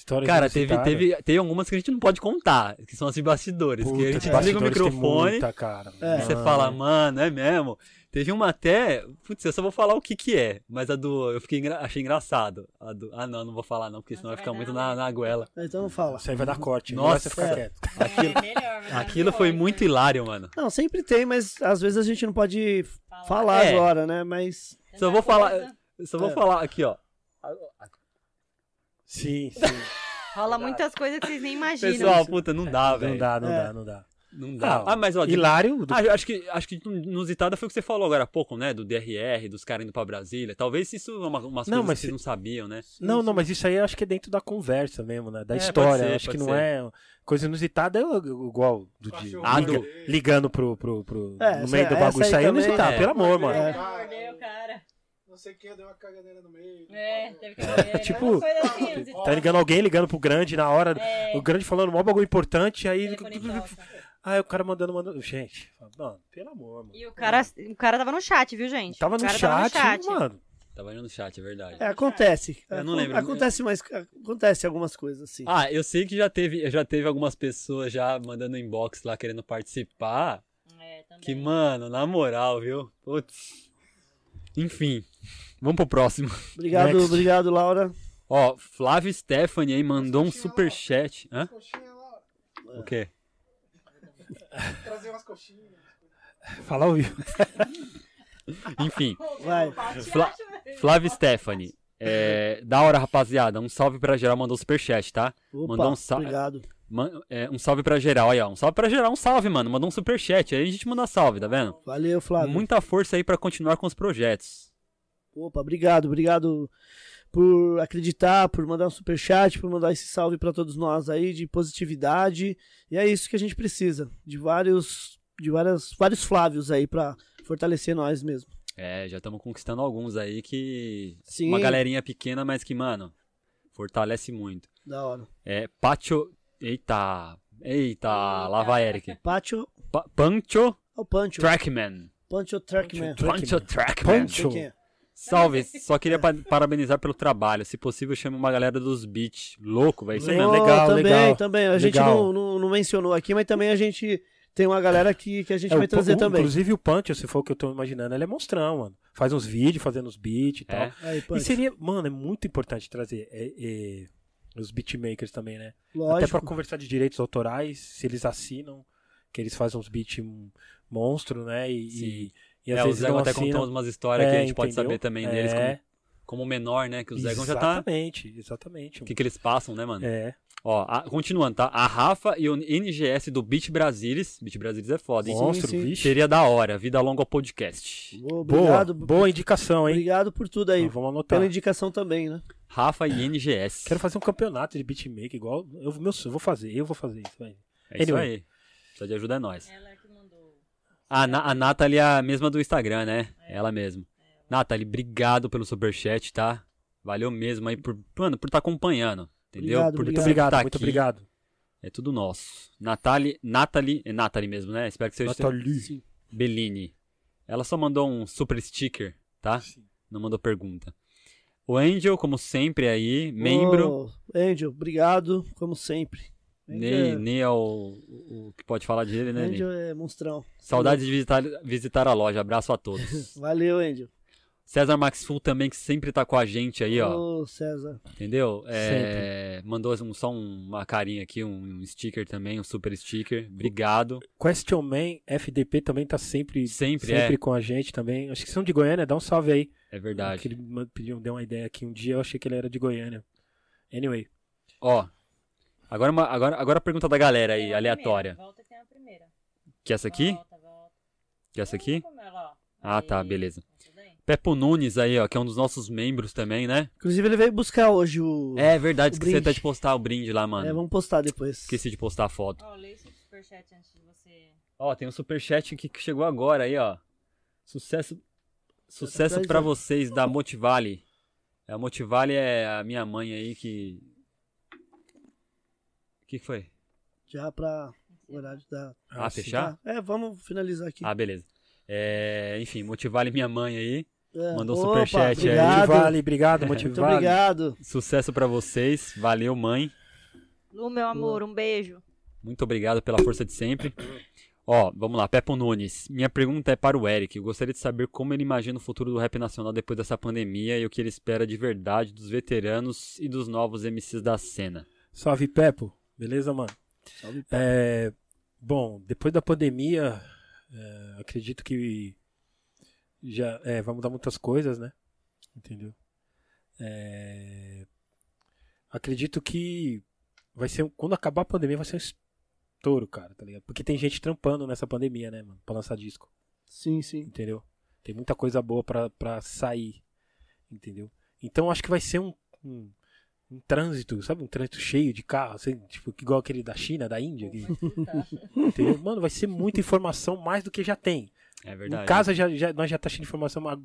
História Cara, teve, teve, teve algumas que a gente não pode contar, que são as de bastidores. que a Puta, gente de desliga o tem microfone muita, cara. É. e você fala, mano, é mesmo. Teve uma até. Putz, eu só vou falar o que que é, mas a do. Eu fiquei achei engraçado. A do, ah, não, não vou falar não, porque senão vai ficar muito na, na goela. Então fala. Isso aí vai dar corte. Nossa, você ficar é. quieto. É melhor, mas Aquilo não foi muito hilário, mano. Não, sempre tem, mas às vezes a gente não pode Fala. falar É. agora, né? Mas. Só vou falar. Só vou É. falar aqui, ó. Sim, sim. Rola muitas coisas que vocês nem imaginam. Pessoal, puta, não dá, velho. Não dá, não É. dá, não dá. Não dá. Ah, Ah, mas ó, de- Hilário. do- Ah, acho que, acho que inusitada foi o que você falou agora há pouco, né? Do DRR, dos caras indo pra Brasília. Talvez isso é uma, umas Não, coisas mas que vocês se- não sabiam, né? Não, não, mas isso aí eu acho que é dentro da conversa mesmo, né? Da É, história. ser, acho que não ser. é. Coisa inusitada é igual do dia. Ah, do- ligando pro. pro, pro É, no essa- meio do essa bagulho. aí Isso aí é inusitado, é. pelo amor, mano. É. Mordeu o cara. Não sei quem deu uma caganeira no meio. É, teve que morder. tipo, Uma coisa assim. Tá ligando alguém, ligando pro grande na hora. É. O grande falando mó bagulho importante, aí. Aí o cara mandando, mandando. Gente, mano, pelo amor, mano. E o cara, o cara tava no chat, viu, gente? Tava o no cara chat, tava no chat. mano. Tava indo no chat, é verdade. É, acontece. Eu não lembro. Acontece, mas acontece algumas coisas assim. Ah, eu sei que já teve, já teve algumas pessoas já mandando inbox lá querendo participar. É, também. Que, mano, na moral, viu? Putz. Enfim. Vamos pro próximo. Obrigado, Next. obrigado, Laura. Ó, Flávio Stephanie aí mandou um superchat. Hã? Coxinha lá. O quê? Trazer umas coxinhas. Fala ao vivo. Enfim. Vai. Fla- Flávio Stephanie. É, da hora, rapaziada. Um salve pra geral. Mandou superchat, tá? Opa, Mandou um sa- obrigado. Man- é, um salve pra geral. Aí, ó. Um salve pra geral. Um salve, mano. Mandou um superchat. Aí a gente manda salve, tá vendo? Valeu, Flávio. Muita força aí pra continuar com os projetos. Opa, obrigado, obrigado por acreditar, por mandar um superchat, por mandar esse salve pra todos nós aí de positividade. E é isso que a gente precisa, de vários de várias vários Flávios aí pra fortalecer nós mesmo. É, já estamos conquistando alguns aí que. Sim. Uma galerinha pequena, mas que, mano, fortalece muito. Da hora. É Pacho. Eita. Eita, lá vai Eric. Pátio, Pa Pancho é o Pancho. Trackman. Pancho Trackman. Pancho Trackman. Pancho. É? Salve, só queria pa- parabenizar pelo trabalho. Se possível, chame uma galera dos beats. Louco, velho. Isso mesmo. legal, também, legal. também. A gente não, não, não mencionou aqui, mas também a gente tem uma galera que, que a gente É, vai o- trazer o- também. Inclusive o Punch, se for o que eu tô imaginando, ele é monstrão, mano. Faz uns vídeos fazendo os beats e tal. É. Aí, E seria, mano, é muito importante trazer é, é, os beatmakers também, né? Até lógico. pra conversar de direitos autorais, se eles assinam, que eles fazem uns beats monstro, né? E, Sim. e, e às É, o vezes Zé não até contou umas histórias que a É, gente pode entendeu? saber também deles É. como, como menor, né? Que o Zé já tá. Exatamente, exatamente. O que, que eles passam, né, mano? É, Ó, a- continuando, tá? A Rafa e o NGS do Beat Brasilis. Beat Brasilis é foda, hein? monstro, sim. vixe. Seria da hora. Vida longa ao podcast. Boa, Boa, obrigado, boa indicação, hein? obrigado por tudo aí. Então, vamos anotar. Pela indicação também, né? Rafa e NGS. Quero fazer um campeonato de beatmaker igual. Eu, meu, eu vou fazer, eu vou fazer isso, vai. É isso Anyway. aí. Precisa de ajuda é nós. Ela que mandou. A, Na- a Nathalie é a mesma do Instagram, né? Ela mesma. Nathalie, obrigado pelo superchat, tá? Valeu mesmo aí por, mano, por estar acompanhando. Entendeu? Obrigado, por. Muito obrigado, tá muito aqui. obrigado. É tudo nosso. Nathalie, Nathalie, é Nathalie mesmo, né? Espero que seja Nathalie. Bellini. Ela só mandou um super sticker, tá? Não mandou pergunta. O Angel, como sempre aí, membro. Ô, Angel, obrigado, como sempre. Ney, Angel, Ney é o, o que pode falar dele, né, Ney? Angel é monstrão. Saudades de visitar, visitar a loja. Abraço a todos. Valeu, Angel. César Max Full também, que sempre tá com a gente aí, ó. Ô, César. Entendeu? É, mandou um- só um- uma carinha aqui, um, um sticker também, um super sticker. Obrigado. Question Man FDP também tá sempre, Sempre, sempre é. com a gente também. Acho que são de Goiânia, dá um salve aí. É verdade. Que ele pediu, deu uma ideia aqui um dia, eu achei que ele era de Goiânia. Anyway, Ó, agora, uma, agora, agora a pergunta da galera aí, aleatória. primeira, Volta que tem a primeira. Que essa aqui? Volta, volta. Que essa aqui? Ela, ó. Ah, tá, beleza. bem? Pepo Nunes aí, ó, que é um dos nossos membros também, né? Inclusive, ele veio buscar hoje o. É verdade, O esqueci brinde. até de postar o brinde lá, É, mano. vamos postar depois. Esqueci de postar a foto. Ó, lê esse superchat antes de você. Ó, tem um superchat aqui que chegou agora aí, ó. Sucesso, sucesso aí. vocês da Motivale. A Motivale é a minha mãe aí que... O que que foi? Já pra o horário da. Ah, sim. fechar? É, vamos finalizar aqui. Ah, beleza. É, enfim, Motivale minha mãe aí. É. mandou um superchat aí. obrigado. Motivale, obrigado, Muito Motivale. obrigado. Sucesso pra vocês. Valeu, mãe. Lu, meu amor, um beijo. Muito obrigado pela força de sempre. Ó, vamos lá, Pepo Nunes. Minha pergunta é para o Eric. Eu gostaria de saber como ele imagina o futuro do rap nacional depois dessa pandemia e o que ele espera de verdade dos veteranos e dos novos MCs da cena. Salve, Pepo. Beleza, mano? Salve, É, bom, depois da pandemia, é, acredito que já é, vai mudar muitas coisas, né? Entendeu? É, acredito que vai ser quando acabar a pandemia vai ser um estouro, cara, tá ligado? Porque tem gente trampando nessa pandemia, né, mano, pra lançar disco, Sim, sim. entendeu? Tem muita coisa boa pra, pra sair, entendeu? Então acho que vai ser um, um, um trânsito, sabe? Um trânsito cheio de carro, assim, tipo, igual aquele da China, da Índia, que- entendeu? Mano, vai ser muita informação mais do que já tem. É verdade. Em casa já, já- nós já tá cheio de informação, mas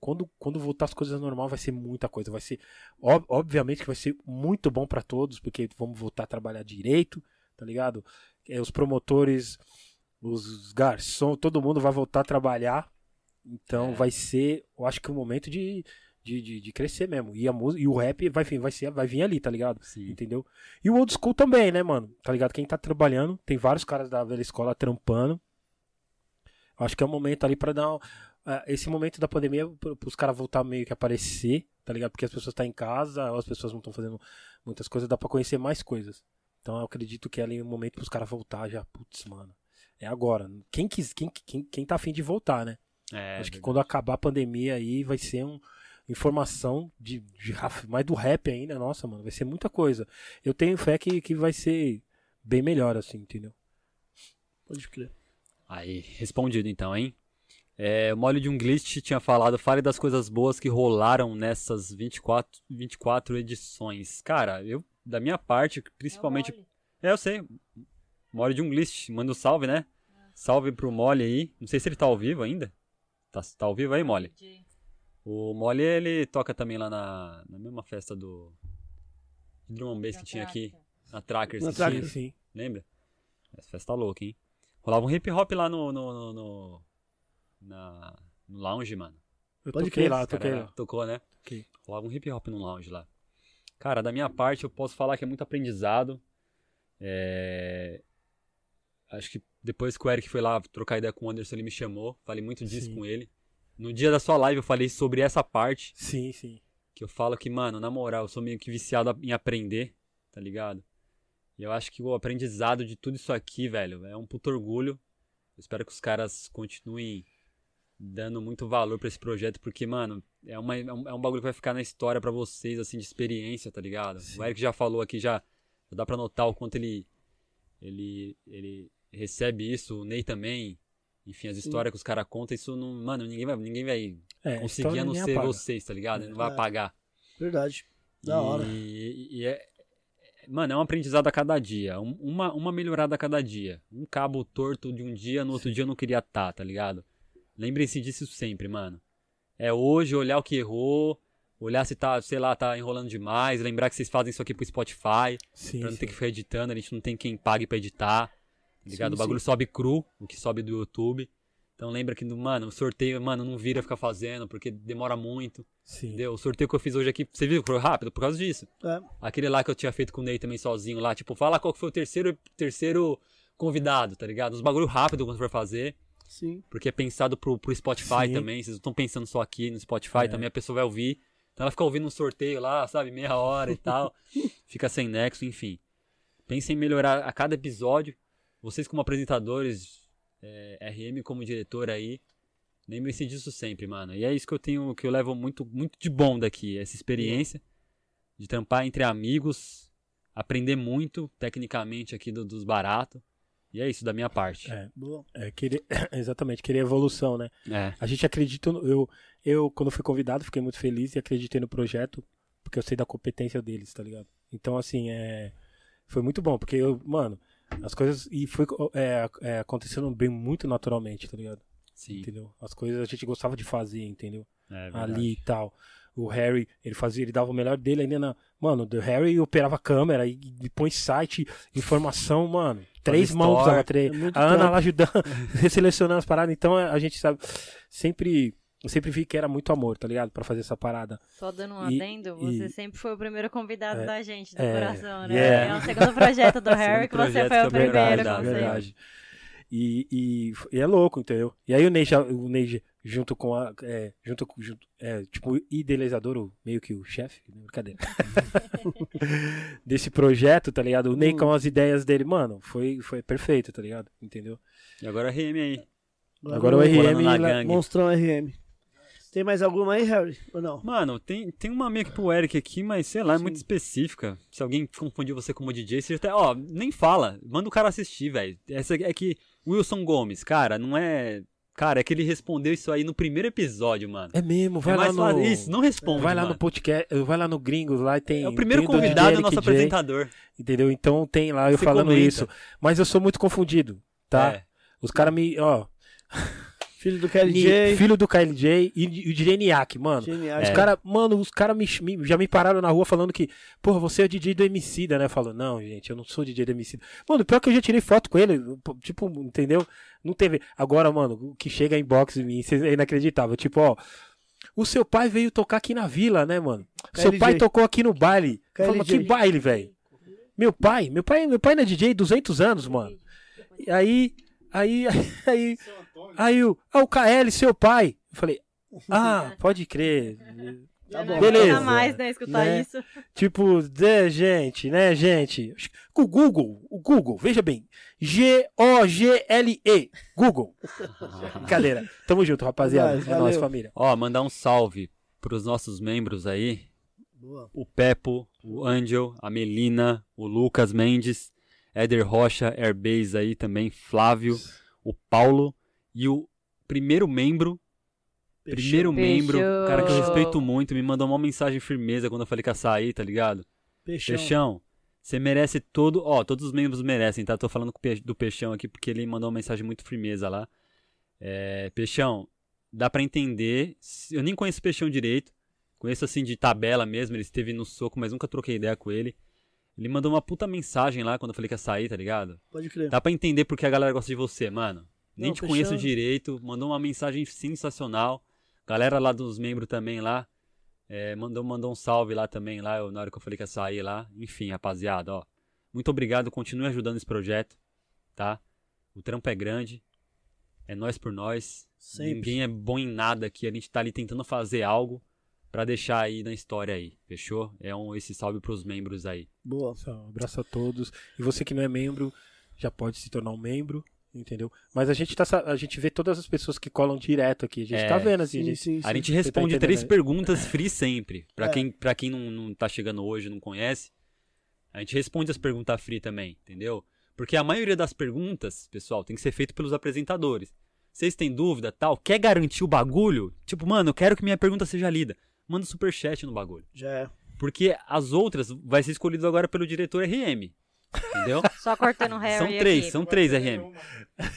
quando, quando voltar as coisas ao normal vai ser muita coisa. Vai ser, ob- obviamente que vai ser muito bom pra todos, porque vamos voltar a trabalhar direito, tá ligado? É, os promotores, os garçons, todo mundo vai voltar a trabalhar. Então É. vai ser, eu acho que o momento de, de, de, de crescer mesmo. E, a música, e o rap vai, vir- vai, ser, vai vir ali, tá ligado? Sim. Entendeu? E o old school também, né, mano? Tá ligado? Quem tá trabalhando, tem vários caras da velha escola trampando. Acho que é o momento ali pra dar. um- ah, esse momento da pandemia, pros caras voltar meio que aparecer, tá ligado? Porque as pessoas estão em casa, as pessoas não estão fazendo muitas coisas, dá pra conhecer mais coisas. Então eu acredito que é ali o momento pros caras voltar já. Putz, mano. É agora. Quem, quis, quem, quem, quem tá afim de voltar, né? É, Acho que verdade. quando acabar a pandemia aí vai ser um informação de, de rap- mais do rap ainda, nossa, mano, vai ser muita coisa. Eu tenho fé que, que vai ser bem melhor assim, entendeu? Pode crer. Aí, respondido então, hein? É, o Molly de um Glitch tinha falado, fale das coisas boas que rolaram nessas 24, 24 edições. Cara, eu, da minha parte, principalmente. É mole. É, eu sei. Molly de um Glitch, manda um salve, né? Salve pro Molly aí. Não sei se ele tá ao vivo ainda. Tá, tá ao vivo aí? DJ. O Molly, ele toca também lá na, na mesma festa do. De Drum and Bass que tinha aqui. Na Trackers. Na Trackers. Sim. Lembra? Essa festa tá louca, hein? Rolava um hip hop lá no. no, no, no- na, no lounge, mano. Eu Pode toquei lá, toquei lá. tocou, né? Toquei. Rolava um hip hop no lounge lá. Cara, da minha parte, eu posso falar que é muito aprendizado. É, Acho que depois que o Eric foi lá trocar ideia com o Anderson, ele me chamou. Falei muito disso Sim. com ele. No dia da sua live, eu falei sobre essa parte. Sim, sim. Que eu falo que, mano, na moral, eu sou meio que viciado em aprender, tá ligado? E eu acho que o aprendizado de tudo isso aqui, velho, é um puto orgulho. Eu espero que os caras continuem dando muito valor pra esse projeto, porque, mano, é, uma, é, um, é um bagulho que vai ficar na história pra vocês, assim, de experiência, tá ligado? Sim. O Eric já falou aqui, já, já dá pra notar o quanto ele, ele, ele recebe isso, o Ney também. Enfim, as histórias que os caras contam, isso não. Mano, ninguém vai, ninguém vai É, conseguir a não ser apaga. vocês, tá ligado? Ele não vai É. apagar. Verdade. Da e, hora. E, é, mano, é um aprendizado a cada dia. um- Uma, uma melhorada a cada dia. Um cabo torto de um dia, no outro dia eu não queria estar, tá ligado? Lembrem-se disso sempre, mano. É hoje olhar o que errou, olhar se tá, sei lá, tá enrolando demais, lembrar que vocês fazem isso aqui pro Spotify, Sim, pra não sim. ter que ficar editando, a gente não tem quem pague pra editar, tá ligado? Sim, o bagulho sobe cru, o que sobe do YouTube. Então lembra que, mano, o sorteio, mano, não vira ficar fazendo, porque demora muito. Sim. Entendeu? O sorteio que eu fiz hoje aqui, você viu? Foi rápido por causa disso. É. Aquele lá que eu tinha feito com o Ney também sozinho lá, tipo, fala qual foi o terceiro, terceiro convidado, tá ligado? Uns bagulho rápido quando for fazer, Sim. porque é pensado pro, pro Spotify Sim. também, vocês não estão pensando só aqui no Spotify, É. também a pessoa vai ouvir. Então ela fica ouvindo um sorteio lá, sabe, meia hora e tal, fica sem nexo, enfim. Pensem em melhorar a cada episódio. Vocês como apresentadores, é, RM como diretor aí, lembrem-se disso sempre, mano. E é isso que eu tenho, que eu levo muito, muito de bom daqui, essa experiência de trampar entre amigos, aprender muito tecnicamente aqui do- dos baratos. E é isso da minha parte. É, é, querer, exatamente, querer evolução, né? É. A gente acredita, no- eu, eu quando fui convidado, fiquei muito feliz e acreditei no projeto, porque eu sei da competência deles, tá ligado? Então, assim, é, foi muito bom, porque eu, mano, as coisas, e foi é, é, acontecendo bem muito naturalmente, tá ligado? Sim. Entendeu? As coisas a gente gostava de fazer, entendeu? É ali e tal. O Harry, ele fazia, ele dava o melhor dele ainda na. Mano, o Harry operava a câmera e, e põe site, informação, mano. Três mãos precisava ter. É a Ana lá ajudando, resselecionando as paradas. Então a gente sabe. Sempre. Eu sempre vi que era muito amor, tá ligado? Pra fazer essa parada. Só dando um E- adendo, você e- sempre foi o primeiro convidado É, da gente, do é, coração, né? yeah. É o segundo projeto do Harry que você foi o primeiro, verdade, verdade. E, e, e é louco, entendeu? E aí o Ney, já- o Ney junto com a. É, junto. Junto, é, tipo, o idealizador, o- meio que o chefe, né? brincadeira. Desse projeto, tá ligado? O Ney com as ideias dele, mano, foi, foi perfeito, tá ligado? Entendeu? E agora RM aí. Agora o Colando RM na lá- gangue. Monstrão RM. Tem mais alguma aí, Harry? Ou não? Mano, tem, tem uma meio que pro Eric aqui, mas sei lá, é muito específica. Se alguém confundiu você como DJ, você até, ó, nem fala. Manda o cara assistir, velho. Essa é que Wilson Gomes, cara, não é. Cara, é que ele respondeu isso aí no primeiro episódio, mano. É mesmo, vai é lá no. Isso, não responde. Vai lá mano. no podcast, vai lá no Gringos, lá e tem. É o primeiro o convidado, DJ, é nosso Eric J, apresentador. Entendeu? Então tem lá eu Você falando comenta. isso. Mas eu sou muito confundido, tá? É. Os caras me. Ó, Filho do KLJ. filho do KLJ e, e o DJ Niak, mano. Genial. Os É. cara, mano, os caras me, me- já me pararam na rua falando que, porra, você é o DJ do Emicida, né? Falou, não, gente, eu não sou DJ do Emicida. Mano, pior que eu já tirei foto com ele, tipo, entendeu? Não teve. Agora, mano, o que chega em box em mim, é inacreditável. Tipo, ó, o seu pai veio tocar aqui na vila, né, mano? Seu KLJ. pai tocou aqui no baile. Eu falo, mas que baile, velho? Meu pai, meu pai, meu pai não é DJ 200 anos, mano. E aí, aí, aí, aí, o, ah, o KL, seu pai. Eu falei, ah, pode crer. Já bom. Beleza. mais, né, escutar Né? isso. Tipo, né, gente, né, gente? O Google, o Google, veja bem. G-O-G-L-E. Google. Brincadeira. Tamo junto, rapaziada. Vai, é nóis, família. Ó, mandar um salve pros nossos membros aí. Boa. O Pepo, o Angel, a Melina, o Lucas Mendes, Éder Rocha, Airbase aí também, Flávio, o Paulo e o primeiro membro, primeiro membro, cara que eu respeito muito, me mandou uma mensagem firmeza quando eu falei que ia sair, tá ligado? Peixão. Peixão, você merece todo. Ó, todos os membros merecem, tá? Tô falando com o Pe- do Peixão aqui porque ele mandou uma mensagem muito firmeza lá. É, Peixão, dá pra entender. Eu nem conheço o Peixão direito. Conheço assim de tabela mesmo. Ele esteve no soco, mas nunca troquei ideia com ele. Ele mandou uma puta mensagem lá quando eu falei que ia sair, tá ligado? Pode crer. Dá pra entender porque a galera gosta de você, mano. Nem Não, te conheço direito. Mandou uma mensagem sensacional. Galera lá dos membros também lá. é, mandou, mandou um salve lá também, lá, eu- na hora que eu falei que ia sair lá. Enfim, rapaziada, ó. Muito obrigado, continue ajudando esse projeto, tá? O trampo é grande. É nós por nós. Sempre. Ninguém é bom em nada aqui. A gente tá ali tentando fazer algo pra deixar aí na história aí. Fechou? É um esse salve pros membros aí. Boa. Um abraço a todos. E você que não é membro, já pode se tornar um membro, entendeu? Mas a gente tá, a gente vê todas as pessoas que colam direto aqui. A gente É, tá vendo assim, a Sim, gente, sim, A sim. gente Você tá responde entendendo, três né? perguntas free sempre. Pra É. quem, pra quem não, não tá chegando hoje não conhece, a gente responde as perguntas free também, entendeu? Porque a maioria das perguntas, pessoal, tem que ser feito pelos apresentadores. Vocês têm dúvida, tal, quer garantir o bagulho? Tipo, mano, eu quero que minha pergunta seja lida. Manda superchat no bagulho. Já é. Porque as outras vai ser escolhido agora pelo diretor RM. Entendeu? Só cortando o Harry são aqui. três, são três RM.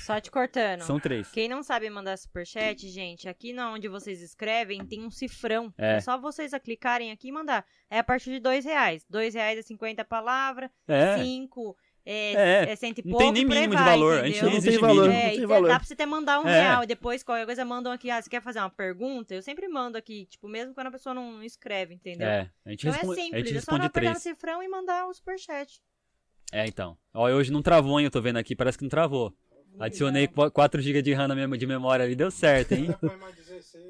Só te cortando. São três. Quem não sabe mandar superchat, gente, aqui na onde vocês escrevem tem um cifrão. É. É, só vocês a clicarem aqui e mandar. É a partir de dois reais. Dois reais é 50 palavras, É. cinco é, É. é cento e Não pouco. tem nem mínimo de valor. A gente entendeu? nem Não tem valor. mínimo. É, Não tem valor. dá pra você até mandar um É. real e depois qualquer coisa mandam aqui, ah, você quer fazer uma pergunta? Eu sempre mando aqui, tipo, mesmo quando a pessoa não escreve, entendeu? É, a gente Então responde, é a simples, gente é só responde não pegar no três. cifrão e mandar o superchat. É, então. Ó, hoje não travou, hein? Eu tô vendo aqui, parece que não travou. Adicionei 4 GB de RAM de memória ali, deu certo, hein? Põe mais 16.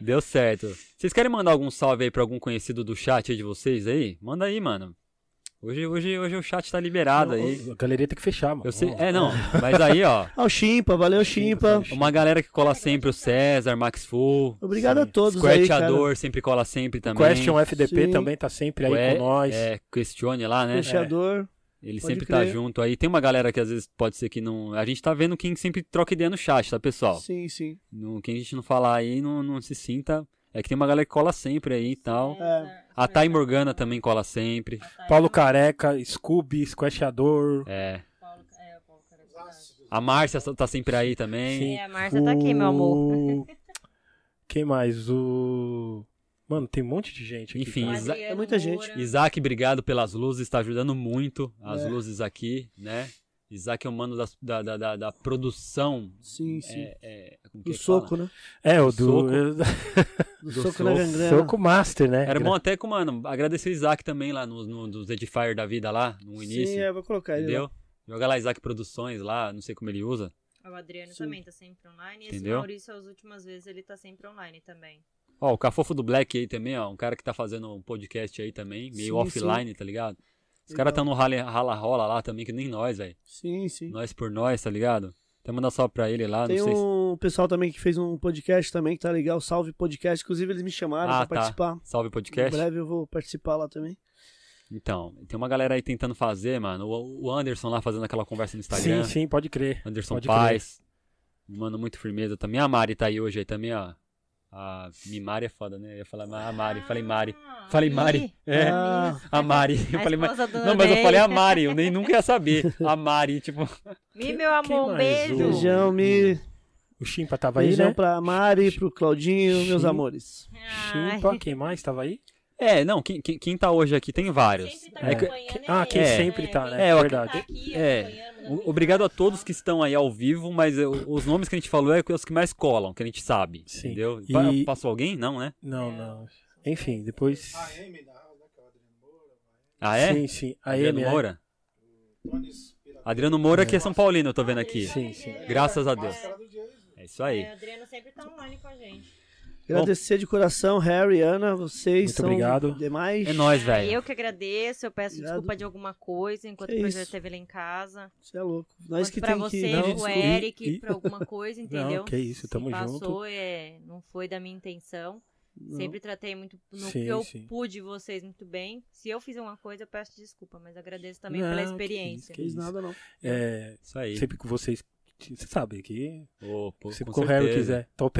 Deu certo. Vocês querem mandar algum salve aí pra algum conhecido do chat aí de vocês aí? Manda aí, mano. Hoje, hoje, hoje o chat tá liberado aí. A galeria tem que fechar, mano. Eu sei, é, não, mas aí, ó, Ah, o Chimpa, valeu, Chimpa. uma galera que cola sempre, o César, Max Full, Obrigado a todos aí, cara. Squarteador sempre cola sempre também. Question FDP Sim. também tá sempre aí Que- com nós. É, Questione lá, né? Fechador. Ele Pode sempre tá crer. junto aí. Tem uma galera que às vezes pode ser que não. A gente tá vendo quem sempre troca ideia no chat, tá, pessoal? Sim, sim. No, quem a gente não falar aí, não, não se sinta. É que tem uma galera que cola sempre aí e tal. É. A Thay Morgana também cola sempre. Paulo Careca, Scooby, Squashador. É. É, o. A Márcia tá sempre aí também. Sim. É, a Márcia tá aqui, meu amor. O- Quem mais? O. Mano, tem um monte de gente aqui. Enfim. Isa- é muita gente. Isaac, obrigado pelas luzes, tá ajudando muito as É. luzes aqui, né? Isaac é o mano da, da, da, da produção. Sim, sim. É, é, como do que soco, fala? né? É, o Soco. do. Do, Do soco na soco. gangrena. Soco Master, né? Era bom até com, mano, agradecer o Isaac também lá no, no, dos Edifier da vida lá, no início. Sim, é, vou colocar ele. entendeu? Joga lá Isaac Produções lá, não sei como ele usa. O Adriano Sim. também tá sempre online. E esse Entendeu? Maurício, as últimas vezes, ele tá sempre online também. Ó, o Cafofo do Black aí também, ó, um cara que tá fazendo um podcast aí também, meio Sim, offline, tá ligado? Os caras tão no rala, rala rola lá também, que nem nós, velho. Sim, sim. Nós por nós, tá ligado? Até mandar salve pra ele lá, Tem não sei se... um pessoal também que fez um podcast também, que tá legal, Salve Podcast. Inclusive, eles me chamaram Ah, pra tá. participar. Salve podcast. Em breve eu vou participar lá também. Então, tem uma galera aí tentando fazer, mano. O, Anderson lá fazendo aquela conversa no Instagram. Sim, sim, pode crer. Anderson Pode Paz. Mano, muito firmeza também. A Mari tá aí hoje aí também, ó. A Mimari é foda, né? Eu ia falar a Mari. Falei Mari. Ah, Falei Mari. É, Ah, a Mari. Eu A falei, Mari. esposa do Não, mas eu falei a Mari. Eu nem nunca ia saber. A Mari, tipo. Mi, meu amor, um beijo. Beijão, me... O Chimpa tava aí, beijão né? pra Mari, pro Claudinho, meus amores. Ai. Chimpa, quem mais tava aí? É, não, quem, quem, quem tá hoje aqui tem vários. Sempre tá É ah, é quem ele, sempre tá, Quem né? É, Verdade. Tá aqui É. Obrigado a todos que estão aí ao vivo, mas eu- os nomes que a gente falou é os que mais colam, que a gente sabe. Sim. Entendeu? E- Pa- Passou alguém? Não, né? Não, não. Enfim, depois. A M da né? Que é o Adriano Moura. Ah, é? Sim, sim. A Adriano é. Moura? Spira- Adriano Moura que é São Paulino, eu tô vendo aqui. Sim, sim. Graças a Deus. É isso aí. É, o Adriano sempre tá online com a gente. Agradecer de coração, Harry, Ana, vocês Muito são obrigado. demais. É nóis, velho. eu que agradeço, eu peço Obrigado. desculpa de alguma coisa enquanto Que o projeto isso. esteve lá em casa. Você é louco. Nós Quanto que pra tem você, que... Não, desculpa. Eric, E- pra alguma coisa, entendeu? Não, que isso, tamo Se junto. passou, é, não foi da minha intenção. Não. Sempre tratei muito no Sim, que eu sim. pude vocês muito bem. Se eu fiz uma coisa, eu peço desculpa, mas agradeço também Não, pela que experiência. Fez nada, não. É, Isso aí. sempre que vocês. Você sabe que. Ô, pô, que o Harry quiser. Tô,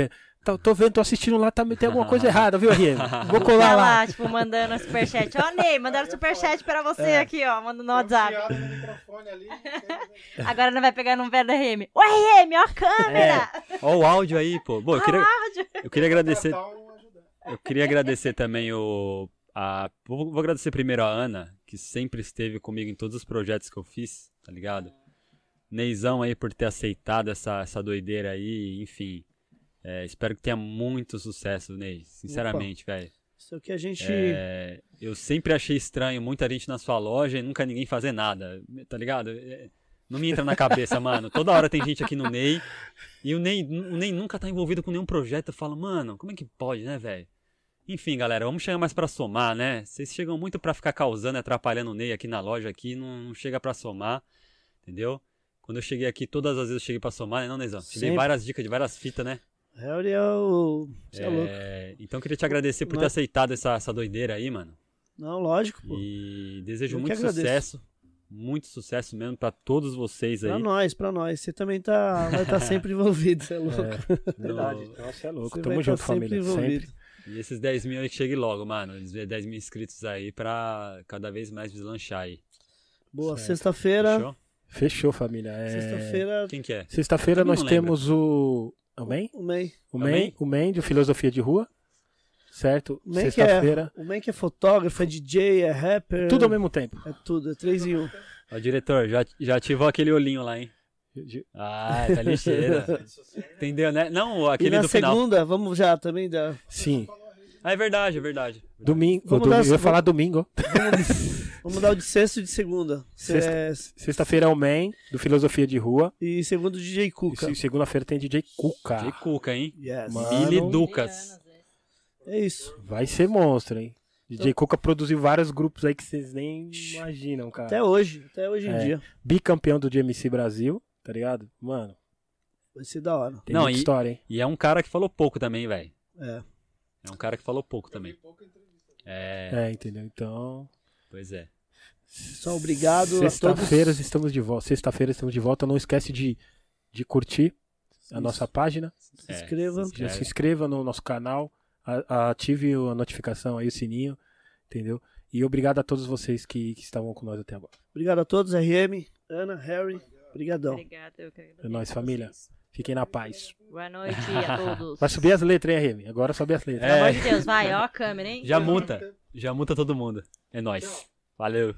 tô, tô vendo, tô assistindo lá, tá, tem alguma coisa errada, viu, RM? Vou colar Tá lá. lá, tipo, mandando superchat. Ó, Ney, mandaram superchat pra você É. aqui, ó. Manda no WhatsApp. no ali. Agora não vai pegar num pé da RM. Ô, RM, ó a câmera! Ó o áudio aí, pô. Bom, eu queria, eu queria agradecer. Eu queria agradecer também o. A, vou, vou agradecer primeiro a Ana, que sempre esteve comigo em todos os projetos que eu fiz, tá ligado? Neizão aí por ter aceitado essa, essa doideira aí, enfim. É, espero que tenha muito sucesso, Ney. Sinceramente, velho. Isso é o que a gente. É, eu sempre achei estranho muita gente na sua loja e nunca ninguém fazer nada, tá ligado? É, Não me entra na cabeça, mano. Toda hora tem gente aqui no Ney e o Ney, o Ney nunca tá envolvido com nenhum projeto. Eu falo, mano, como é que pode, né, velho? Enfim, galera, vamos chegar mais pra somar, né? Vocês chegam muito pra ficar causando e atrapalhando o Ney aqui na loja aqui, não, não chega pra somar, entendeu? Quando eu cheguei aqui, todas as vezes eu cheguei pra somar, né, não, Neizão? Te dei Sempre. várias dicas de várias fitas, né? É o. Você é, louco. É, então eu queria te agradecer por ter Não. aceitado essa, essa doideira aí, mano. Não, lógico, pô. E desejo Eu que muito agradeço. sucesso. Muito sucesso mesmo pra todos vocês aí. Pra nós, pra nós. Você também tá, vai estar sempre envolvido, você é louco. É, verdade. No- Então você é louco. Você Tamo vai junto, tá sempre família. envolvido. Sempre. E esses 10 mil aí que chegue logo, mano. Esses 10 mil inscritos aí pra cada vez mais deslanchar aí. Boa, Certo. sexta-feira. Fechou? Fechou, família. É... Sexta-feira, Quem que é? Sexta-feira nós temos o. O MEN? o MEI. O É o MEN, MEN? o MEN de Filosofia de Rua. Certo? É, Sexta-feira. o MEI que é fotógrafo, é DJ, é rapper. Tudo ao mesmo tempo. É tudo, é três em um. Ó, diretor, já, já ativou aquele olhinho lá, hein? Ah, tá lixeira. Entendeu, né? Não, E aquele na do final. segunda, vamos já também dar. Sim. Ah, é verdade, é verdade. Domingo. Eu eu ia falar domingo. Vamos dar o de sexta e de segunda. Sexta. É, Sexta-feira é o MEN, do Filosofia de Rua. e segundo o DJ Cuca. E se- segunda-feira tem DJ Cuca. De Cuca, hein? Yes. Mano. Mili Ducas. É isso. Vai ser monstro, hein? DJ Cuca produziu vários grupos aí que vocês nem imaginam, cara. Até hoje, até hoje em É. dia. Bicampeão do GMC Brasil, tá ligado? Mano, Vai ser da hora. tem Não, muita e- história, hein? E é um cara que falou pouco também, velho. É. É um cara que falou pouco também. É, É, entendeu? Então. pois é. Só obrigado a todos. Sexta-feira estamos de volta. Sexta-feira estamos de volta. Não esquece de, de curtir a nossa página. Se É, inscreva. se Já se inscreva no nosso canal. a- a- ative a notificação aí, o sininho. Entendeu? E obrigado a todos vocês que, que estavam com nós até agora. Obrigado a todos, RM, Ana, Harry. Obrigadão. Obrigada, eu É nóis, família. Fiquem na paz. Boa noite a todos. Vai subir as letras, hein, RM? Agora sobe as letras. É. Pelo amor de Deus, vai, ó a câmera, hein? Já muta. Já muta todo mundo. É nóis. Valeu.